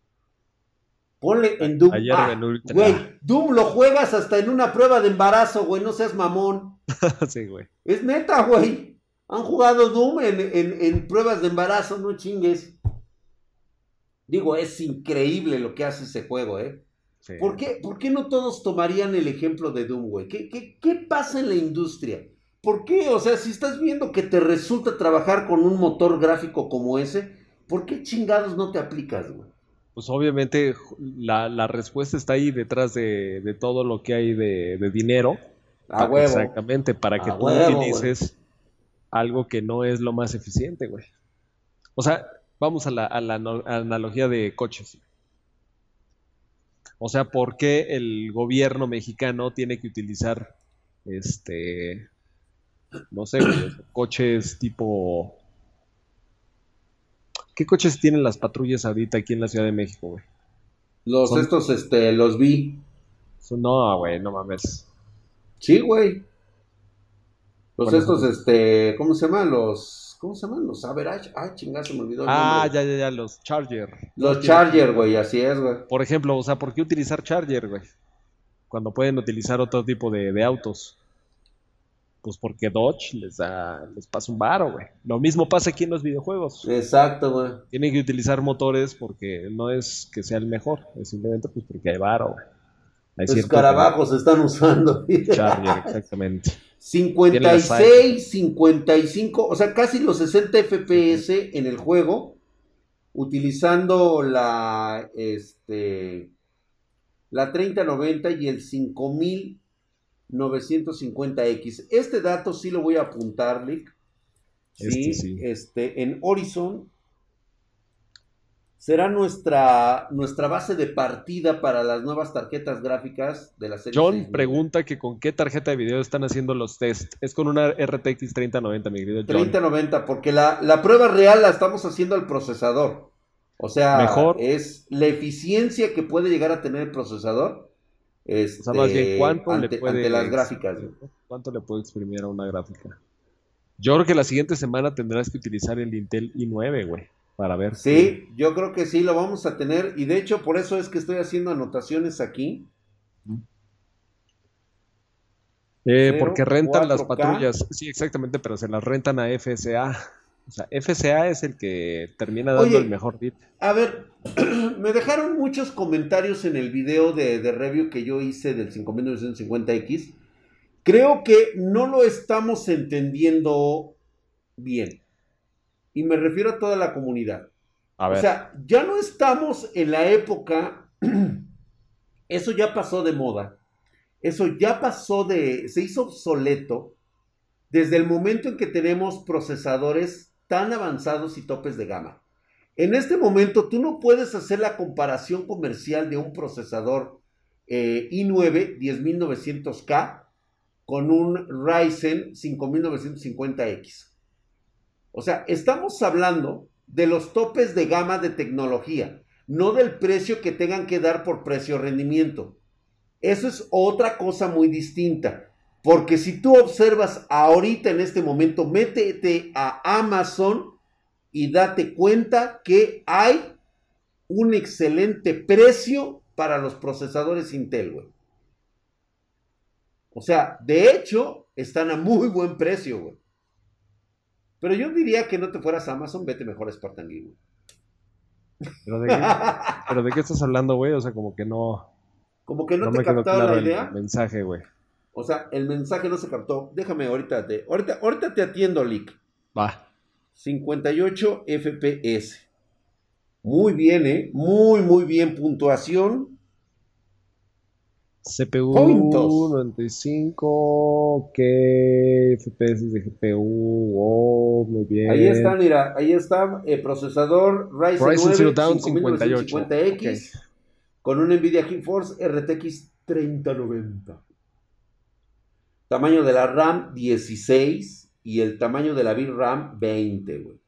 Ponle en Doom. Ah, güey, Doom lo juegas hasta en una prueba de embarazo, güey. No seas mamón. sí, güey. Es neta, güey. Han jugado Doom en, en pruebas de embarazo, no chingues. Digo, es increíble lo que hace ese juego, ¿eh? ¿Por, qué, ¿Por, qué, no todos tomarían el ejemplo de Doom, güey? ¿Qué, ¿Qué, pasa en la industria? ¿Por qué? O sea, si estás viendo que te resulta trabajar con un motor gráfico como ese, ¿por qué chingados no te aplicas, güey? Pues obviamente la, respuesta está ahí detrás de, todo lo que hay de, dinero. A huevo. Exactamente, para que tú utilices algo que no es lo más eficiente, güey. O sea, vamos a la, a la analogía de coches. O sea, ¿por qué el gobierno mexicano tiene que utilizar, este, no sé, coches tipo... ¿Qué coches tienen las patrullas ahorita aquí en la Ciudad de México, güey? Los estos, este, los vi. No, güey, no mames. Sí, güey. Los estos, este, ¿cómo se llaman? Los ¿Cómo se llaman? Los Average. Ay, chingada, se me olvidó. ah, ya, ya, ya, los Charger. Los Charger, güey, así es, güey. Por ejemplo, o sea, ¿por qué utilizar Charger, güey? Cuando pueden utilizar otro tipo de, autos. Pues porque Dodge les da, les pasa un varo, güey. Lo mismo pasa aquí en los videojuegos. Exacto, güey. Tienen que utilizar motores porque no es que sea el mejor, es simplemente pues porque hay varo, güey. Los escarabajos se están usando. Charger, exactamente. 56, 55, o sea, casi los 60 FPS en el juego, utilizando la, este, la 3090 y el 5950X. Este dato sí lo voy a apuntar, Lick. Este, sí. Este, en Horizon será nuestra, nuestra base de partida para las nuevas tarjetas gráficas de la serie. John pregunta que con qué tarjeta de video están haciendo los test. Es con una RTX 3090, mi querido John. 3090, porque la, la prueba real la estamos haciendo al procesador. O sea, Mejor. es la eficiencia que puede llegar a tener el procesador. Este, o sea, más bien, ¿cuánto le puede, las gráficas? ¿Cuánto le puede exprimir a una gráfica? Yo creo que la siguiente semana tendrás que utilizar el Intel i9, güey para ver. Sí, yo creo que sí lo vamos a tener y de hecho por eso es que estoy haciendo anotaciones aquí. Eh, porque rentan las patrullas, sí, exactamente, pero se las rentan a FSA. O sea, FSA es el que termina dando el mejor bit. A ver, me dejaron muchos comentarios en el video de, de review que yo hice del 5950X. Creo que no lo estamos entendiendo bien. Y me refiero a toda la comunidad. O sea, ya no estamos en la época, eso ya pasó de moda, eso ya pasó de, se hizo obsoleto desde el momento en que tenemos procesadores tan avanzados y topes de gama. En este momento tú no puedes hacer la comparación comercial de un procesador eh, i9 10900K con un Ryzen 5950X. O sea, estamos hablando de los topes de gama de tecnología, no del precio que tengan que dar por precio-rendimiento. Eso es otra cosa muy distinta. Porque si tú observas ahorita en este momento, métete a Amazon y date cuenta que hay un excelente precio para los procesadores Intel, güey. O sea, de hecho, están a muy buen precio, güey. Pero yo diría que no te fueras a Amazon, vete mejor a Spartan Geek, ¿Pero de, qué, ¿Pero de qué estás hablando, güey? O sea, como que no... Como que no, te captado la idea. El mensaje, güey. O sea, el mensaje no se captó. Déjame ahorita te, ahorita, ahorita te atiendo, Lick. Va. 58 FPS. Muy bien, ¿eh? Muy, muy bien. Puntuación. CPU 95, ¿qué FPS de GPU? Oh, muy bien. Ahí está, mira, ahí está el procesador Ryzen, Ryzen 9 Down 58x con un Nvidia GeForce RTX 3090. Tamaño de la RAM 16 y el tamaño de la VRAM 20, güey.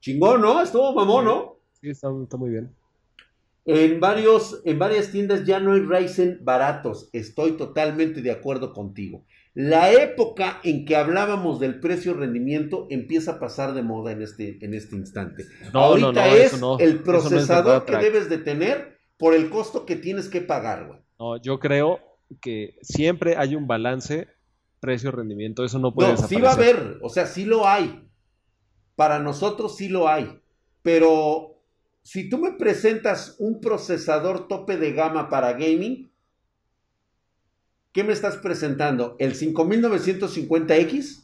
Chingón, ¿no? Estuvo mamón, ¿no? Sí, está, muy bien. En, varios, en varias tiendas ya no hay Ryzen baratos. Estoy totalmente de acuerdo contigo. La época en que hablábamos del precio-rendimiento empieza a pasar de moda en este, en este instante. Ahorita es el procesador que debes de tener por el costo que tienes que pagar, güey. No, yo creo que siempre hay un balance precio-rendimiento, eso no puede no, Sí va a haber, o sea, sí lo hay. Para nosotros sí lo hay. Pero si tú me presentas un procesador tope de gama para gaming, ¿qué me estás presentando? ¿El 5950X?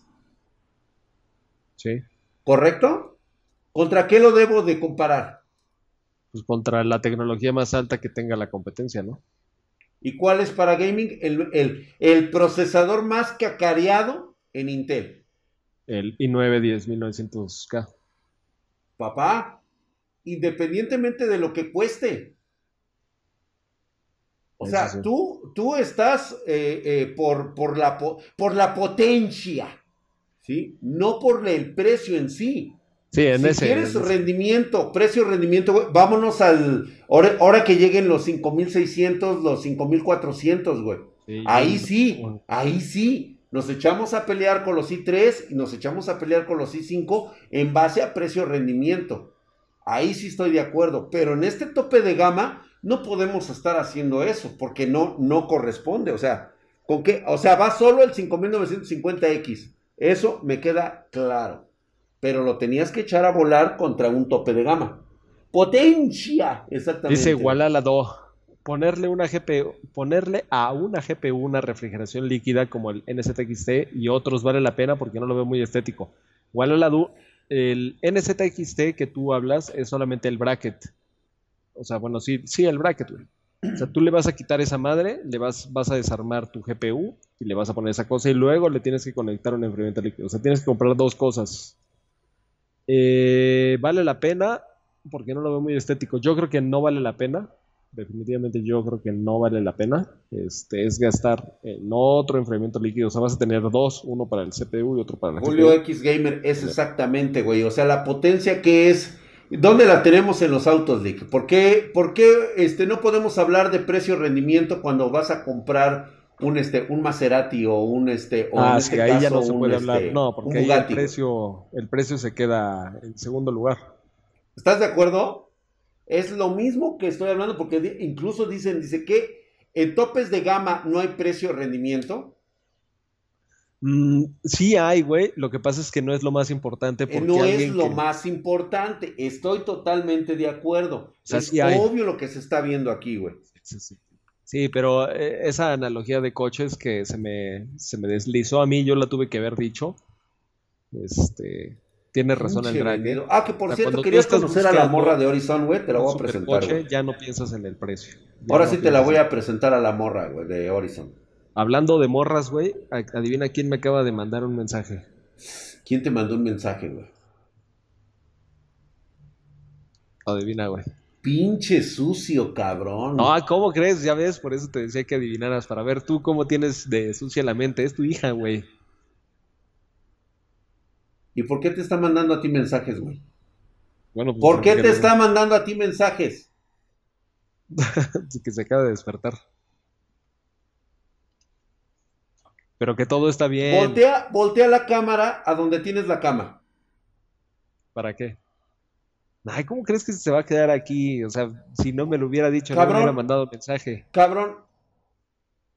Sí. ¿Correcto? ¿Contra qué lo debo de comparar? pues contra la tecnología más alta que tenga la competencia, ¿no? ¿Y cuál es para gaming? El, el, procesador más cacareado en Intel. El i9 10900K. Papá, independientemente de lo que cueste. O sea, tú, tú estás eh, eh, por, por, la, por la potencia, ¿sí? No por el precio en sí. Sí, en si quieres rendimiento, precio, rendimiento, vámonos al. Ahora, que lleguen los 5600, los 5400, güey. ahí sí, ahí sí. Nos echamos a pelear con los i3 y nos echamos a pelear con los i5 en base a precio-rendimiento. Ahí sí estoy de acuerdo. Pero en este tope de gama no podemos estar haciendo eso porque no, no corresponde. O sea, ¿con qué? O sea, va solo el 5950X. Eso me queda claro pero lo tenías que echar a volar contra un tope de gama. Potencia, exactamente. Dice la 2. Ponerle una GPU, ponerle a una GPU una refrigeración líquida como el NZXT y otros vale la pena porque no lo veo muy estético. la 2, el NZXT que tú hablas es solamente el bracket. O sea, bueno, sí, sí, el bracket, O sea, tú le vas a quitar esa madre, le vas, vas a desarmar tu GPU y le vas a poner esa cosa y luego le tienes que conectar un enfriamiento líquido. O sea, tienes que comprar dos cosas. Eh, ¿Vale la pena? Porque no lo veo muy estético. Yo creo que no vale la pena. Definitivamente yo creo que no vale la pena. Este, es gastar en otro enfriamiento líquido. O sea, vas a tener dos, uno para el CPU y otro para la Julio X Gamer es exactamente, güey. O sea, la potencia que es... ¿Dónde la tenemos en los autos, Lick? ¿Por qué, por qué este, no podemos hablar de precio-rendimiento cuando vas a comprar un este un Maserati o un este o ah, este ahí ya no se puede hablar este, no porque ahí el precio el precio se queda en segundo lugar ¿estás de acuerdo? Es lo mismo que estoy hablando porque incluso dicen dice que en topes de gama no hay precio rendimiento. Mm, sí hay güey. Lo que pasa es que no es lo más importante porque no es lo más importante. Estoy totalmente de acuerdo. Es obvio lo que se está viendo aquí güey. Sí, sí. Sí, pero eh, esa analogía de coches que se me, se me deslizó a mí, yo la tuve que haber dicho. Este, tiene razón el drag. Ah, que por cierto, querías conocer a la morra de Horizon, güey, te la voy a presentar. Coche, ya no piensas en el precio. Ahora sí te la voy a presentar a la morra, güey, de Horizon. Hablando de morras, güey, adivina quién me acaba de mandar un mensaje. ¿Quién te mandó un mensaje, güey? Adivina, güey. Pinche sucio, cabrón. No, ¿cómo crees? Ya ves, por eso te decía que adivinaras, para ver tú cómo tienes de sucia la mente. Es tu hija, güey. ¿Y por qué te está mandando a ti mensajes, güey? Bueno, pues, ¿Por qué te está mandando a ti mensajes? que se acaba de despertar. Pero que todo está bien. Voltea, voltea la cámara a donde tienes la cama. ¿Para qué? Ay, ¿cómo crees que se va a quedar aquí? O sea, si no me lo hubiera dicho, no me hubiera mandado mensaje. Cabrón,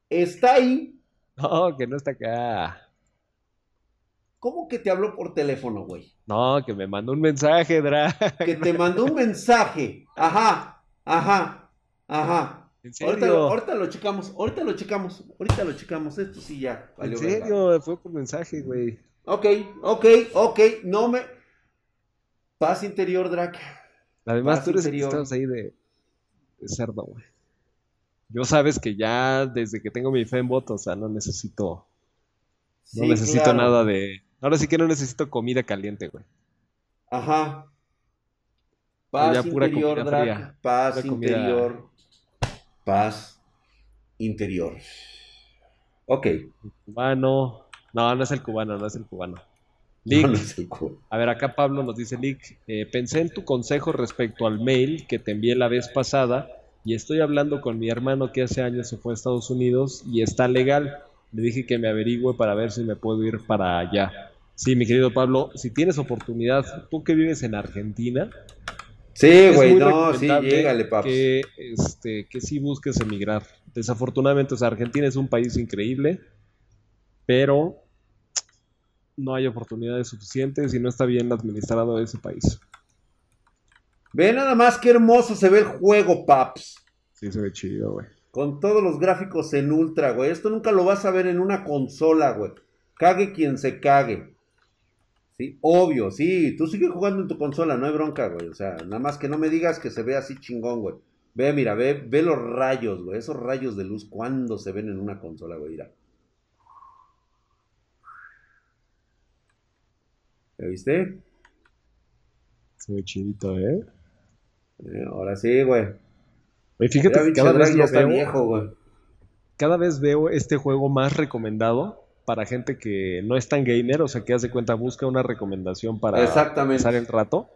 está ahí. No, que no está acá. ¿Cómo que te habló por teléfono, güey? No, que me mandó un mensaje, Dra. Que te mandó un mensaje. Ajá, ajá, ajá. ¿En Ahorita lo, serio? ahorita lo checamos, ahorita lo checamos, ahorita lo checamos. Esto sí ya. ¿En serio? Fue por mensaje, güey. Ok, ok, ok. No me. Paz interior, Drac. Además, Paz tú eres el que interior. estabas ahí de, de cerdo, güey. Yo sabes que ya desde que tengo mi fe en voto, o sea, no necesito, no Sí, necesito claro. nada de... Ahora sí que no necesito comida caliente, güey. Ajá. Paz interior, Drac. fría. Paz Pura comida- interior. Paz interior. Ok. Cubano. No, no es el cubano, no es el cubano. Lick, No, no es el cu- a ver, acá Pablo nos dice, Lick, eh, pensé en tu consejo respecto al mail que te envié la vez pasada y estoy hablando con mi hermano que hace años se fue a Estados Unidos y está legal. Le dije que me averigüe para ver si me puedo ir para allá. Sí, mi querido Pablo, si tienes oportunidad, tú que vives en Argentina, Sí, güey, no, sí, llégale, paps. que, este, que sí busques emigrar. Desafortunadamente, o sea, Argentina es un país increíble, pero no hay oportunidades suficientes y no está bien administrado ese país. Ve nada más qué hermoso se ve el juego, paps. Sí, se ve chido, güey. Con todos los gráficos en ultra, güey. Esto nunca lo vas a ver en una consola, güey. Cague quien se cague. Sí, obvio, sí. Tú sigue jugando en tu consola, no hay bronca, güey. O sea, nada más que no me digas que se ve así chingón, güey. Ve, mira, ve, ve los rayos, güey. Esos rayos de luz, ¿cuándo se ven en una consola, güey? Mira. ¿Ya viste? Se ve chidito, ¿eh? Eh, ahora sí, güey. Oye, fíjate que cada vez ya lo está veo, viejo, güey. cada vez veo este juego más recomendado para gente que no es tan gamer, o sea, que hace cuenta, busca una recomendación para pasar el rato.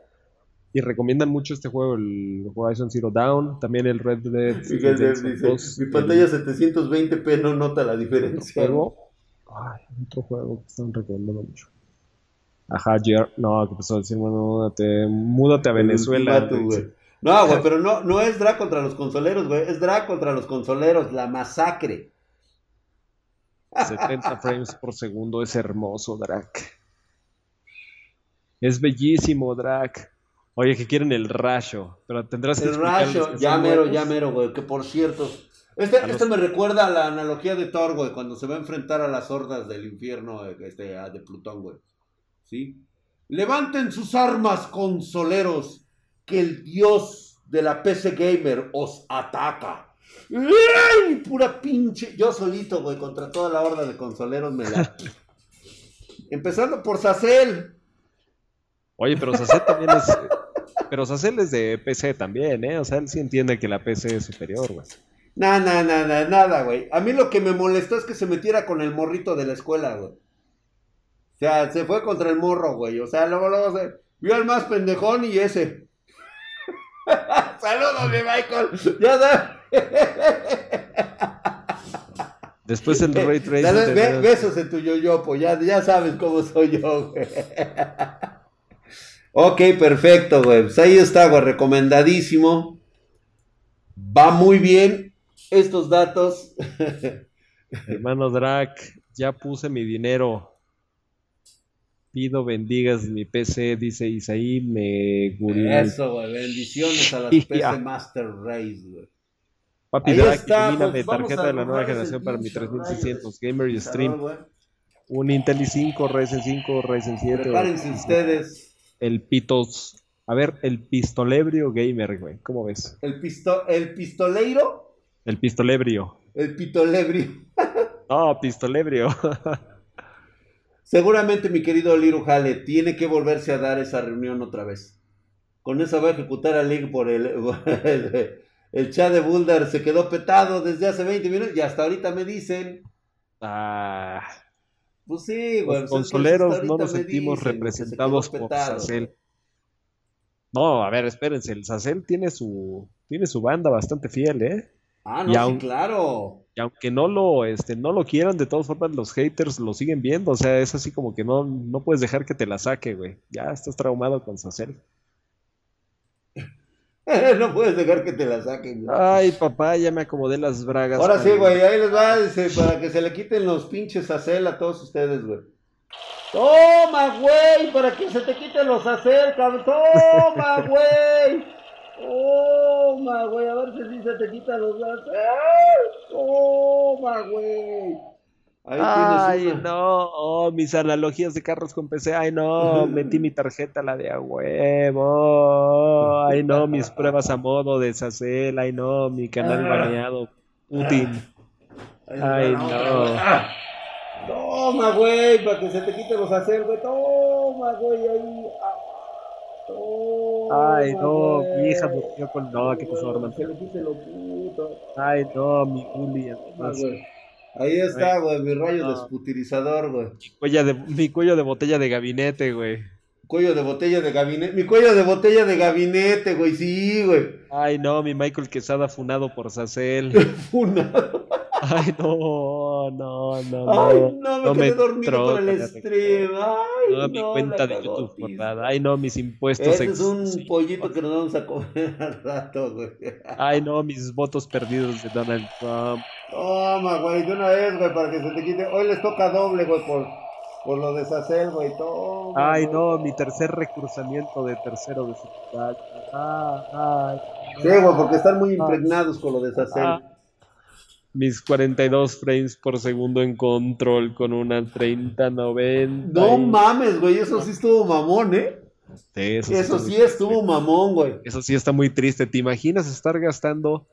Y recomiendan mucho este juego, el Horizon Zero Dawn, también el Red Dead Miguel Redemption dice, 2, mi el pantalla 720p no nota la otro diferencia. juego. Ay, otro juego que están recomendando mucho. Ajá, Jer- no, que empezó a decir, bueno, múdate, múdate a El Venezuela. güey. No, güey, pero no, no es drag contra los consoleros, güey. Es drag contra los consoleros, la masacre. 70 frames por segundo es hermoso, Drac. Es bellísimo, Drac. Oye, que quieren el rayo, pero tendrás que El rayo, ya mero, nuevos. ya mero, güey. Que por cierto, este, A los- este me recuerda a la analogía de Thor, güey, cuando se va a enfrentar a las hordas del infierno este, de Plutón, güey. ¿Sí? Levanten sus armas, consoleros, que el dios de la PC Gamer os ataca. ¡Ay! Pura pinche. Yo solito, güey, contra toda la horda de consoleros me la. Empezando por Sacel. Oye, pero Sacel también es. Pero Sacel es de PC también, ¿eh? O sea, él sí entiende que la PC es superior, güey. Nah, nah, nah, nada, güey. A mí lo que me molestó es que se metiera con el morrito de la escuela, güey. O sea, se fue contra el morro, güey. O sea, luego, luego se vio al más pendejón y ese. Saludos, mi Michael. Ya sabes. Después el Ray Tracing. Dale, be- besos en tu yoyopo, ya, ya sabes cómo soy yo, güey. ok, perfecto, güey. Pues ahí está, güey, recomendadísimo. Va muy bien estos datos. Hermano Drac, ya puse mi dinero. Pido bendigas mi PC, dice Isaí me Eso, güey, bendiciones a las. PC Master Race, güey. Papi está, ilumíname, pues, tarjeta de la nueva generación para mi pinche 3600 rayo Gamer y Stream. Un Intel i5, Ryzen 5, Ryzen 7. Prepárense o- ustedes. El Pitos. A ver, el pistolebrio gamer, güey. ¿Cómo ves? El, pisto el pistoleiro, El pistolebrio. el pitolebrio. No, pistolebrio. Seguramente mi querido Liru Jale tiene que volverse a dar esa reunión otra vez. Con eso va a ejecutar a Link por el, el, chat de Boulder. Se quedó petado desde hace 20 minutos y hasta ahorita me dicen. Ah. Pues sí, güey. Los pues consoleros no nos sentimos representados por Sacel. No, a ver, espérense. El Sacel tiene su, tiene su banda bastante fiel, ¿eh? Ah, no, sí, claro. Y aunque no lo, este, no lo quieran, de todas formas los haters lo siguen viendo. O sea, es así como que no, no puedes dejar que te la saque, güey. Ya estás traumado con Sacel. no puedes dejar que te la saquen. Güey. Ay, papá, ya me acomodé las bragas. Ahora sí, güey, ahí les va, para que se le quiten los pinches Sacel a todos ustedes, güey. Toma, güey, para que se te quiten los Sacel, cabrón. Toma, güey. Toma, güey, a ver si se te quitan los Sacel. Toma, güey. Ay, no, oh, mis analogías de carros con PC. Ay, no, metí mi tarjeta, la de a huevo. Ay, no, mis pruebas a modo de Sacel. Ay, no, mi canal baneado. Putin. Ay, no. Toma, güey, para que se te quiten los Sacel, güey. Toma, güey, ahí. Ay, no, mi hija durmió con. No, ¿qué pasó, hermano? Ay, no, mi Juli. Ahí está, güey, mi rayo desputirizador, güey. Mi cuello, de, mi cuello de botella de gabinete, güey. Cuello de botella de gabinete. Mi cuello de botella de gabinete, güey, sí, güey. Ay, no, mi Michael Quesada funado por Sacel. funado. Ay, no, no, no. Ay, no, me quedé dormido con el stream. Ay, no, mi cuenta de YouTube forrada. Ay, no, mis impuestos. Ese es un pollito que nos vamos a comer al rato, güey. Ay, no, mis votos perdidos de Donald Trump. Toma, güey, de una vez, güey, para que se te quite. Hoy les toca doble, güey, por, por lo de Sacel, güey. Toma. Ay, no, mi tercer recursamiento de tercero de ciudad. Ah, ay. Sí, güey, porque están muy impregnados con lo de Sacel. Ah mis 42 frames por segundo en control con una 3090. No mames, güey, eso sí estuvo mamón, ¿eh? Sí, eso, eso sí, estuvo mamón, güey. Eso sí está muy triste. ¿Te imaginas estar gastando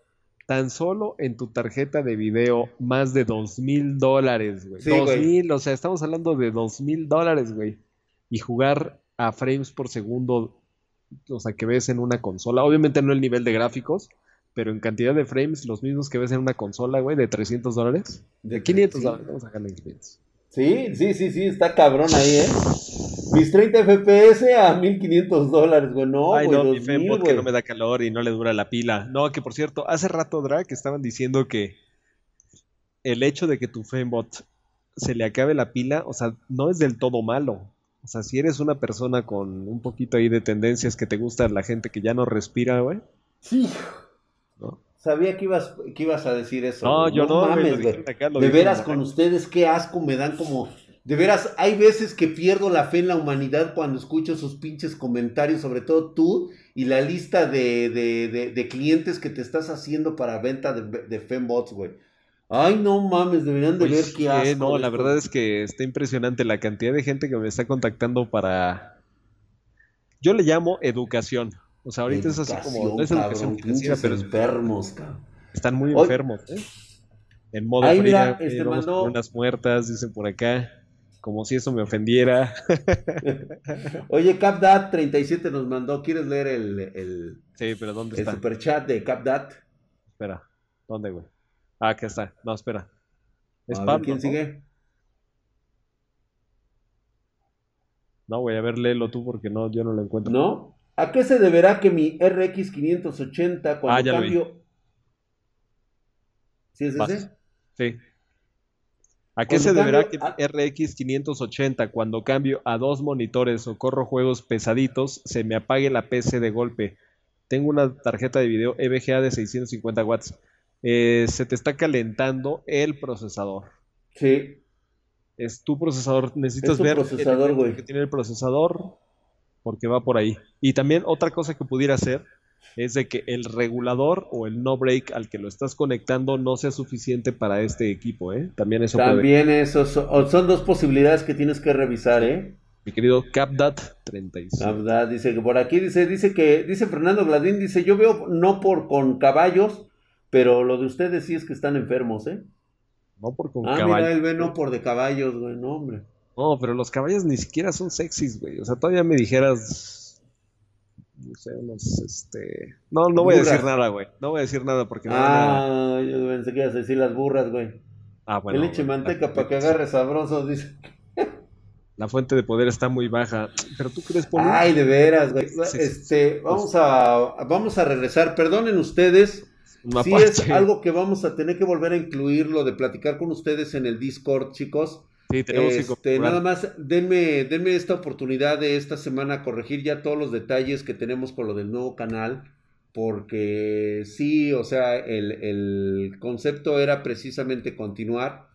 tan solo en tu tarjeta de video más de dos mil dólares, güey? dos mil, o sea, estamos hablando de dos mil dólares, güey. Y jugar a frames por segundo, o sea, que ves en una consola. Obviamente no el nivel de gráficos, pero en cantidad de frames, los mismos que ves en una consola, güey, de 300 dólares. De 500 dólares, vamos a sacarle 500. Sí, sí, sí, sí, está cabrón ahí, ¿eh? Mis 30 FPS a 1500 dólares, güey, no, Ay, no, mi Fembot que no me da calor y no le dura la pila. No, que por cierto, hace rato, Drag, estaban diciendo que el hecho de que tu Fembot se le acabe la pila, o sea, no es del todo malo. O sea, si eres una persona con un poquito ahí de tendencias que te gusta la gente que ya no respira, güey. Sí. Sabía que ibas, que ibas a decir eso. No, yo no. Mames, de veras, con ustedes, qué asco me dan como... De veras, hay veces que pierdo la fe en la humanidad cuando escucho sus pinches comentarios, sobre todo tú y la lista de, de, de, clientes que te estás haciendo para venta de, Fembots, güey. Ay, no mames, deberían de ver qué asco. no, la verdad es que está impresionante la cantidad de gente que me está contactando para... Yo le llamo educación. O sea, ahorita es así como. No es educación financiera, pero. enfermos, cabrón. Están muy enfermos, ¿eh? En modo Ahí, fría, este mandó... unas muertas, dicen por acá. Como si eso me ofendiera. Oye, CapDat37 nos mandó. ¿Quieres leer el. el sí, pero ¿dónde está? El superchat de CapDat. Espera, ¿dónde, güey? Ah, acá está. No, espera. ¿Es Pablo, ¿Quién sigue? No, voy a ver, léelo tú porque no, yo no lo encuentro. ¿No? ¿A qué se deberá que mi RX 580 cuando ah, cambio... ¿Sí es ese? Sí. ¿A qué se deberá que mi RX 580 cuando cambio a dos monitores o corro juegos pesaditos se me apague la PC de golpe? Tengo una tarjeta de video EVGA de 650 watts. Eh, se te está calentando el procesador. Sí. Es tu procesador. Necesitas es ver procesador, el que tiene el procesador porque va por ahí. Y también otra cosa que pudiera hacer es de que el regulador o el no break al que lo estás conectando no sea suficiente para este equipo, ¿eh? También eso También eso son, dos posibilidades que tienes que revisar, ¿eh? Mi querido CapDat 35. CapDat dice que por aquí dice dice que dice Fernando Gladín dice, "Yo veo no por con caballos, pero lo de ustedes sí es que están enfermos, ¿eh?" No por con caballos. Ah, mira, él ve no por de caballos, güey, no, hombre. No, pero los caballos ni siquiera son sexys, güey. O sea, todavía me dijeras no sé, unos, este... No, no voy a decir nada, güey. No voy a decir nada porque... Ah, yo pensé que ibas a decir las burras, güey. Ah, bueno. leche manteca para que agarre sabroso, dice. La fuente de poder está muy baja. Pero tú crees, por Ay, de veras, güey. este, vamos a, vamos a regresar. Perdonen ustedes. Si es algo que vamos a tener que volver a incluirlo, de platicar con ustedes en el Discord, chicos. Sí, tenemos este, Nada más, denme, denme esta oportunidad de esta semana corregir ya todos los detalles que tenemos con lo del nuevo canal. Porque sí, o sea, el, el concepto era precisamente continuar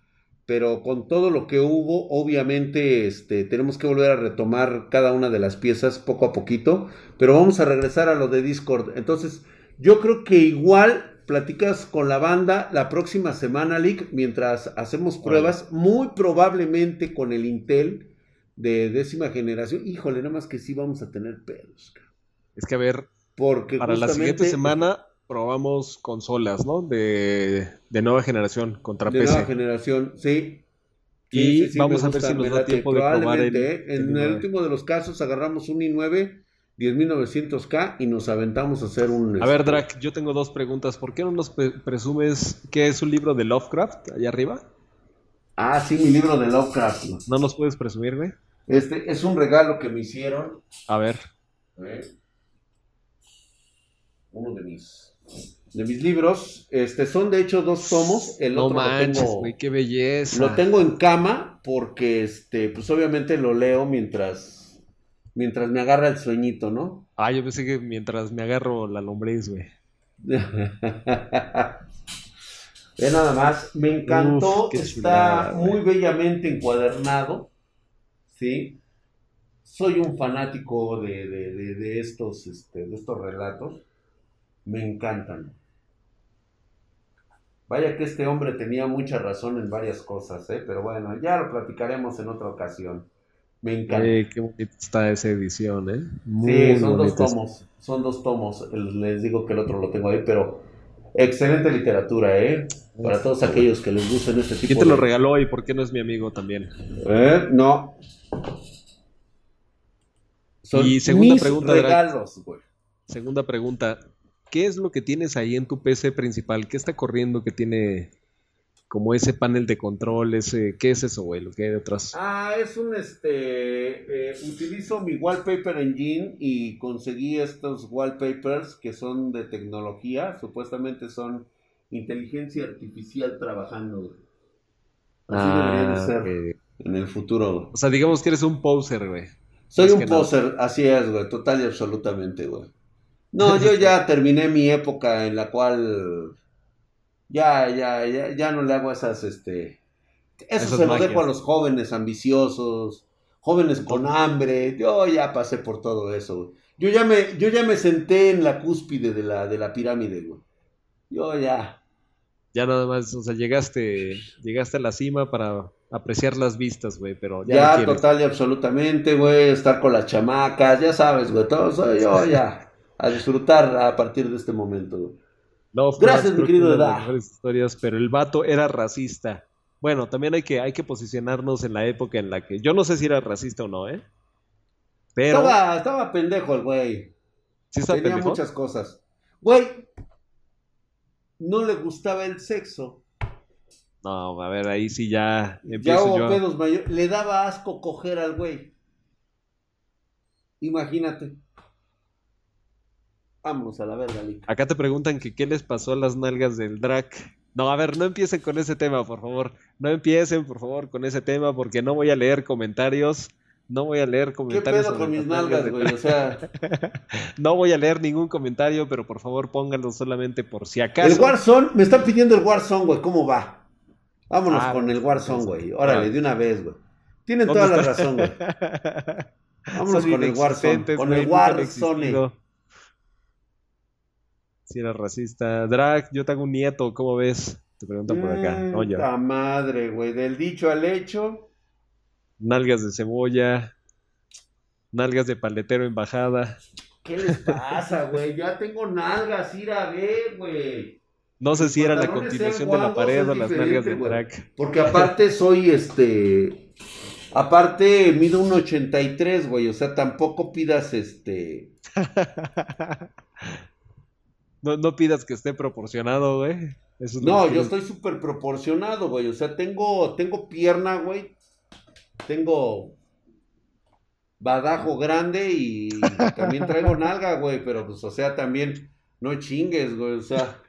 pero con todo lo que hubo, obviamente este, tenemos que volver a retomar cada una de las piezas poco a poquito, pero vamos a regresar a lo de Discord. Entonces, yo creo que igual platicas con la banda la próxima semana, Lick, mientras hacemos pruebas, muy probablemente con el Intel de décima generación. Híjole, nada más que sí vamos a tener pedos. Es que a ver, Porque para la siguiente semana probamos consolas, ¿no? De, nueva generación contra de nueva generación, sí. y vamos a ver si nos da tiempo de probar el, ¿eh? En el, último de los casos agarramos un i9 10900K y nos aventamos a hacer un... A ver, este, Drac, yo tengo dos preguntas. ¿Por qué no nos presumes que es un libro de Lovecraft allá arriba? Ah, sí, mi libro de Lovecraft. ¿No nos puedes presumir, güey? Este es un regalo que me hicieron. A ver. A ver. Uno de mis de mis libros. Este, son de hecho dos tomos. El no otro manches, güey, qué belleza. Lo tengo en cama porque, este, pues obviamente lo leo mientras, mientras me agarra el sueñito, ¿no? Ah, yo pensé que mientras me agarro la lombriz, güey. Ve nada más, me encantó, está muy bellamente encuadernado, ¿sí? Soy un fanático de, de, de, estos, este, de estos relatos, me encantan. Vaya que este hombre tenía mucha razón en varias cosas, ¿eh? pero bueno, ya lo platicaremos en otra ocasión. Me encanta. qué bonita está esa edición, ¿eh? sí, son dos tomos, son dos tomos. Les digo que el otro lo tengo ahí, pero excelente literatura, ¿eh? Para todos aquellos que les gusten este tipo ¿Quién te lo regaló y por qué no es mi amigo también? ¿Eh? No. y segunda pregunta. Regalos, güey. Segunda pregunta. ¿Qué es lo que tienes ahí en tu PC principal? ¿Qué está corriendo que tiene como ese panel de control? Ese, ¿Qué es eso, güey? Lo que hay detrás. Ah, es un, este, eh, utilizo mi Wallpaper Engine y conseguí estos wallpapers que son de tecnología, supuestamente son inteligencia artificial trabajando. Así debería de ah, ser en el futuro. O sea, digamos que eres un poser, güey. Soy un poser, así es, güey, total y absolutamente, güey. No, yo ya terminé mi época en la cual ya, ya, ya, ya no le hago esas, este, eso se lo dejo a los jóvenes ambiciosos, jóvenes con hambre, yo ya pasé por todo eso, Yo ya me, yo ya me senté en la cúspide de la, de la pirámide, güey. Yo ya. Ya nada más, o sea, llegaste, llegaste a la cima para apreciar las vistas, güey, pero ya. Ya, total y absolutamente, güey, estar con las chamacas, ya sabes, güey, todo eso, yo ya a disfrutar a partir de este momento. Gracias, mi querido Edad. historias, pero el vato era racista. Bueno, también hay que, hay que posicionarnos en la época en la que. Yo no sé si era racista o no, ¿eh? Pero. Estaba, estaba pendejo el güey. ¿Sí estaba Tenía muchas cosas. Güey, no le gustaba el sexo. No, a ver, ahí sí ya. Ya hubo pedos mayores. Le daba asco coger al güey. Imagínate. Vamos a la verga, Acá te preguntan que qué les pasó a las nalgas del Drac. No, a ver, no empiecen con ese tema, por favor. No empiecen, por favor, con ese tema, porque no voy a leer comentarios. No voy a leer comentarios. ¿Qué pedo con mis nalgas, güey? O sea. no voy a leer ningún comentario, pero por favor pónganlo solamente por si acaso. El Warzone, me están pidiendo el Warzone, güey. ¿Cómo va? Vámonos ah, con el Warzone, güey. Órale, de una vez, güey. Tienen toda la razón, güey. Vámonos con el Warzone. Con el Warzone. Si era racista. Drag, yo tengo un nieto, ¿cómo ves? Te preguntan por acá. La madre, güey. Del dicho al hecho. Nalgas de cebolla. Nalgas de paletero en bajada. ¿Qué les pasa, güey? Ya tengo nalgas, ir a ver, güey. No sé si era la continuación de la pared o las nalgas de drag. Porque aparte soy este. Aparte, mido un 83, güey. O sea, tampoco pidas este. no, no pidas que esté proporcionado, güey. no, yo estoy súper proporcionado, güey. O sea, tengo, tengo pierna, güey. Tengo badajo grande y también traigo nalga, güey. Pero pues, o sea, también no chingues, güey. O sea,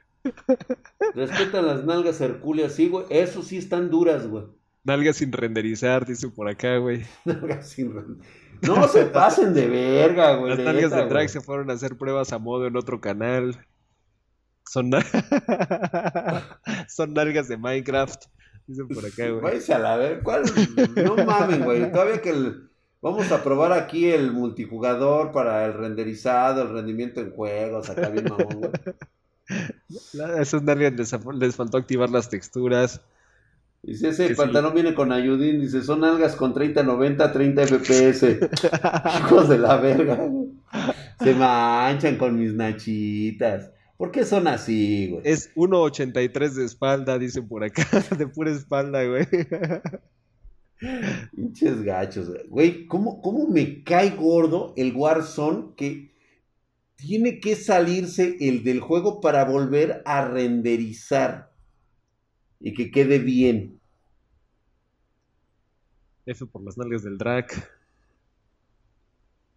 respetan las nalgas hercúleas, sí, güey. Eso sí están duras, güey. Nalgas sin renderizar, dice por acá, güey. Nalgas sin renderizar. No se pasen de verga, güey. Las nalgas de drag se fueron a hacer pruebas a modo en otro canal. Son, Son nalgas de Minecraft. Dicen por acá, güey. Váyase a la ver, ¿cuál? No mamen, güey. Todavía que el... Vamos a probar aquí el multijugador para el renderizado, el rendimiento en juegos, acá bien mamón, güey. A esos nalgas les faltó activar las texturas. Dice, ese pantalón viene con ayudín, dice, son algas con 30, 90, 30 FPS. Hijos de la verga. Se manchan con mis nachitas. ¿Por qué son así, güey? Es 1.83 de espalda, dicen por acá, de pura espalda, güey. Pinches gachos, güey. ¿cómo, ¿Cómo me cae gordo el Warzone que tiene que salirse el del juego para volver a renderizar? y que quede bien. F por las nalgas del drag.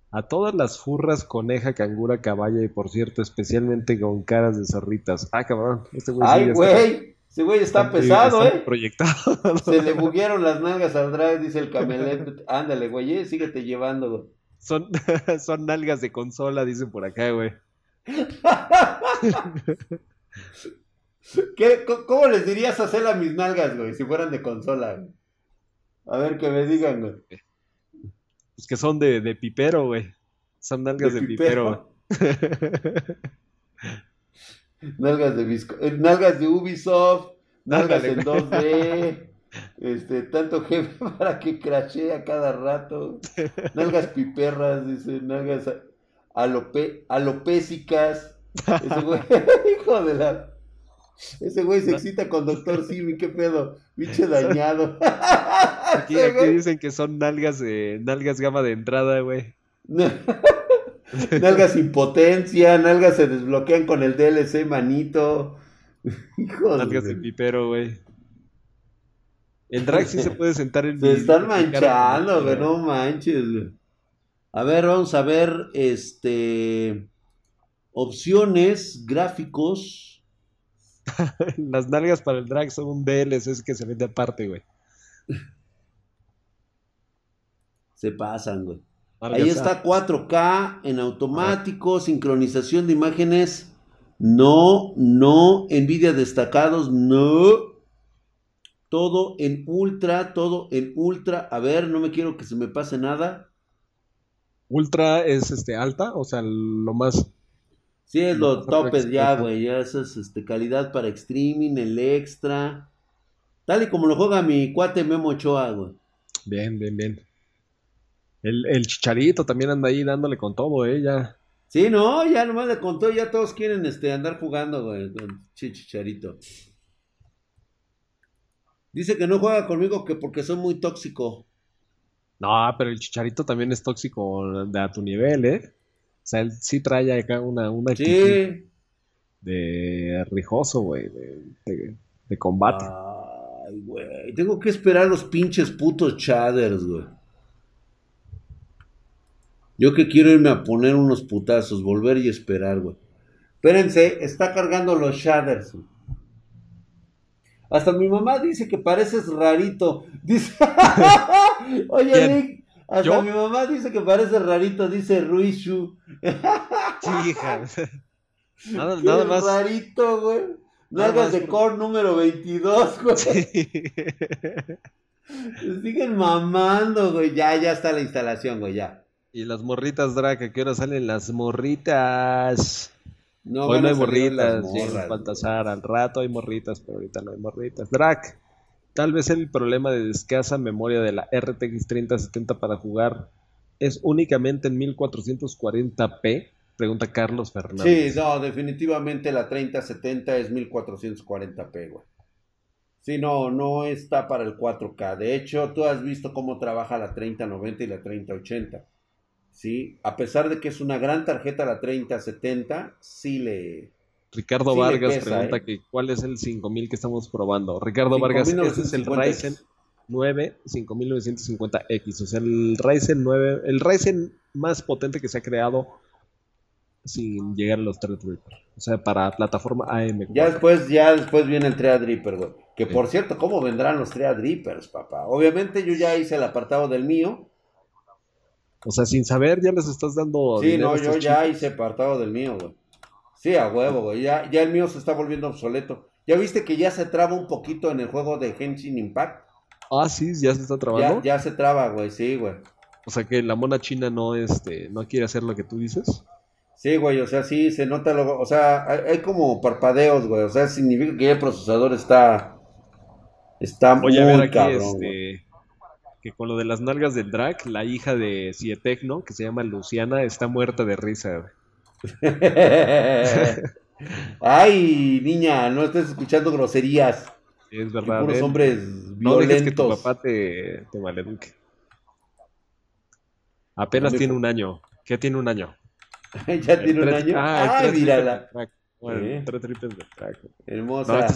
A todas las furras, coneja, cangura, caballa y por cierto, especialmente con caras de zorritas. Ah, cabrón. Este güey Ay, güey. Ese güey está, pesado, ¿eh? Proyectado. Se le buguearon las nalgas al drag, dice el camelet. Ándale, güey, eh, síguete llevando. Son, son nalgas de consola, dicen por acá, güey. ¿Qué, ¿Cómo les dirías hacer a mis nalgas, güey, si fueran de consola? A ver, que me digan, güey. Pues que son de, de pipero, güey. Son nalgas de, pipero. nalgas de eh, nalgas de Ubisoft, nalgas en 2D. Este, tanto jefe para que crashee a cada rato. Nalgas piperras, dice, nalgas alope, alopésicas. Ese güey, hijo de la. Ese güey se excita con Doctor Simi, qué pedo, biche dañado. Aquí, dicen que son nalgas de, nalgas gama de entrada, güey. nalgas impotencia, nalgas se desbloquean con el DLC manito. nalgas de pipero, güey. El drag sí se puede sentar en Se están manchando, güey, no manches, A ver, vamos a ver, este... Opciones, gráficos. Las nalgas para el drag son un DLC que se vende aparte, güey. Se pasan, güey. Ahí está 4K en automático, sincronización de imágenes. No, no. Nvidia destacados, no. Todo en ultra, todo en ultra. A ver, no me quiero que se me pase nada. Ultra es este alta, o sea, lo más Sí, es los topes ya, güey. Ya eso es este, calidad para streaming, el extra. Tal y como lo juega mi cuate Memo Ochoa, güey. Bien, bien, bien. El, el chicharito también anda ahí dándole con todo, eh, ya. Sí, no, ya nomás le contó, ya todos quieren este, andar jugando, güey, con chicharito. Dice que no juega conmigo que porque soy muy tóxico. No, pero el chicharito también es tóxico de a tu nivel, ¿eh? O sea, él sí trae acá una, una sí. de rijoso, güey, de, combate. Ay, güey. Tengo que esperar los pinches putos shaders, güey. Yo que quiero irme a poner unos putazos, volver y esperar, güey. Espérense, está cargando los shaders. Hasta mi mamá dice que pareces rarito. Dice, oye, Nick, hasta mi mamá dice que parece rarito, dice Ruishu. Sí, hija. Nada, nada más. rarito, güey. Nalgas de core número 22, güey. Siguen mamando, güey. Ya, ya está la instalación, güey, ya. Y las morritas, Drake, ¿a hora salen las morritas? No, Hoy no hay morritas, morras, Baltasar, al rato hay morritas, pero ahorita no hay morritas. Drac, Tal vez el problema de escasa memoria de la RTX 3070 para jugar es únicamente en 1440p, pregunta Carlos Fernández. Sí, no, definitivamente la 3070 es 1440p, güey. Sí, no, no está para el 4K. De hecho, tú has visto cómo trabaja la 3090 y la 3080. Sí, a pesar de que es una gran tarjeta la 3070, sí le... Ricardo Vargas pregunta ¿eh? que cuál es el 5000 que estamos probando. Ricardo Vargas, ese es el Ryzen 9 5950X, o sea, el Ryzen 9, el Ryzen más potente que se ha creado sin llegar a los Threadripper. O sea, para plataforma AM. Ya después, ya después viene el Threadripper, güey. Que por cierto, ¿cómo vendrán los Threadrippers, papá? Obviamente yo ya hice el apartado del mío. O sea, sin saber, ya les estás dando. Sí, no, yo ya hice apartado del mío, güey. Sí, a huevo, güey. Ya, ya el mío se está volviendo obsoleto. ¿Ya viste que ya se traba un poquito en el juego de Genshin Impact? Ah, sí, ya se está trabando. Ya, ya se traba, güey, sí, güey. O sea que la mona china no, este, no quiere hacer lo que tú dices. Sí, güey, o sea, sí, se nota, lo, o sea, hay, como parpadeos, güey, o sea, significa que el procesador está, está muy cabrón, este, que con lo de las nalgas del drag, la hija de Cietecno, que se llama Luciana, está muerta de risa, güey. Ay, niña, no estés escuchando groserías. es verdad. Puros hombres no violentos. que tu papá te, te maleduque. Apenas tiene un año. ¿Qué tiene un año? ya tiene un año. Ah, ah mírala. Bueno, tres triples de track. Hermosa.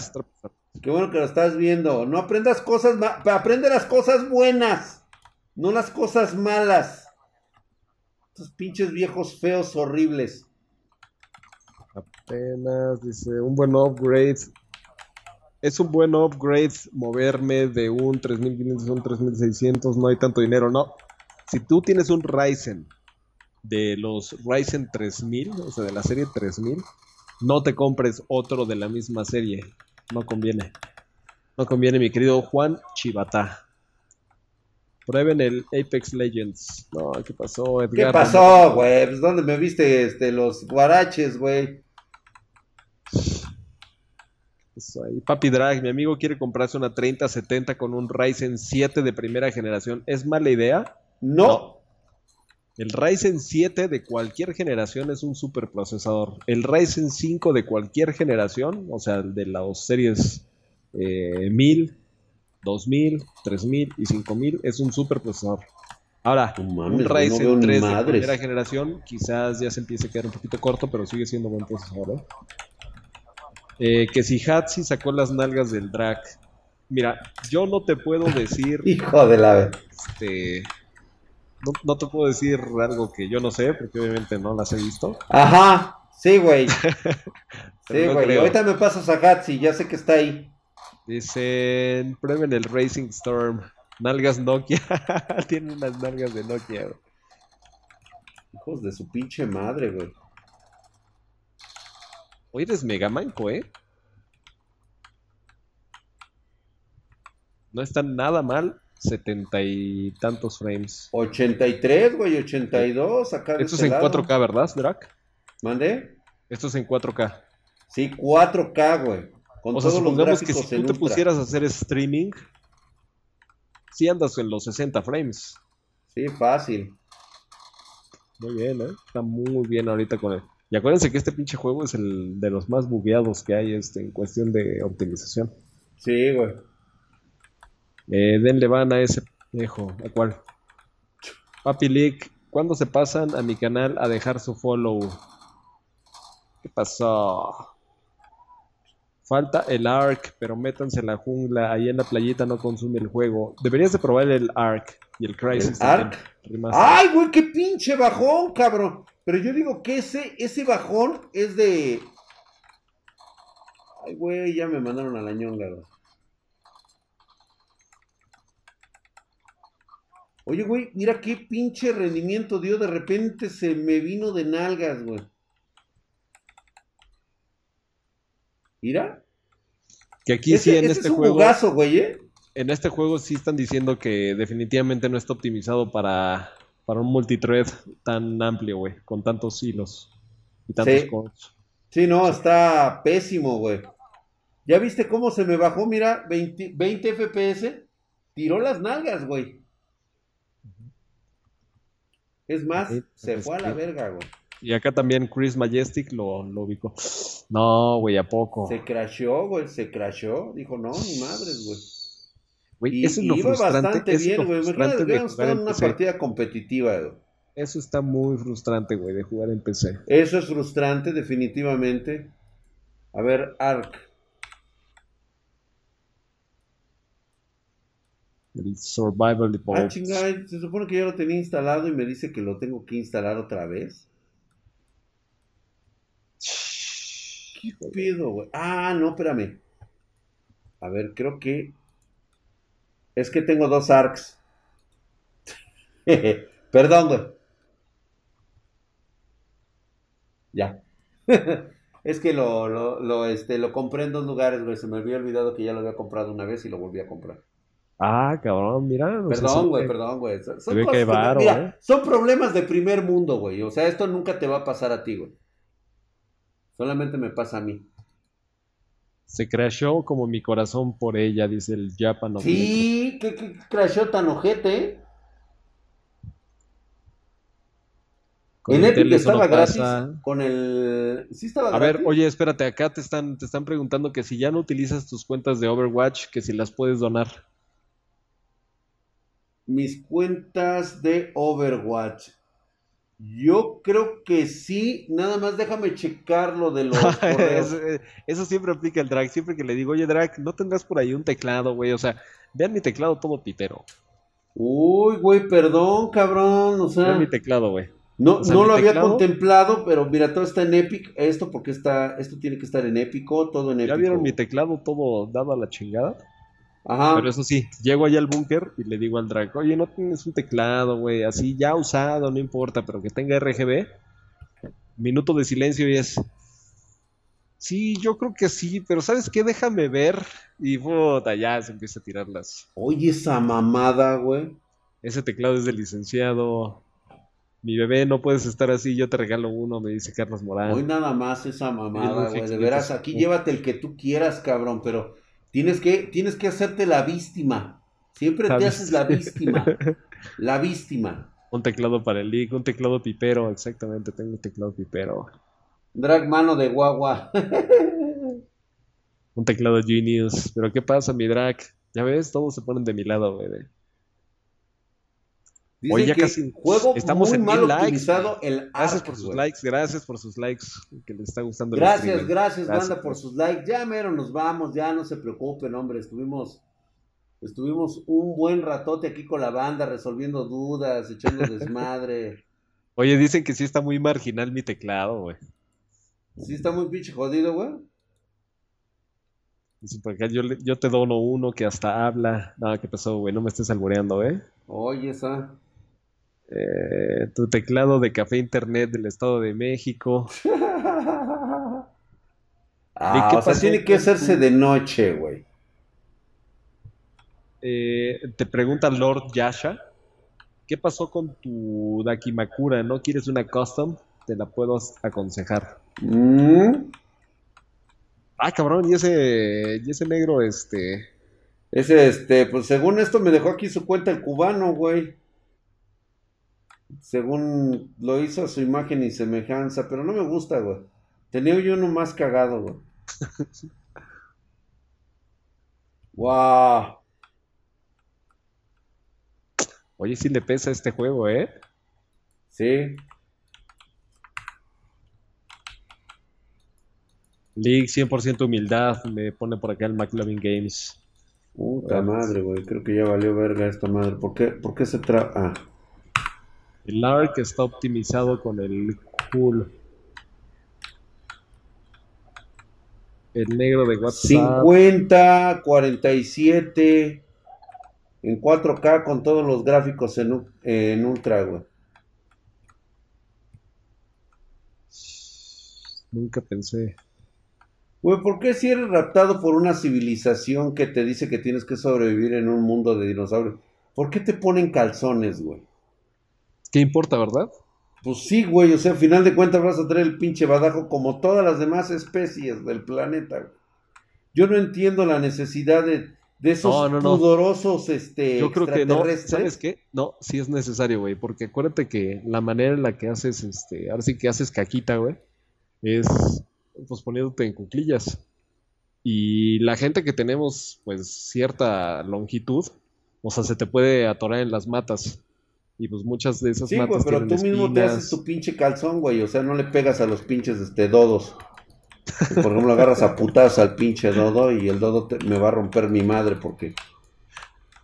Qué bueno que lo estás viendo. No aprendas cosas, aprende las cosas buenas, no las cosas malas. Estos pinches viejos feos horribles. Apenas dice un buen upgrade. Es un buen upgrade moverme de un 3500 a un 3600. No hay tanto dinero, no. Si tú tienes un Ryzen de los Ryzen 3000, o sea, de la serie 3000, no te compres otro de la misma serie. No conviene. No conviene, mi querido Juan Chivata. Prueben el Apex Legends. No, ¿qué pasó, Edgar? ¿Qué pasó, güey? Pues, ¿dónde me viste este, los guaraches, güey? Papi Drag, mi amigo quiere comprarse una 3070 con un Ryzen 7 de primera generación. ¿Es mala idea? no. El Ryzen 7 de cualquier generación es un superprocesador. El Ryzen 5 de cualquier generación, o sea, de las series 1000, 2000, 3000 y 5000, es un superprocesador. Ahora, un Ryzen 3 de primera generación quizás ya se empiece a quedar un poquito corto, pero sigue siendo buen procesador. ¿eh? Eh, que si Hatsi sacó las nalgas del drag. Mira, yo no te puedo decir. Hijo de la. Este no, te puedo decir algo que yo no sé, porque obviamente no las he visto. Ajá, sí, güey. sí, güey. Ahorita me pasas a Hatsi, ya sé que está ahí. Dicen, prueben el Racing Storm. Nalgas Nokia. Tienen unas nalgas de Nokia, güey. Hijos de su pinche madre, güey. Hoy eres mega manco, ¿eh? No está nada mal setenta y tantos frames. 83, güey, 82 acá Esto es en 4K, ¿verdad, Drac? ¿Mande? Esto es en 4K. Sí, 4K, güey. Con o sea, supongamos que si tú te pusieras a hacer streaming, si andas en los 60 frames. Sí, fácil. Muy bien, ¿eh? Está muy bien ahorita con él. Y acuérdense que este pinche juego es el de los más bugueados que hay este, en cuestión de optimización. Sí, güey. Eh, denle van a ese viejo. ¿A cuál? Papi Leak, ¿cuándo se pasan a mi canal a dejar su follow? ¿Qué pasó? Falta el ARC, pero métanse en la jungla. Ahí en la playita no consume el juego. Deberías de probar el ARC y el Crisis. ¿Arc? ¡Ay, güey, qué pinche bajón, cabrón! Pero yo digo que ese, ese bajón es de... Ay, güey, ya me mandaron a la ñonga, güey. Oye, güey, mira qué pinche rendimiento dio. De repente se me vino de nalgas, güey. Mira. Que aquí sí en este juego. güey, ¿eh? En este juego sí están diciendo que definitivamente no está optimizado para, para un multithread tan amplio, güey. Con tantos hilos y tantos sí. Sí, no, está pésimo, güey. ¿Ya viste cómo se me bajó? Mira, 20, 20 FPS. Tiró las nalgas, güey. Es más, se fue a la verga, güey. Y acá también Chris Majestic lo, lo ubicó. No, güey, ¿a poco? Se crashó, güey, se crashó. Dijo, no, ni madres, güey. Güey, eso es lo iba frustrante. bastante es bien, güey. Estado en una PC. partida competitiva, güey. Eso está muy frustrante, güey, de jugar en PC. Eso es frustrante, definitivamente. A ver, Ark. El Survival Ah, chingada, se supone que ya lo tenía instalado y me dice que lo tengo que instalar otra vez. ¿Qué pedo, güey? Ah, no, espérame. A ver, creo que. Es que tengo dos arcs. Perdón, güey. Ya. es que lo, lo, lo, este, lo compré en dos lugares, güey. Se me había olvidado que ya lo había comprado una vez y lo volví a comprar. Ah, cabrón, mira. Perdón, güey, perdón, güey. Son, que cosas varo, mira, ¿eh? son problemas de primer mundo, güey. O sea, esto nunca te va a pasar a ti, güey. Solamente me pasa a mí. Se crashó como mi corazón por ella, dice el Japan Sí, ¿qué, qué crashó tan ojete? Con en Epic no estaba gratis. pasa. Con el. Sí, estaba A gratis. ver, oye, espérate, acá te están, te están preguntando que si ya no utilizas tus cuentas de Overwatch, que si las puedes donar. Mis cuentas de Overwatch. Yo creo que sí. Nada más déjame checar lo de los correos. Eso, eh, eso siempre aplica el drag. Siempre que le digo, oye, drag, ¿no tendrás por ahí un teclado, güey? O sea, vean mi teclado todo pitero. Uy, güey, perdón, cabrón. O sea. Vean mi teclado, güey. No, O sea, no lo había contemplado, pero mira, todo está en Epic. Esto porque está, esto tiene que estar en épico, todo en ¿Ya épico. vieron mi teclado todo dado a la chingada? Ajá. Pero eso sí, llego allá al búnker y le digo al drag, oye, ¿no tienes un teclado, güey? Así ya usado, no importa, pero que tenga RGB. Minuto de silencio y es... Sí, yo creo que sí, pero ¿sabes qué? Déjame ver. Y puta, ya se empieza a tirar las... Oye, esa mamada, güey. Ese teclado es de licenciado. Mi bebé, no puedes estar así, yo te regalo uno, me dice Carlos Morán. Hoy nada más esa mamada, güey. De veras, aquí llévate el que tú quieras, cabrón, pero tienes que, tienes que hacerte la víctima. Siempre te haces la víctima. víctima. La víctima. Un teclado para el league, un teclado pipero, exactamente, tengo un teclado pipero. Drag mano de guagua. Un teclado Genius. Pero ¿qué pasa, mi drag? Ya ves, todos se ponen de mi lado, güey. Oye, ya que casi juego estamos muy en mal mil likes, optimizado el Gracias por sus likes, gracias por sus likes. Que les está gustando el Gracias, streaming. gracias, Gracias. banda, por sus likes. Ya mero nos vamos, ya no se preocupen, hombre. Estuvimos, estuvimos un buen ratote aquí con la banda, resolviendo dudas, echando desmadre. Oye, dicen que sí está muy marginal mi teclado, güey. Sí, está muy pinche jodido, güey. Yo, yo te dono uno que hasta habla. No, ¿qué pasó, güey? No me estés albureando, ¿eh? Oye, esa. Eh, tu teclado de café internet del Estado de México. Ah, qué o sea, tiene que hacerse de noche, güey. Eh, te pregunta Lord Yasha, ¿qué pasó con tu Dakimakura? ¿No quieres una custom? Te la puedo aconsejar. Mm, Ah, cabrón, y ese, y ese negro, este, Ese, este, pues según esto me dejó aquí su cuenta el cubano, güey. Según lo hizo a su imagen y semejanza, pero no me gusta, güey. Tenía yo uno más cagado, güey. Wow. oye, sí le pesa este juego, ¿eh? Sí. League 100% humildad, me pone por acá el McLovin Games. Puta madre, güey. Creo que ya valió verga esta madre. ¿Por qué, por qué se tra... Ah. El ARC está optimizado con el cool. El negro de WhatsApp. 50, 47 en 4K con todos los gráficos en, en ultra, güey. Nunca pensé. Güey, ¿por qué si eres raptado por una civilización que te dice que tienes que sobrevivir en un mundo de dinosaurios? ¿Por qué te ponen calzones, güey? ¿Qué importa, verdad? Pues sí, güey, o sea, al final de cuentas vas a traer el pinche badajo como todas las demás especies del planeta, güey. Yo no entiendo la necesidad de, de esos No, no, no. pudorosos este, Yo creo que no. ¿sabes qué? No, sí es necesario, güey, porque acuérdate que la manera en la que haces, este, ahora sí que haces caquita, güey, es pues poniéndote en cuclillas. Y la gente que tenemos, pues, cierta longitud, o sea, se te puede atorar en las matas. Y pues muchas de esas Sí, güey, matas pero tienen tú mismo te haces tu pinche calzón, güey. O sea, no le pegas a los pinches este, dodos. Por ejemplo, agarras a putas al pinche dodo y el dodo te- me va a romper mi madre porque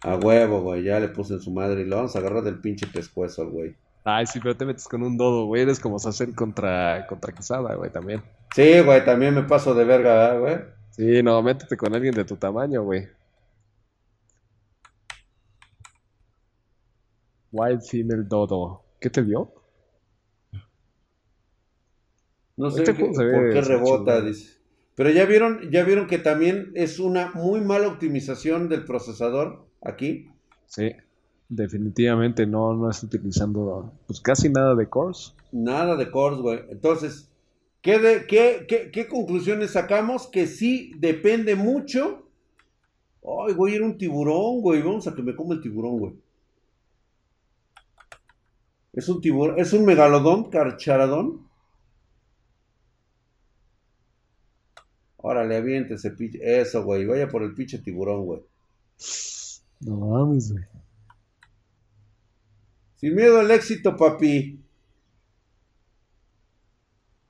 a huevo, güey. Ya le puse en su madre y lo vamos a agarrar del pinche pescuezo al güey. Ay, sí, pero te metes con un dodo, güey, eres como Sacen contra, contra Quesada, güey, también. Sí, güey, también me paso de verga, ¿verdad, güey. Sí, no, métete con alguien de tu tamaño, güey. Wild Female Dodo. ¿Qué te dio? No sé Este ve- por qué rebota, dice. Pero ya vieron, ya vieron que también es una muy mala optimización del procesador aquí. Sí, definitivamente no, no está utilizando pues casi nada de cores. Nada de cores, güey. Entonces, ¿qué, de- qué, qué- qué conclusiones sacamos? Que sí depende mucho. Ay, güey, era un tiburón, güey. Vamos a que me come el tiburón, güey. Es un tiburón, es un megalodón, carcharadón. Órale, aviéntese, pinche. Eso, güey. Vaya por el pinche tiburón, güey. No mames, güey. Sin miedo al éxito, papi.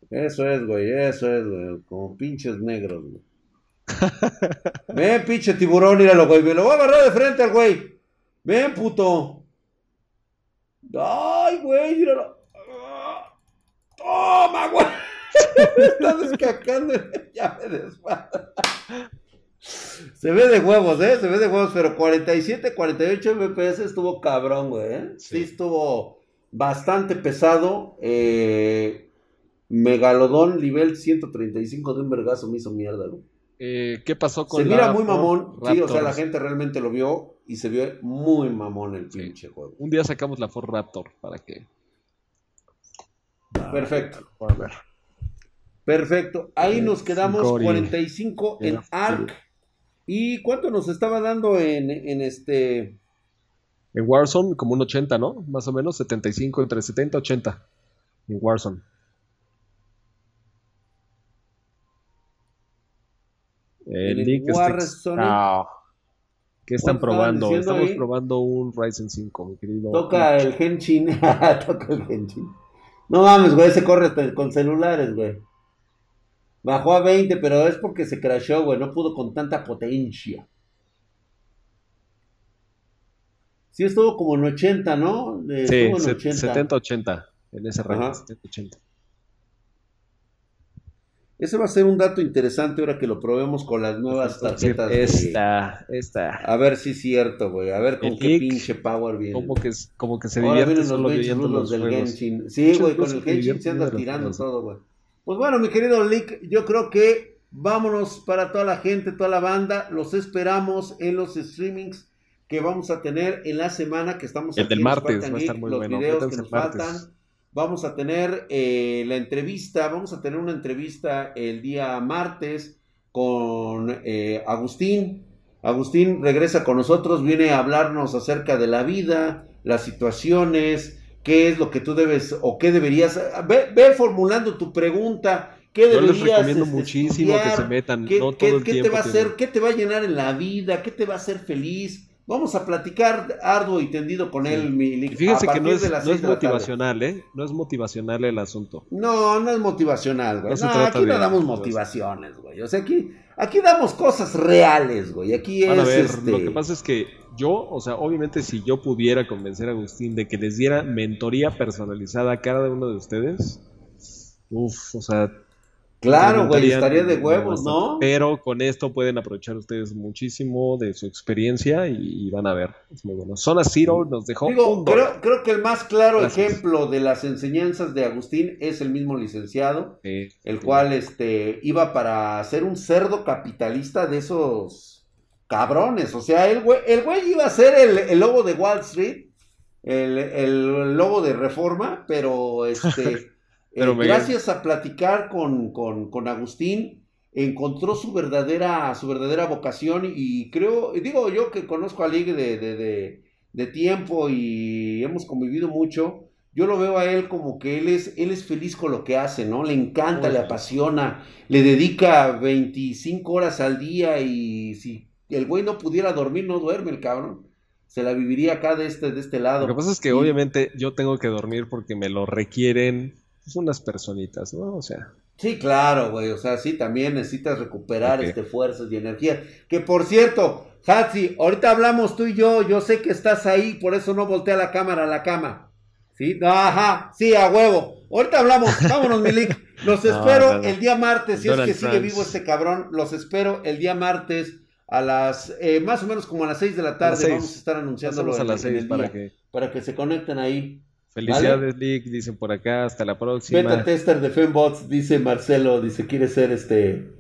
Eso es, güey, eso es, güey. Como pinches negros, güey. Ven, pinche tiburón, míralo, güey. Me lo voy a agarrar de frente al güey. Ven, puto. Ay, güey, míralo. Toma, güey. Está descacando. Ya me desmadra. Se ve de huevos, ¿eh? Se ve de huevos, pero 47, 48 FPS estuvo cabrón, güey. ¿eh? Sí. Sí. estuvo bastante pesado. Eh, Megalodón, nivel 135 de un vergazo me hizo mierda, güey. Eh, ¿qué pasó con Se mira la muy mamón. Sí, o sea, la gente realmente lo vio y se vio muy mamón el Sí. pinche juego. Un día sacamos la Ford Raptor para que Perfecto. puedan ver. Perfecto. Ahí Eh, nos quedamos Cori. 45 en ARC. ¿Y cuánto nos estaba dando en, en este? En Warzone como un 80, ¿no? Más o menos 75, entre 70 y 80 en Warzone. En el Warzone. Ah. ¿Qué están ¿Cuál estaban probando? Estamos ahí? probando un Ryzen 5, mi querido. Toca el Genshin. Toca el Genshin. No mames, güey, se corre hasta con celulares, güey. Bajó a 20, pero es porque se crashó, güey. No pudo con tanta potencia. Sí, estuvo como en 80, ¿no? Eh, Sí, estuvo en se- 80. 70-80. En ese rango, Ajá. 70-80. Ese va a ser un dato interesante ahora que lo probemos con las nuevas tarjetas. de- Esta, esta. A ver si es cierto, güey. A ver con El qué Ick. pinche power viene. Como que, como que se Ahora divierte vienen los solo viendo rulos los del juegos. Genshin. Sí, Muchas güey, con el Genshin se anda los tirando todo, güey. Pues bueno, mi querido Lick, yo creo que vámonos para toda la gente, toda la banda. Los esperamos en los streamings que vamos a tener en la semana que estamos El aquí del en martes va a estar Geek, muy los bueno. videos que nos el martes. faltan. Vamos a tener eh, la entrevista, vamos a tener una entrevista el día martes con eh, Agustín. Agustín regresa con nosotros, viene a hablarnos acerca de la vida, las situaciones, qué es lo que tú debes o qué deberías. Ve, ve formulando tu pregunta. ¿Qué Yo les deberías recomiendo este, muchísimo que se estudiar? metan. ¿Qué, no qué- todo el qué te va a hacer? ¿Qué te va a llenar en la vida? ¿Qué te va a hacer feliz? Vamos a platicar arduo y tendido con Sí. él, mi Y Lick, Fíjense que no es, de las no es motivacional, ¿eh? No es motivacional el asunto. No, no es motivacional, güey. No No, aquí no damos motivaciones, güey. O sea, aquí, aquí damos cosas reales, güey. Aquí Van a es ver, este. lo que pasa es que yo, o sea, obviamente si yo pudiera convencer a Agustín de que les diera mentoría personalizada a cada uno de ustedes, uff, o sea, Claro, güey, estaría de huevos. ¿no? Pero con esto pueden aprovechar ustedes muchísimo de su experiencia y, y van a ver, es muy bueno. Zona Zero nos dejó Digo, creo, creo que el más claro Gracias. ejemplo de las enseñanzas de Agustín es el mismo licenciado, Sí, el sí. cual este, iba para ser un cerdo capitalista de esos cabrones. O sea, el güey, el güey iba a ser el, el lobo de Wall Street, el, el lobo de Reforma, pero este. Pero eh, me- gracias a platicar con, con, con Agustín, encontró su verdadera, su verdadera vocación y creo, digo yo que conozco a Ligue de, de, de, tiempo y hemos convivido mucho, yo lo veo a él como que él es, él es feliz con lo que hace, ¿no? Le encanta, le apasiona, le dedica 25 horas al día y si el güey no pudiera dormir, no duerme el cabrón. Se la viviría acá de este, de este lado. Lo que pasa es que obviamente yo tengo que dormir porque me lo requieren pues, unas personitas, ¿no? O sea. Sí, claro, güey. O sea, sí, también necesitas recuperar este fuerzas y energía. Que por cierto, Hatsi, ahorita hablamos tú y yo. Yo sé que estás ahí, por eso no voltea la cámara a la cama. ¿Sí? Ajá, sí, a huevo. Ahorita hablamos. Vámonos, Milik. Los espero el día martes. Si es que sigue vivo este cabrón, los espero el día martes a las, eh, más o menos como a las 6 de la tarde. Vamos a estar anunciándolo a las 6 para que... para que se conecten ahí. Felicidades, Lick, dicen por acá, hasta la próxima. Beta tester de Fembots, dice Marcelo, dice, quiere ser este...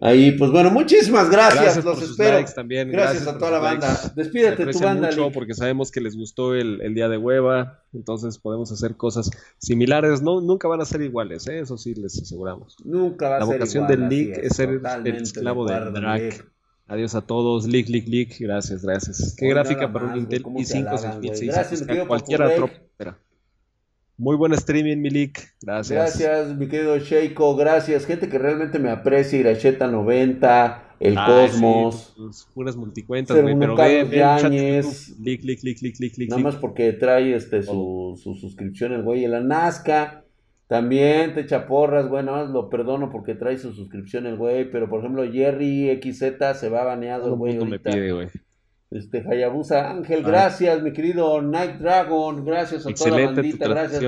Ahí, pues bueno, muchísimas gracias, los espero. también. Gracias, a toda la banda. Despídete tu banda. mucho porque sabemos que les gustó el, día de hueva, entonces podemos hacer cosas similares. No, nunca van a ser iguales, ¿eh? eso sí les aseguramos. Nunca va a ser La vocación del Lick es, ser el esclavo de Drake. Adiós a todos, Lick, Lick, Lick, gracias, gracias. Qué gráfica para un Intel i5 6600, cualquier otro. Muy buen streaming, Milik. Gracias. Gracias, mi querido Sheiko. Gracias. Gente que realmente me aprecia. Iracheta 90, El Cosmos. Sí, puras multicuentas, güey. Pero ve, ve Lick, Lick, Lick, Lick, Lick, Nada más porque trae este, su, su suscripción el güey. La Nazca. También te echa porras, güey, nada más lo perdono porque trae su suscripción el güey, pero por ejemplo Jerry XZ se va baneado el güey. me pide, güey. Este, Hayabusa Ángel, gracias, mi querido Night Dragon, gracias a toda la bandita, gracias.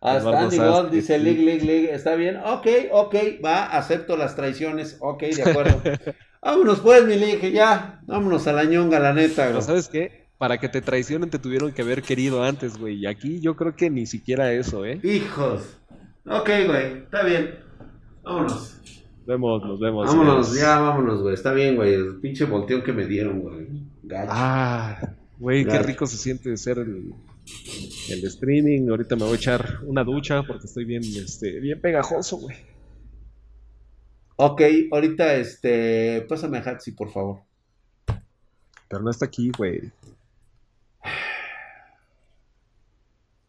Hasta Andy Gold dice Lig, Lig, Lig, está bien, ok, ok, va, acepto las traiciones, ok, de acuerdo. vámonos pues, mi Lig, ya, vámonos a la ñonga, la neta. Pero ¿sabes qué? Para que te traicionen te tuvieron que haber querido antes, güey, y aquí yo creo que ni siquiera eso, ¿eh? Hijos. Ok, güey, está bien, vámonos vemos, nos vemos. Vámonos, ya, vámonos, güey. Está bien, güey. El pinche volteón que me dieron, güey. Ah, güey, qué rico se siente ser el, el streaming. Ahorita me voy a echar una ducha porque estoy bien, este, bien pegajoso, güey. Ok, ahorita, este, pásame a Hatsi, por favor. Pero no está aquí, güey.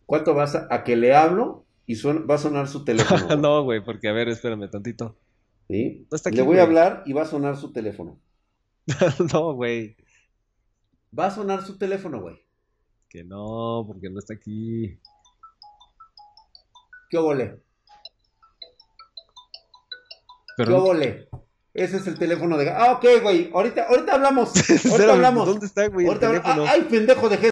¿Cuánto vas a, a que le hablo y va a sonar su teléfono? no, güey, porque a ver, espérame tantito. ¿Sí? Le voy a hablar y va a sonar su teléfono. no, güey. Va a sonar su teléfono, güey. Que no, porque no está aquí. ¿Qué obole? ¿Qué obole? Ese es el teléfono de... Ah, ok, güey. Ahorita, ahorita hablamos. Ahorita hablamos. ¿Dónde está, güey? Ahorita... Ay, pendejo, dejé